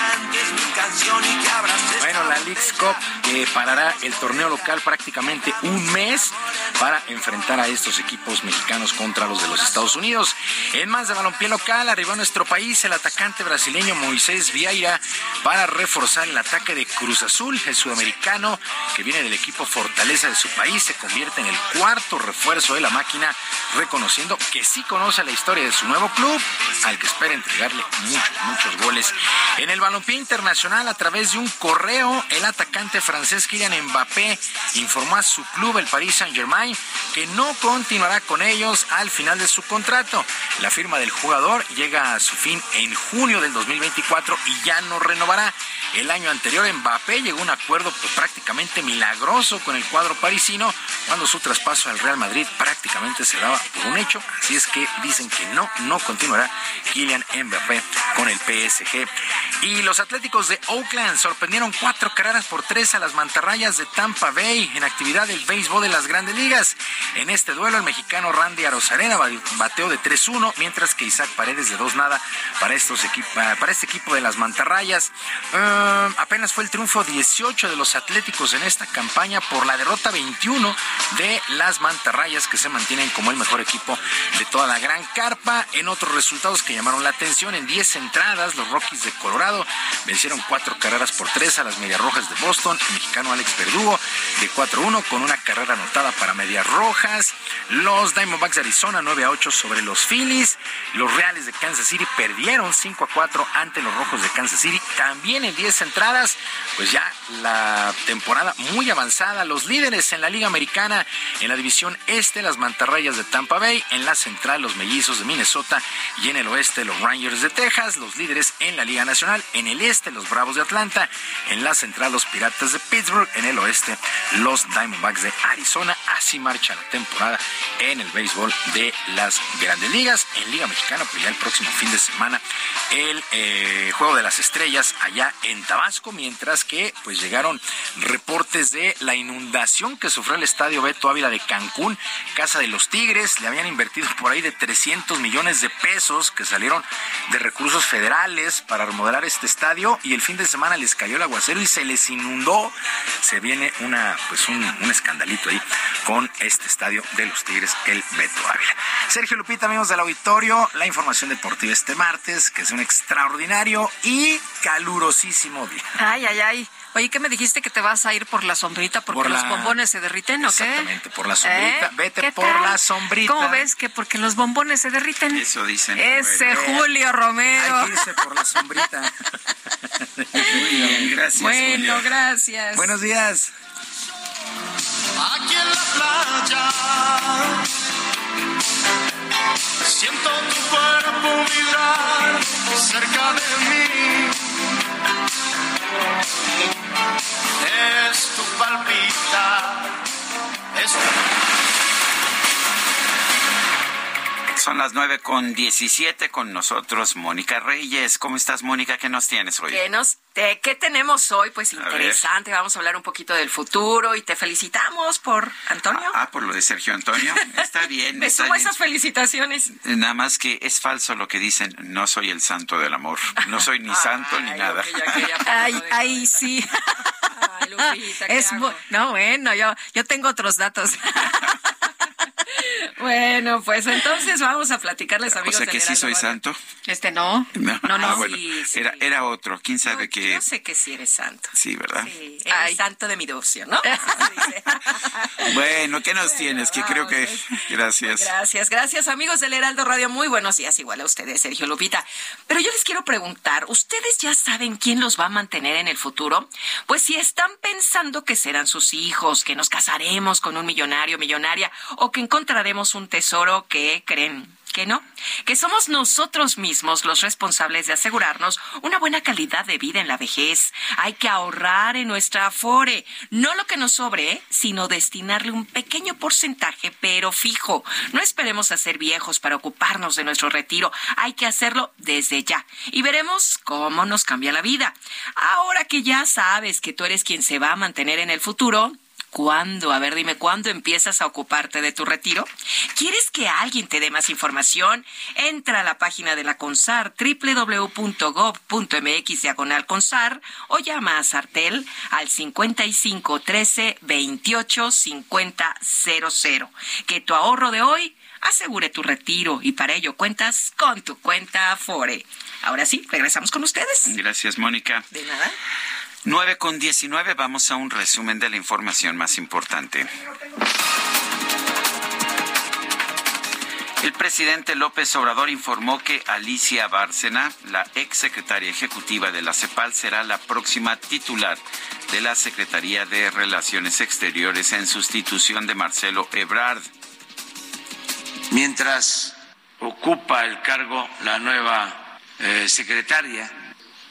Bueno, la League's Cup que parará el torneo local prácticamente un mes para enfrentar a estos equipos mexicanos contra los de los Estados Unidos. En más de balompié local, arribó a nuestro país el atacante brasileño Moisés Vieira para reforzar el ataque de Cruz Azul, el sudamericano que viene del equipo Fortaleza de su país, se convierte en el cuarto refuerzo de la máquina, reconociendo que sí conoce la historia de su nuevo club, al que espera entregarle muchos, muchos goles. En el balompié internacional, a través de un correo, el atacante francés Kylian Mbappé informó a su club, el Paris Saint-Germain, que no continuará con ellos al final de su contrato. La firma del jugador llega a su fin en junio del 2024 y ya no renovará. El año anterior Mbappé llegó a un acuerdo pues, prácticamente milagroso con el cuadro parisino cuando su traspaso al Real Madrid prácticamente se daba por un hecho. Así es que dicen que no, no continuará Kylian Mbappé con el PSG. Y los Atléticos de Oakland sorprendieron cuatro carreras por tres a las mantarrayas de Tampa Bay en actividad del béisbol de las grandes ligas. En este duelo, el mexicano Randy Arozarena bateó de 3-1, mientras que Isaac Paredes de 2 nada para, para este equipo de las mantarrayas. Uh, apenas fue el triunfo 18 de los Atléticos en esta campaña por la derrota 21 de las mantarrayas que se mantienen como el mejor equipo de toda la gran carpa. En otros resultados que llamaron la atención, en 10 entradas, los Rockies de Colorado vencieron cuatro carreras por tres a las Medias Rojas de Boston. El mexicano Alex Verdugo de 4-1 con una carrera anotada para Medias Rojas. Los Diamondbacks de Arizona 9-8 sobre los Phillies. Los Reales de Kansas City perdieron 5-4 ante los Rojos de Kansas City. También en 10 entradas, pues ya la temporada muy avanzada. Los líderes en la Liga Americana en la división este, las Mantarrayas de Tampa Bay. En la central, los Mellizos de Minnesota. Y en el oeste, los Rangers de Texas. Los líderes en la Liga Nacional. En el este, los Bravos de Atlanta. En la central, los Piratas de Pittsburgh. En el oeste, los Diamondbacks de Arizona. Así marcha la temporada en el béisbol de las grandes ligas. En Liga Mexicana, pues ya el próximo fin de semana, el eh, Juego de las Estrellas allá en Tabasco. Mientras que, pues llegaron reportes de la inundación que sufrió el estadio Beto Ávila de Cancún, Casa de los Tigres. Le habían invertido por ahí de 300 millones de pesos que salieron de recursos federales para remodelar este estadio y el fin de semana les cayó el aguacero y se les inundó. Se viene una, pues un, un escandalito ahí con este estadio de los Tigres, el Beto Ávila. Sergio Lupita, amigos del auditorio, la información deportiva este martes, que es un extraordinario y calurosísimo día. Ay, ay, ay. Oye, ¿qué me dijiste que te vas a ir por la sombrita porque Por la- los bombones se derriten o qué? Exactamente, por la sombrita. ¿Eh? Vete ¿Qué por tal? la sombrita. ¿Cómo ves que porque los bombones se derriten? Eso dicen. Ese Bueno. Julio Romero. Hay que irse por la sombrita. Gracias. bueno, Julio. gracias. Buenos días. Aquí en la playa siento tu cuerpo vibrar cerca de mí. Es tu palpita, es tu Son las nueve con diecisiete con nosotros, Mónica Reyes. ¿Cómo estás, Mónica? ¿Qué nos tienes hoy? ¿Qué, nos, ¿Qué tenemos hoy? Pues interesante. Vamos a hablar un poquito del futuro y te felicitamos por Antonio. Ah, por lo de Sergio Antonio. Está bien. Me sumo esas felicitaciones. Nada más que es falso lo que dicen. No soy el santo del amor. No soy ni santo ni nada. ay, ay, sí. Ay, Lupita, es no, bueno, yo, yo tengo otros datos. Bueno, pues entonces vamos a platicarles, amigos. O sea que sí soy santo. Este no. No, no, no. Ah, era, era otro. ¿Quién sabe qué? Yo sé que sí eres santo. Sí, ¿verdad? Sí, eres santo de mi devoción, ¿no? bueno, ¿qué nos tienes? Que creo que... Gracias. Gracias, gracias, amigos del Heraldo Radio. Muy buenos días, igual a ustedes, Sergio Lupita. Pero yo les quiero preguntar, ¿ustedes ya saben quién los va a mantener en el futuro? Pues si están pensando que serán sus hijos, que nos casaremos con un millonario, millonaria, o que encontraremos un tesoro que creen que no, que somos nosotros mismos los responsables de asegurarnos una buena calidad de vida en la vejez. Hay que ahorrar en nuestra afore, no lo que nos sobre, sino destinarle un pequeño porcentaje, pero fijo. No esperemos a ser viejos para ocuparnos de nuestro retiro, hay que hacerlo desde ya y veremos cómo nos cambia la vida. Ahora que ya sabes que tú eres quien se va a mantener en el futuro, ¿Cuándo? A ver, dime, ¿cuándo empiezas a ocuparte de tu retiro? ¿Quieres que alguien te dé más información? Entra a la página de la CONSAR, www.gov.mx diagonal CONSAR, o llama a Sartel al 55 13 28 50 00. Que tu ahorro de hoy asegure tu retiro y para ello cuentas con tu cuenta Afore. Ahora sí, regresamos con ustedes. Gracias, Mónica. De nada. 9 con 19, vamos a un resumen de la información más importante. El presidente López Obrador informó que Alicia Bárcena, la ex secretaria ejecutiva de la CEPAL, será la próxima titular de la Secretaría de Relaciones Exteriores en sustitución de Marcelo Ebrard. Mientras ocupa el cargo la nueva eh, secretaria,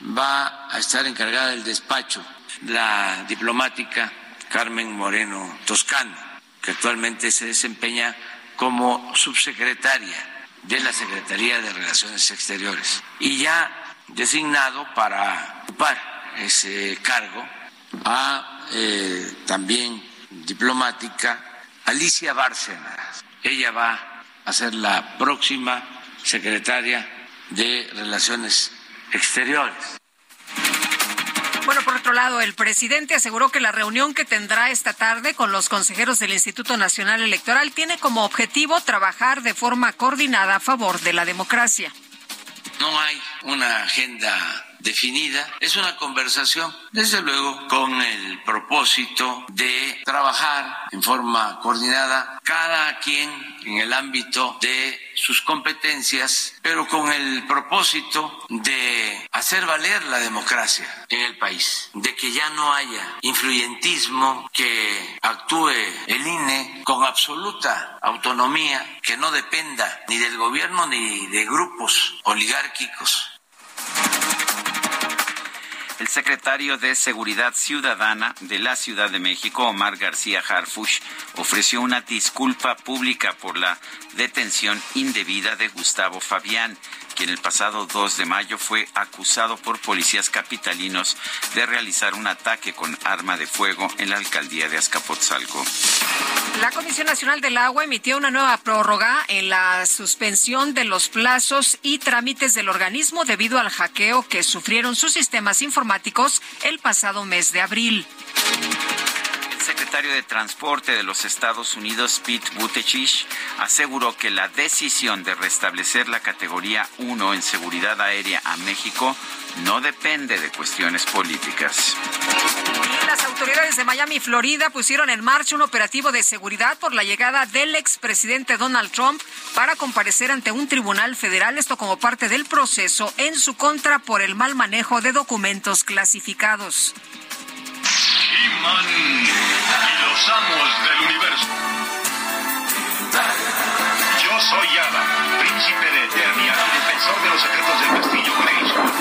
va a estar encargada del despacho la diplomática Carmen Moreno Toscano, que actualmente se desempeña como subsecretaria de la Secretaría de Relaciones Exteriores. Y ya designado para ocupar ese cargo a eh, también diplomática Alicia Bárcenas. Ella va a ser la próxima secretaria de Relaciones Exteriores. Bueno, por otro lado, el presidente aseguró que la reunión que tendrá esta tarde con los consejeros del Instituto Nacional Electoral tiene como objetivo trabajar de forma coordinada a favor de la democracia. No hay una agenda definida. Es una conversación, desde luego, con el propósito de trabajar en forma coordinada, cada quien en el ámbito de sus competencias, pero con el propósito de hacer valer la democracia en el país, de que ya no haya influyentismo, que actúe el INE con absoluta autonomía, que no dependa ni del gobierno ni de grupos oligárquicos el secretario de Seguridad Ciudadana de la Ciudad de México, Omar García Harfush, ofreció una disculpa pública por la detención indebida de Gustavo Fabián, quien el pasado 2 de mayo fue acusado por policías capitalinos de realizar un ataque con arma de fuego en la alcaldía de Azcapotzalco. La Comisión Nacional del Agua emitió una nueva prórroga en la suspensión de los plazos y trámites del organismo debido al hackeo que sufrieron sus sistemas informáticos el pasado mes de abril secretario de Transporte de los Estados Unidos, Pete Buttigieg, aseguró que la decisión de restablecer la categoría 1 en seguridad aérea a México no depende de cuestiones políticas. las autoridades de Miami Florida pusieron en marcha un operativo de seguridad por la llegada del expresidente Donald Trump para comparecer ante un tribunal federal, esto como parte del proceso en su contra por el mal manejo de documentos clasificados. He-Man y los amos del universo. Yo soy Yada, príncipe de Eternia y defensor de los secretos del castillo Grayskull.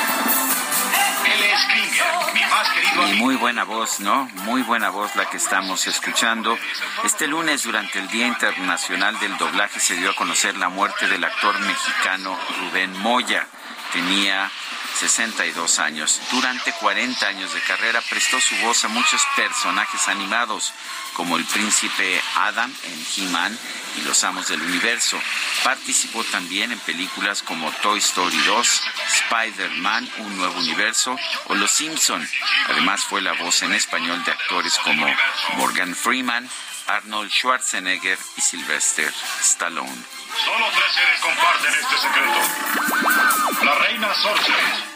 Él es Klinger, mi más querido amigo. Y muy buena voz, ¿no? Muy buena voz la que estamos escuchando. Este lunes, durante el Día Internacional del Doblaje, se dio a conocer la muerte del actor mexicano Rubén Moya. Tenía 62 años. Durante 40 años de carrera prestó su voz a muchos personajes animados, como el príncipe Adam en He-Man y Los Amos del Universo. Participó también en películas como Toy Story 2, Spider-Man, Un Nuevo Universo o Los Simpson. Además fue la voz en español de actores como Morgan Freeman, Arnold Schwarzenegger y Sylvester Stallone. Solo tres seres comparten este secreto. La reina Sorcerer.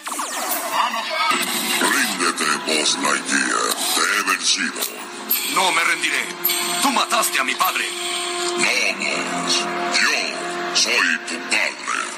Ríndete, Buzz Lightyear. Te he vencido. No me rendiré. Tú mataste a mi padre. No. Yo soy tu padre.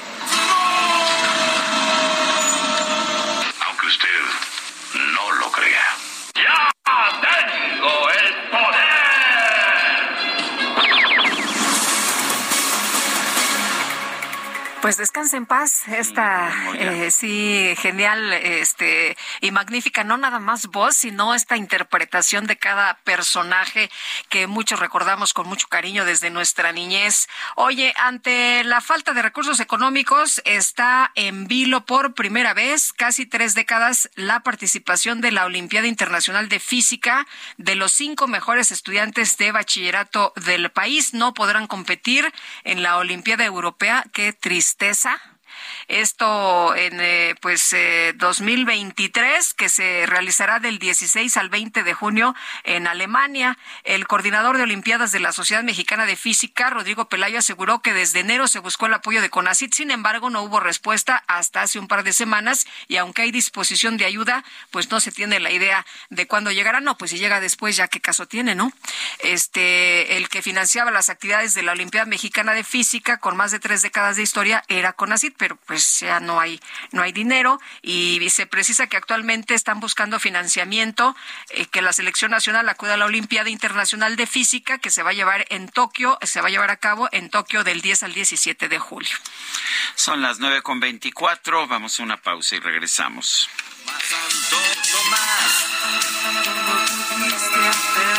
Pues descansa en paz esta eh, sí genial este y magnífica no nada más voz sino esta interpretación de cada personaje que muchos recordamos con mucho cariño desde nuestra niñez. Oye, ante la falta de recursos económicos está en vilo por primera vez casi tres décadas la participación de la Olimpiada Internacional de Física de los cinco mejores estudiantes de bachillerato del país no podrán competir en la Olimpiada Europea. Qué triste tristeza esto en eh, pues eh, 2023 que se realizará del 16 al 20 de junio en Alemania. El coordinador de Olimpiadas de la Sociedad Mexicana de Física, Rodrigo Pelayo, aseguró que desde enero se buscó el apoyo de CONACIT, sin embargo no hubo respuesta hasta hace un par de semanas y aunque hay disposición de ayuda, pues no se tiene la idea de cuándo llegará. No, pues si llega después ya qué caso tiene, ¿no? Este, el que financiaba las actividades de la Olimpiada Mexicana de Física con más de tres décadas de historia era CONACIT, pero pues ya no hay no hay dinero y se precisa que actualmente están buscando financiamiento eh, que la selección nacional acuda a la Olimpiada Internacional de Física que se va a llevar en Tokio, se va a llevar a cabo en Tokio del 10 al 17 de julio. Son las nueve con veinticuatro, vamos a una pausa y regresamos. La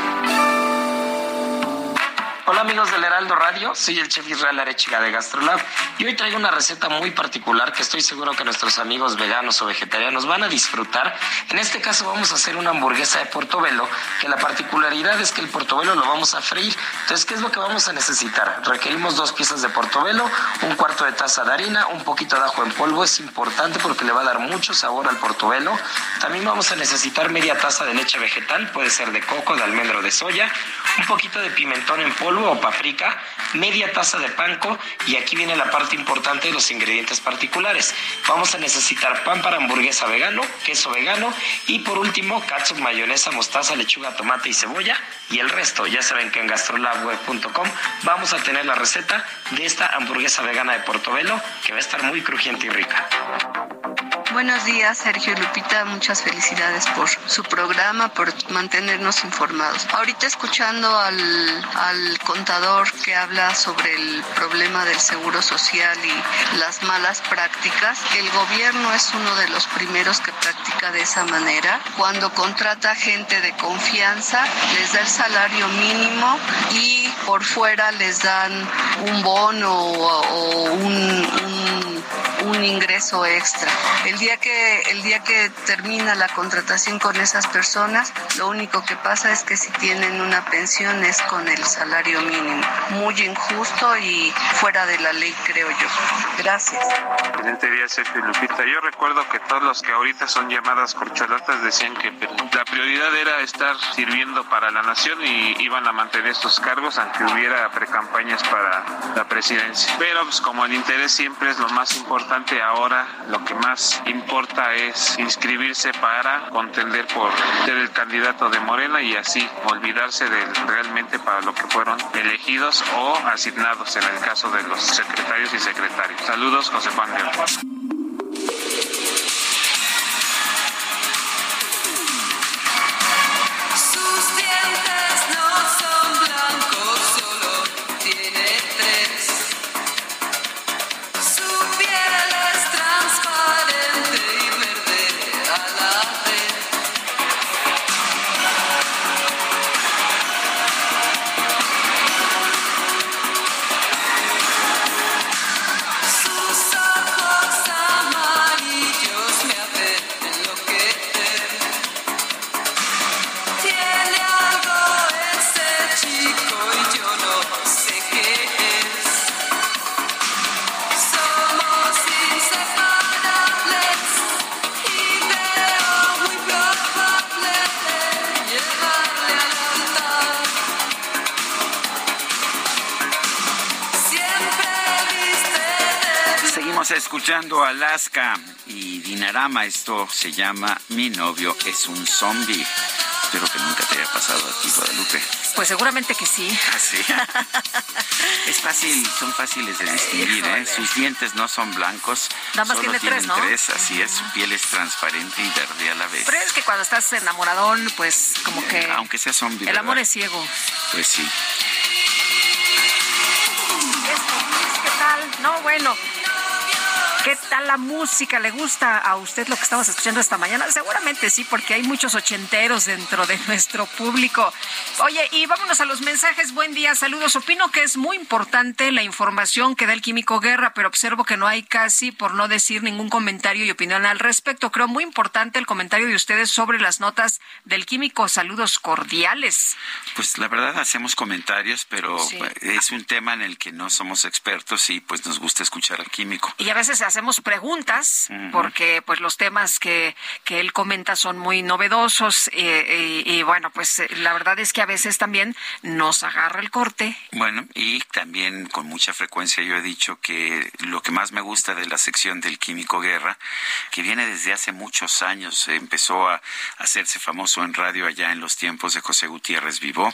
Hola amigos del Heraldo Radio, soy el chef Israel Arechiga de Gastrolab y hoy traigo una receta muy particular que estoy seguro que nuestros amigos veganos o vegetarianos van a disfrutar. En este caso vamos a hacer una hamburguesa de portobelo, que la particularidad es que el portobelo lo vamos a freír. Entonces, ¿qué es lo que vamos a necesitar? Requerimos dos piezas de portobelo, un cuarto de taza de harina, un poquito de ajo en polvo, es importante porque le va a dar mucho sabor al portobelo. También vamos a necesitar media taza de leche vegetal, puede ser de coco, de almendro de soya, un poquito de pimentón en polvo o paprika, media taza de panko y aquí viene la parte importante de los ingredientes particulares. Vamos a necesitar pan para hamburguesa vegano, queso vegano y por último ketchup, mayonesa, mostaza, lechuga, tomate y cebolla y el resto. Ya saben que en gastrolabweb.com vamos a tener la receta de esta hamburguesa vegana de portobelo que va a estar muy crujiente y rica. Buenos días, Sergio Lupita. Muchas felicidades por su programa, por mantenernos informados. Ahorita escuchando al, contador que habla sobre el problema del seguro social y las malas prácticas, el gobierno es uno de los primeros que practica de esa manera. Cuando contrata gente de confianza, les da el salario mínimo y por fuera les dan un bono o, un, un ingreso extra. El día que el día que termina la contratación con esas personas, lo único que pasa es que si tienen una pensión es con el salario mínimo. Muy injusto y fuera de la ley, creo yo. Gracias. Excelente día, Sergio Lupita. Yo recuerdo que todos los que ahorita son llamadas corcholatas decían que la prioridad era estar sirviendo para la nación y iban a mantener estos cargos aunque hubiera precampañas para la presidencia. Pero pues como el interés siempre es lo más importante ahora, lo que más importa es inscribirse para contender por ser el candidato de Morena y así olvidarse de realmente para lo que fueron elegidos o asignados en el caso de los secretarios y secretarios. Saludos, José Juan Guerra. Escuchando Alaska y Dinarama. Esto se llama Mi novio es un zombie. Espero que nunca te haya pasado a ti, Guadalupe. Pues seguramente que sí. Ah, sí. es fácil, son fáciles de distinguir, ¿eh? Sus dientes no son blancos. Nada más solo tiene tres, ¿no? tres, así es. Su piel es transparente y verde a la vez. Pero es que cuando estás enamoradón, pues como que Eh, Aunque sea zombie. el ¿verdad? amor es ciego. Pues sí. ¿Qué tal? No, bueno. ¿Qué tal la música? ¿Le gusta a usted lo que estamos escuchando esta mañana? Seguramente sí, porque hay muchos ochenteros dentro de nuestro público. Oye, y vámonos a los mensajes. Buen día, saludos. Opino que es muy importante la información que da el Químico Guerra, pero observo que no hay casi, por no decir ningún comentario y opinión al respecto. Creo muy importante el comentario de ustedes sobre las notas del Químico. Saludos cordiales. Pues la verdad hacemos comentarios, pero Sí. es un tema en el que no somos expertos y pues nos gusta escuchar al químico. Y a veces hacemos preguntas, porque pues los temas que, que él comenta son muy novedosos eh, y, y, bueno, pues la verdad es que a veces también nos agarra el corte. Bueno, y también con mucha frecuencia yo he dicho que lo que más me gusta de la sección del Químico Guerra, que viene desde hace muchos años, empezó a hacerse famoso en radio allá en los tiempos de José Gutiérrez Vivó,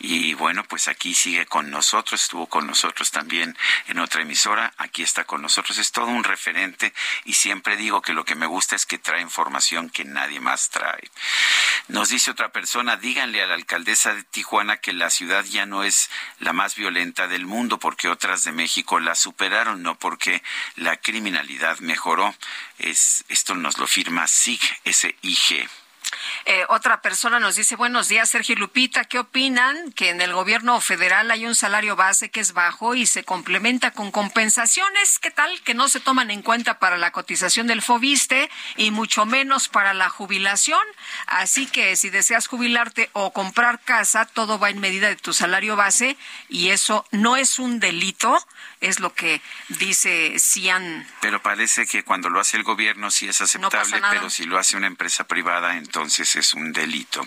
y bueno, pues aquí sigue con nosotros, estuvo con nosotros también en otra emisora, aquí está con nosotros, es todo un referente y siempre digo que lo que me gusta es que trae información que nadie más trae. Nos dice otra persona, díganle a la alcaldesa de Tijuana que la ciudad ya no es la más violenta del mundo porque otras de México la superaron, no porque la criminalidad mejoró. Es, esto nos lo firma SIG, S-I-G. Eh, otra persona nos dice, buenos días, Sergio Lupita, ¿qué opinan? Que en el gobierno federal hay un salario base que es bajo y se complementa con compensaciones, ¿qué tal? Que no se toman en cuenta para la cotización del FOBISTE y mucho menos para la jubilación. Así que si deseas jubilarte o comprar casa, todo va en medida de tu salario base y eso no es un delito, es lo que dice Cian. Pero parece que cuando lo hace el gobierno sí es aceptable, pero si lo hace una empresa privada, entonces es un delito.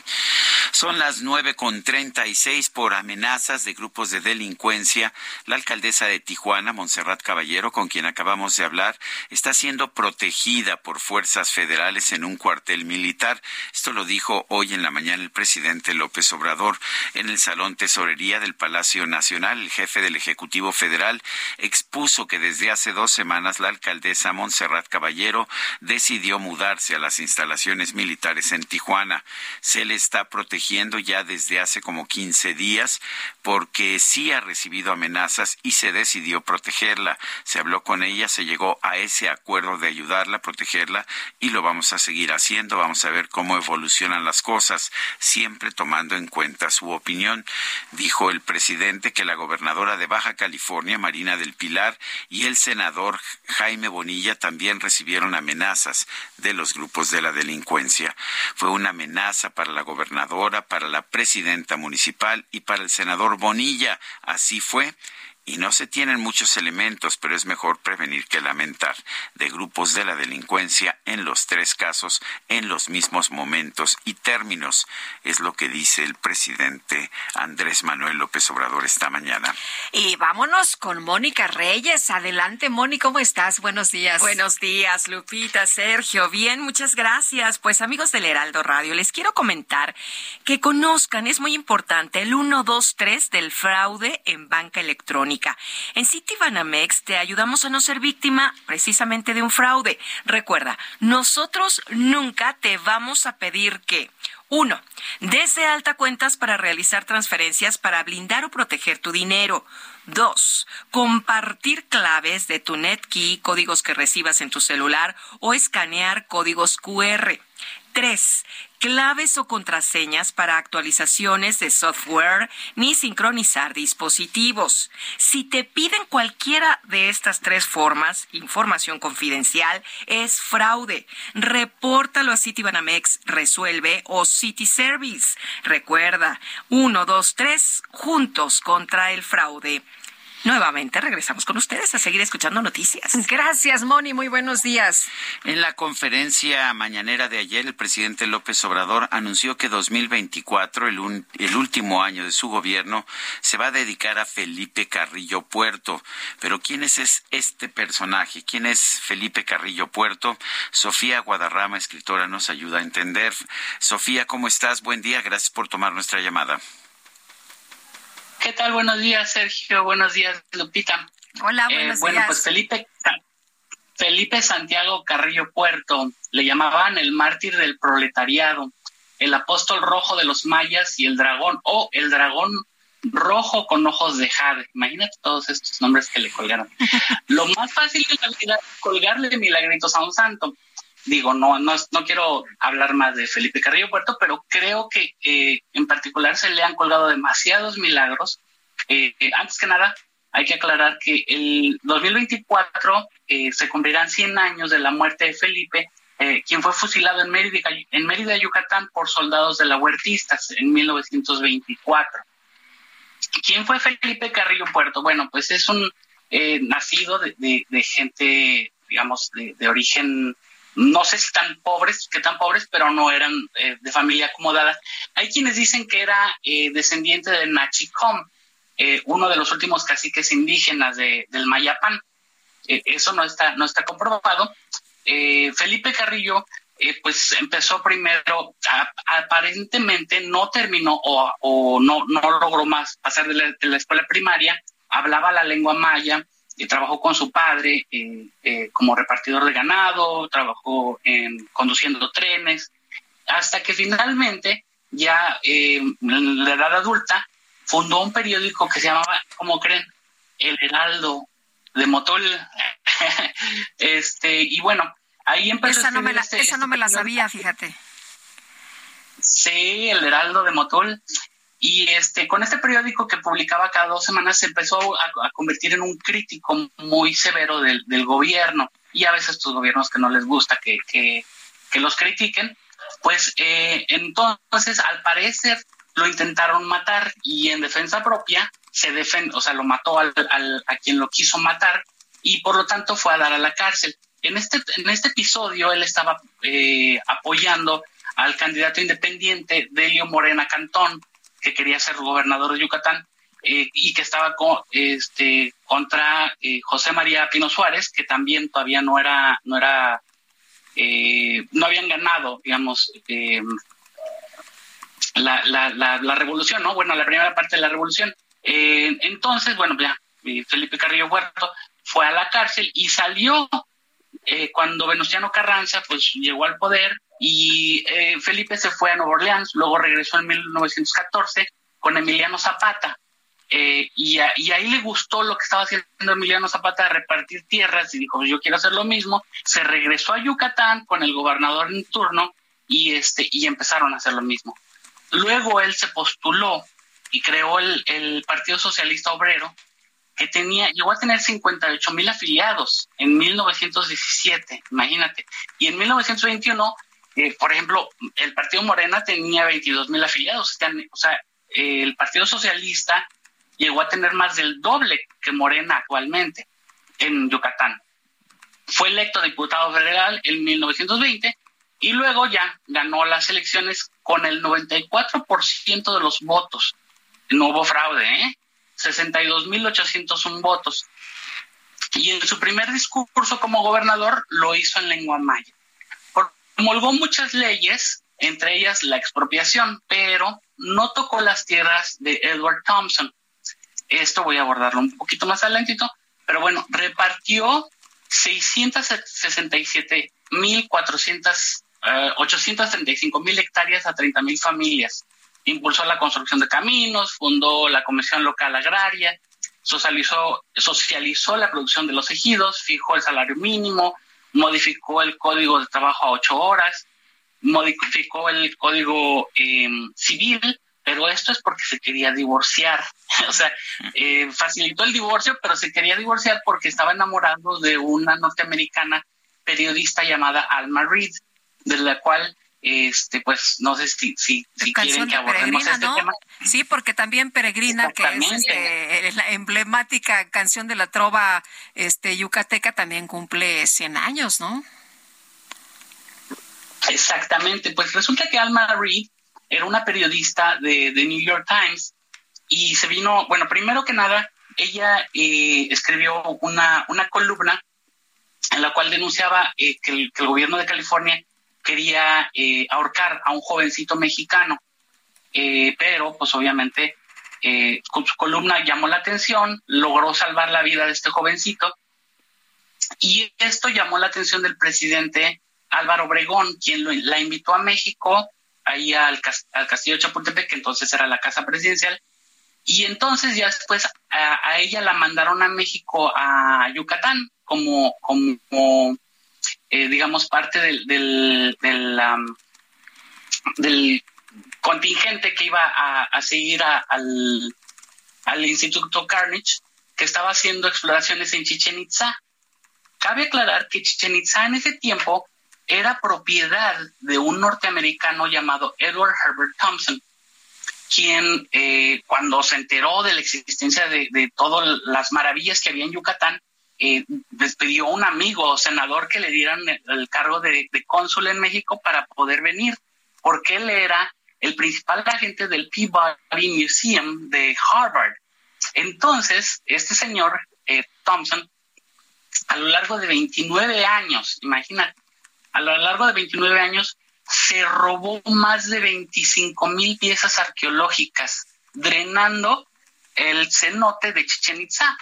Son las nueve con treinta y seis por amenazas de grupos de delincuencia. La alcaldesa de Tijuana, Montserrat Caballero, con quien acabamos de hablar, está siendo protegida por fuerzas federales en un cuartel militar. Esto lo dijo hoy en la mañana el presidente López Obrador en el Salón Tesorería del Palacio Nacional. El jefe del Ejecutivo Federal expuso que desde hace dos semanas la alcaldesa Montserrat Caballero decidió mudarse a las instalaciones militares en Tijuana. Se le está protegiendo ya desde hace como 15 días porque sí ha recibido amenazas y se decidió protegerla. Se habló con ella, se llegó a ese acuerdo de ayudarla, protegerla y lo vamos a seguir haciendo. Vamos a ver cómo evolucionan las cosas, siempre tomando en cuenta su opinión. Dijo el presidente que la gobernadora de Baja California, Marina del Pilar, y el senador Jaime Bonilla también recibieron amenazas de los grupos de la delincuencia. Fue una amenaza para la gobernadora, para la presidenta municipal y para el senador Bonilla. Así fue y no se tienen muchos elementos, pero es mejor prevenir que lamentar de grupos de la delincuencia en los tres casos en los mismos momentos y términos, es lo que dice el presidente Andrés Manuel López Obrador esta mañana. Y vámonos con Mónica Reyes. Adelante, Mónica, ¿cómo estás? Buenos días. Buenos días, Lupita, Sergio. Bien, muchas gracias. Pues amigos del Heraldo Radio, les quiero comentar que conozcan, es muy importante, el 123 del fraude en banca electrónica. En Citibanamex te ayudamos a no ser víctima precisamente de un fraude. Recuerda, nosotros nunca te vamos a pedir que uno, desde alta cuentas para realizar transferencias para blindar o proteger tu dinero. Dos, compartir claves de tu NetKey, códigos que recibas en tu celular o escanear códigos QR. Tres, claves o contraseñas para actualizaciones de software ni sincronizar dispositivos. Si te piden cualquiera de estas tres formas, información confidencial, es fraude. Repórtalo a Citibanamex Resuelve o City Service. Recuerda, uno, dos, tres, juntos contra el fraude. Nuevamente regresamos con ustedes a seguir escuchando noticias. Gracias, Moni. Muy buenos días. En la conferencia mañanera de ayer, el presidente López Obrador anunció que 2024, el, el último año de su gobierno, se va a dedicar a Felipe Carrillo Puerto. Pero ¿quién es este personaje? ¿Quién es Felipe Carrillo Puerto? Sofía Guadarrama, escritora, nos ayuda a entender. Sofía, ¿cómo estás? Buen día. Gracias por tomar nuestra llamada. ¿Qué tal? Buenos días, Sergio. Buenos días, Lupita. Hola, buenos días. Bueno, pues Felipe, Felipe Santiago Carrillo Puerto, le llamaban el mártir del proletariado, el apóstol rojo de los mayas y el dragón, o el dragón rojo con ojos de jade. Imagínate todos estos nombres que le colgaron. Lo más fácil es colgarle milagritos a un santo. Digo, no, no, no quiero hablar más de Felipe Carrillo Puerto, pero creo que eh, en particular se le han colgado demasiados milagros. Eh, antes que nada, hay que aclarar que el 2024 eh, se cumplirán 100 años de la muerte de Felipe, quien fue fusilado en Mérida, en Mérida, Yucatán, por soldados de la Huertistas en 1924. ¿Quién fue Felipe Carrillo Puerto? Bueno, pues es un nacido de, de, gente, digamos, de origen no sé si tan pobres, que tan pobres, pero no eran eh, de familia acomodada. Hay quienes dicen que era eh, descendiente de Nachicom, eh, uno de los últimos caciques indígenas de, del Mayapán. eso no está, no está comprobado. Felipe Carrillo, pues empezó primero, aparentemente no terminó o, no, no logró más pasar de la escuela primaria, hablaba la lengua maya, trabajó con su padre eh, eh, como repartidor de ganado, trabajó en, conduciendo trenes, hasta que finalmente, ya eh, en la edad adulta, fundó un periódico que se llamaba, como creen, El Heraldo de Motol. este, y bueno, ahí empezó esa no me la, este, esa no me la sabía, fíjate. Sí, El Heraldo de Motol. Y este, con este periódico que publicaba cada dos semanas se empezó a, convertir en un crítico muy severo del, gobierno y a veces estos gobiernos que no les gusta que, que, los critiquen, pues eh, entonces al parecer lo intentaron matar y en defensa propia se o sea, lo mató al, al, a quien lo quiso matar y por lo tanto fue a dar a la cárcel. En este, en este episodio él estaba eh, apoyando al candidato independiente Delio Morena Cantón, que quería ser gobernador de Yucatán, eh, y que estaba este, contra eh, José María Pino Suárez, que también todavía no era, no era, eh, no habían ganado, digamos, la, la, la, revolución, ¿no? Bueno, la primera parte de la revolución. entonces, bueno, ya, Felipe Carrillo Huerto fue a la cárcel y salió cuando Venustiano Carranza, pues, llegó al poder y Felipe se fue a Nueva Orleans, luego regresó en 1914 con Emiliano Zapata. Eh, y, ahí le gustó lo que estaba haciendo Emiliano Zapata de repartir tierras y dijo, yo quiero hacer lo mismo. Se regresó a Yucatán con el gobernador en turno y, este, y empezaron a hacer lo mismo. Luego él se postuló y creó el, el Partido Socialista Obrero, que tenía, llegó a tener 58 mil afiliados en 1917, imagínate. Y en 1921, eh, por ejemplo, el Partido Morena tenía 22 mil afiliados. O sea, el Partido Socialista llegó a tener más del doble que Morena actualmente en Yucatán. Fue electo diputado federal en 1920 y luego ya ganó las elecciones con el 94% de los votos. No hubo fraude, ¿eh? 62.801 votos. Y en su primer discurso como gobernador lo hizo en lengua maya. Promulgó muchas leyes, entre ellas la expropiación, pero no tocó las tierras de Edward Thompson, esto voy a abordarlo un poquito más adelantito, pero bueno, repartió 667 mil 835 mil hectáreas a 30 mil familias. Impulsó la construcción de caminos, fundó la Comisión Local Agraria, socializó, socializó la producción de los ejidos, fijó el salario mínimo, modificó el código de trabajo a ocho horas, modificó el código eh, civil pero esto es porque se quería divorciar. o sea, eh, facilitó el divorcio, pero se quería divorciar porque estaba enamorado de una norteamericana periodista llamada Alma Reed, de la cual este pues no sé si, si, quieren que abordemos este tema. Sí, porque también Peregrina, que es este, la emblemática canción de la trova este yucateca, también cumple 100 años, ¿no? Exactamente, pues resulta que Alma Reed era una periodista de, de New York Times y se vino, bueno, primero que nada, ella eh, escribió una, una columna en la cual denunciaba eh, que, el, gobierno de California quería eh, ahorcar a un jovencito mexicano, pero pues obviamente con su columna llamó la atención, logró salvar la vida de este jovencito y esto llamó la atención del presidente Álvaro Obregón, quien la invitó a México ahí al, castillo de Chapultepec, que entonces era la casa presidencial, y entonces ya después a, ella la mandaron a México, a Yucatán, como, como eh, digamos, parte del, del, contingente que iba a, seguir al, al Instituto Carnage, que estaba haciendo exploraciones en Chichen Itza. Cabe aclarar que Chichen Itza en ese tiempo era propiedad de un norteamericano llamado Edward Herbert Thompson, quien eh, cuando se enteró de la existencia de, todas las maravillas que había en Yucatán, eh, despidió a un amigo senador que le dieran el, cargo de, cónsul en México para poder venir, porque él era el principal agente del Peabody Museum de Harvard. Entonces, este señor, eh, Thompson, a lo largo de 29 años, imagínate, a lo largo de 29 años se robó más de 25 mil piezas arqueológicas, drenando el cenote de Chichen Itza.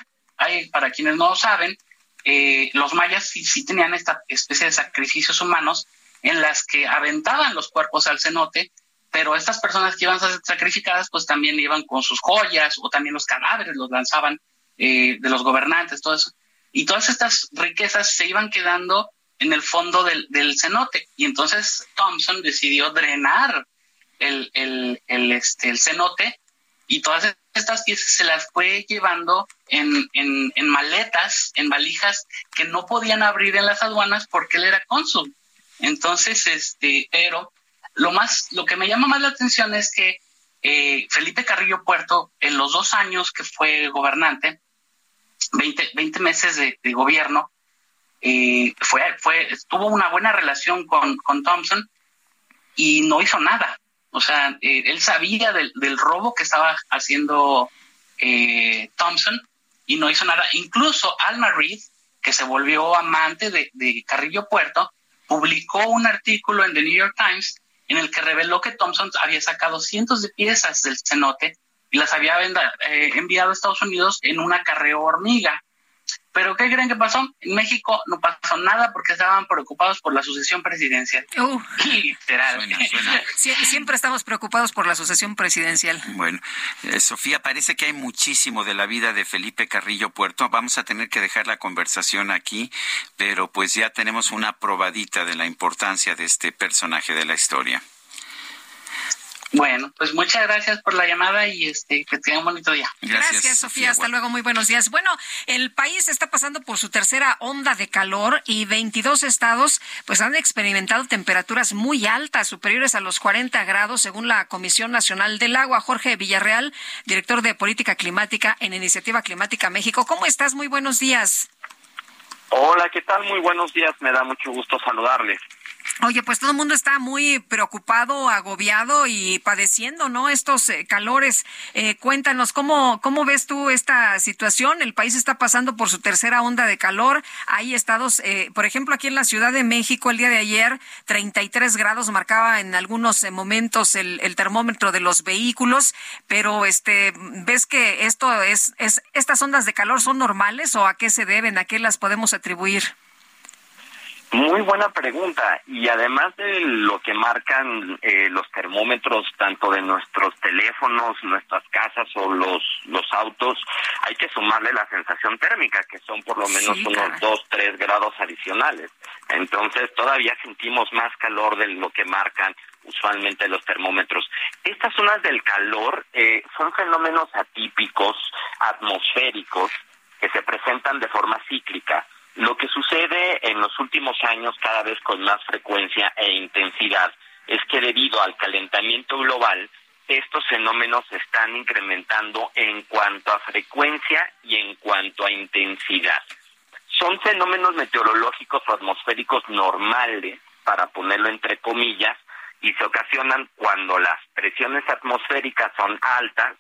Para quienes no lo saben, eh, los mayas sí, tenían esta especie de sacrificios humanos en las que aventaban los cuerpos al cenote, pero estas personas que iban a ser sacrificadas, pues también iban con sus joyas o también los cadáveres los lanzaban eh, de los gobernantes, todo eso. Y todas estas riquezas se iban quedando en el fondo del, cenote. Y entonces Thompson decidió drenar el, el, este, cenote y todas estas piezas se las fue llevando en, en, maletas, en valijas que no podían abrir en las aduanas porque él era cónsul. Entonces, este, pero lo más, lo que me llama más la atención es que eh, Felipe Carrillo Puerto, en los dos años que fue gobernante, 20, 20 meses de, gobierno, fue, fue, tuvo una buena relación con, con Thompson y no hizo nada. O sea, eh, él sabía del, del, robo que estaba haciendo eh, Thompson y no hizo nada. Incluso Alma Reed, que se volvió amante de, de Carrillo Puerto, publicó un artículo en The New York Times en el que reveló que Thompson había sacado cientos de piezas del cenote y las había eh, enviado a Estados Unidos en un acarreo hormiga. Pero ¿qué creen que pasó? En México no pasó nada porque estaban preocupados por la sucesión presidencial. Uh. Literal. siempre estamos preocupados por la sucesión presidencial. Bueno, eh, Sofía, parece que hay muchísimo de la vida de Felipe Carrillo Puerto. Vamos a tener que dejar la conversación aquí, pero pues ya tenemos una probadita de la importancia de este personaje de la historia. Bueno, pues muchas gracias por la llamada y este que tengan un bonito día. Gracias, Sofía. Hasta luego. Muy buenos días. Bueno, el país está pasando por su tercera onda de calor y 22 estados pues han experimentado temperaturas muy altas, superiores a los 40 grados, según la Comisión Nacional del Agua. Jorge Villarreal, director de Política Climática en Iniciativa Climática México. ¿Cómo estás? Muy buenos días. Hola, ¿qué tal? Muy buenos días. Me da mucho gusto saludarles. Oye, pues todo el mundo está muy preocupado, agobiado y padeciendo, ¿no? Estos eh, calores. Eh, cuéntanos, ¿cómo, ¿cómo ves tú esta situación? El país está pasando por su tercera onda de calor. Hay estados, eh, por ejemplo, aquí en la Ciudad de México, el día de ayer, 33 grados marcaba en algunos momentos el, el termómetro de los vehículos, pero este, ¿ves que esto es, es, estas ondas de calor son normales o a qué se deben? ¿A qué las podemos atribuir? Muy buena pregunta. Y además de lo que marcan eh, los termómetros, tanto de nuestros teléfonos, nuestras casas o los, los autos, hay que sumarle la sensación térmica, que son por lo menos unos 2, 3 grados adicionales. Entonces todavía sentimos más calor de lo que marcan usualmente los termómetros. Estas zonas del calor eh, son fenómenos atípicos, atmosféricos, que se presentan de forma cíclica lo que sucede en los últimos años cada vez con más frecuencia e intensidad es que debido al calentamiento global, estos fenómenos se están incrementando en cuanto a frecuencia y en cuanto a intensidad. Son fenómenos meteorológicos o atmosféricos normales, para ponerlo entre comillas, y se ocasionan cuando las presiones atmosféricas son altas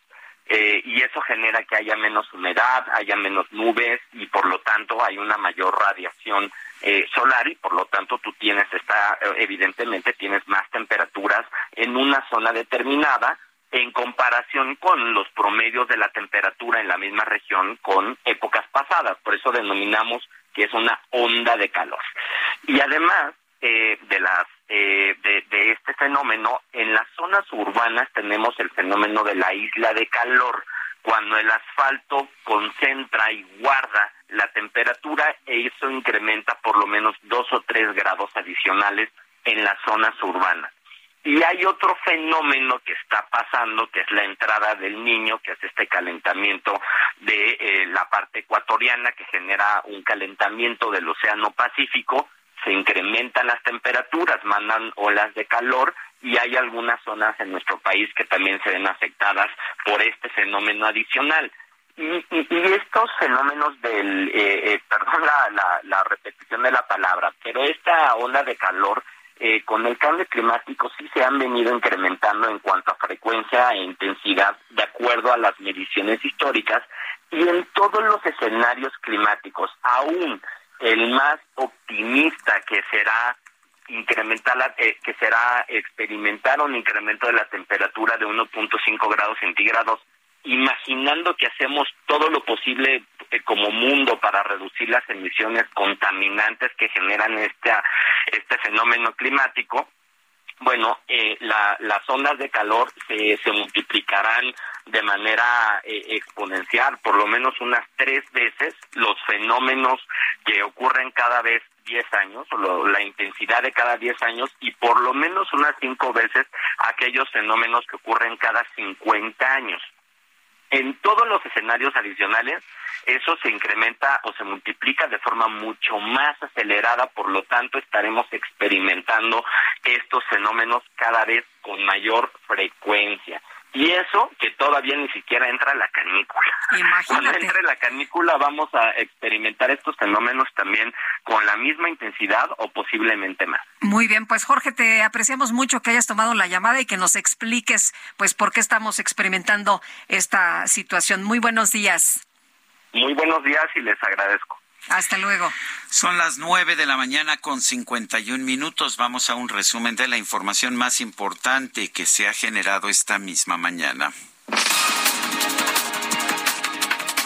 eh, y eso genera que haya menos humedad, haya menos nubes y por lo tanto hay una mayor radiación eh, solar y por lo tanto tú tienes esta, eh, evidentemente tienes más temperaturas en una zona determinada en comparación con los promedios de la temperatura en la misma región con épocas pasadas. Por eso denominamos que es una onda de calor. Y además de las eh, de, este fenómeno, en las zonas urbanas tenemos el fenómeno de la isla de calor, cuando el asfalto concentra y guarda la temperatura e eso incrementa por lo menos dos o tres grados adicionales en las zonas urbanas. Y hay otro fenómeno que está pasando, que es la entrada del niño, que es este calentamiento de eh, la parte ecuatoriana, que genera un calentamiento del Océano Pacífico, se incrementan las temperaturas, mandan olas de calor y hay algunas zonas en nuestro país que también se ven afectadas por este fenómeno adicional. Y, estos fenómenos del, eh, eh, perdón la, repetición de la palabra, pero esta ola de calor eh, con el cambio climático sí se han venido incrementando en cuanto a frecuencia e intensidad de acuerdo a las mediciones históricas y en todos los escenarios climáticos, aún el más optimista que será incrementar eh, que será experimentar un incremento de la temperatura de 1.5 grados centígrados imaginando que hacemos todo lo posible eh, como mundo para reducir las emisiones contaminantes que generan este este fenómeno climático bueno, eh, las ondas de calor se, se multiplicarán de manera eh, exponencial, por lo menos unas tres veces los fenómenos que ocurren cada vez 10 años, o la intensidad de cada 10 años, y por lo menos unas cinco veces aquellos fenómenos que ocurren cada 50 años. En todos los escenarios adicionales, eso se incrementa o se multiplica de forma mucho más acelerada, por lo tanto estaremos experimentando estos fenómenos cada vez con mayor frecuencia. Y eso que todavía ni siquiera entra la canícula. Imagínate. Cuando entre la canícula vamos a experimentar estos fenómenos también con la misma intensidad o posiblemente más. Muy bien, pues Jorge, te apreciamos mucho que hayas tomado la llamada y que nos expliques pues por qué estamos experimentando esta situación. Muy buenos días. Muy buenos días y les agradezco. Hasta luego. Son las nueve de la mañana con 51 minutos. Vamos a un resumen de la información más importante que se ha generado esta misma mañana.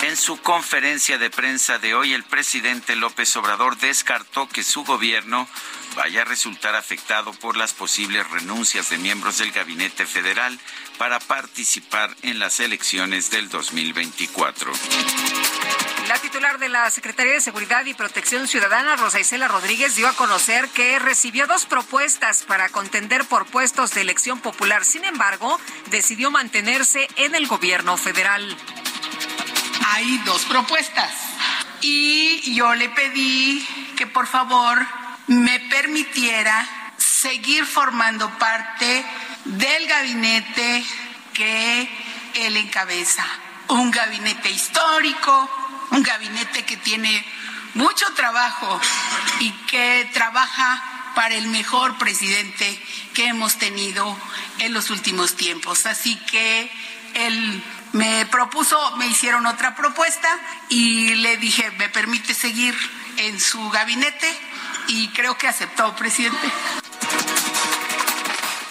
En su conferencia de prensa de hoy, el presidente López Obrador descartó que su gobierno vaya a resultar afectado por las posibles renuncias de miembros del gabinete federal para participar en las elecciones del 2024. La titular de la Secretaría de Seguridad y Protección Ciudadana, Rosa Isela Rodríguez, dio a conocer que recibió dos propuestas para contender por puestos de elección popular. Sin embargo, decidió mantenerse en el gobierno federal. Hay dos propuestas y yo le pedí que por favor me permitiera seguir formando parte del gabinete que él encabeza. Un gabinete histórico, un gabinete que tiene mucho trabajo y que trabaja para el mejor presidente que hemos tenido en los últimos tiempos. Así que él me propuso, me hicieron otra propuesta y le dije, ¿me permite seguir en su gabinete? Y creo que aceptó, presidente.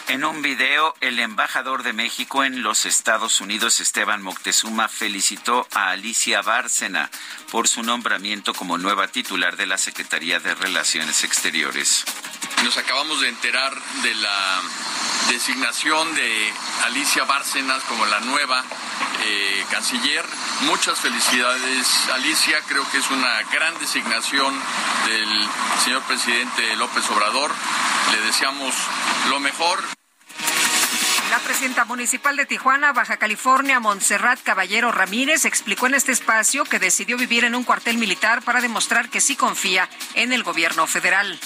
En un video, el embajador de México en los Estados Unidos, Esteban Moctezuma, felicitó a Alicia Bárcena por su nombramiento como nueva titular de la Secretaría de Relaciones Exteriores. Nos acabamos de enterar de la designación de Alicia Bárcenas como la nueva eh, canciller. Muchas felicidades, Alicia. Creo que es una gran designación del señor presidente López Obrador. Le deseamos lo mejor. La presidenta municipal de Tijuana, Baja California, Montserrat Caballero Ramírez, explicó en este espacio que decidió vivir en un cuartel militar para demostrar que sí confía en el gobierno federal.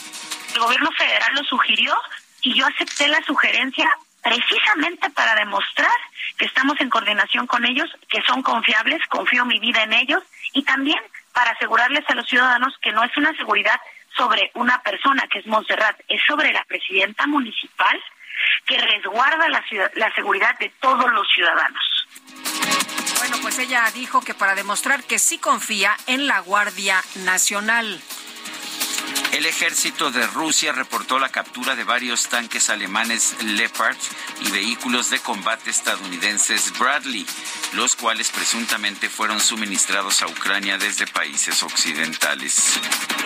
El gobierno federal lo sugirió y yo acepté la sugerencia precisamente para demostrar que estamos en coordinación con ellos, que son confiables, confío mi vida en ellos y también para asegurarles a los ciudadanos que no es una seguridad sobre una persona que es Montserrat, es sobre la presidenta municipal que resguarda la, la seguridad de todos los ciudadanos. Bueno, pues ella dijo que para demostrar que sí confía en la Guardia Nacional. El ejército de Rusia reportó la captura de varios tanques alemanes Leopard y vehículos de combate estadounidenses Bradley, los cuales presuntamente fueron suministrados a Ucrania desde países occidentales.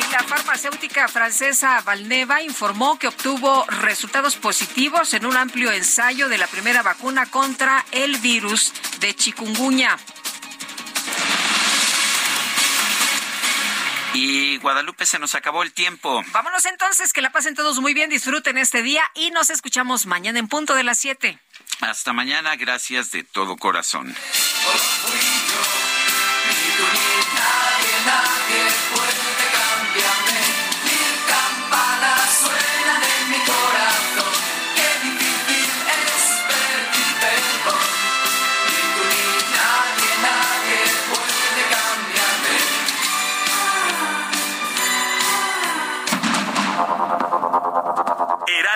Y la farmacéutica francesa Valneva informó que obtuvo resultados positivos en un amplio ensayo de la primera vacuna contra el virus de chikungunya. Y Guadalupe, se nos acabó el tiempo. Vámonos entonces, que la pasen todos muy bien, disfruten este día y nos escuchamos mañana en punto de las 7. Hasta mañana, gracias de todo corazón.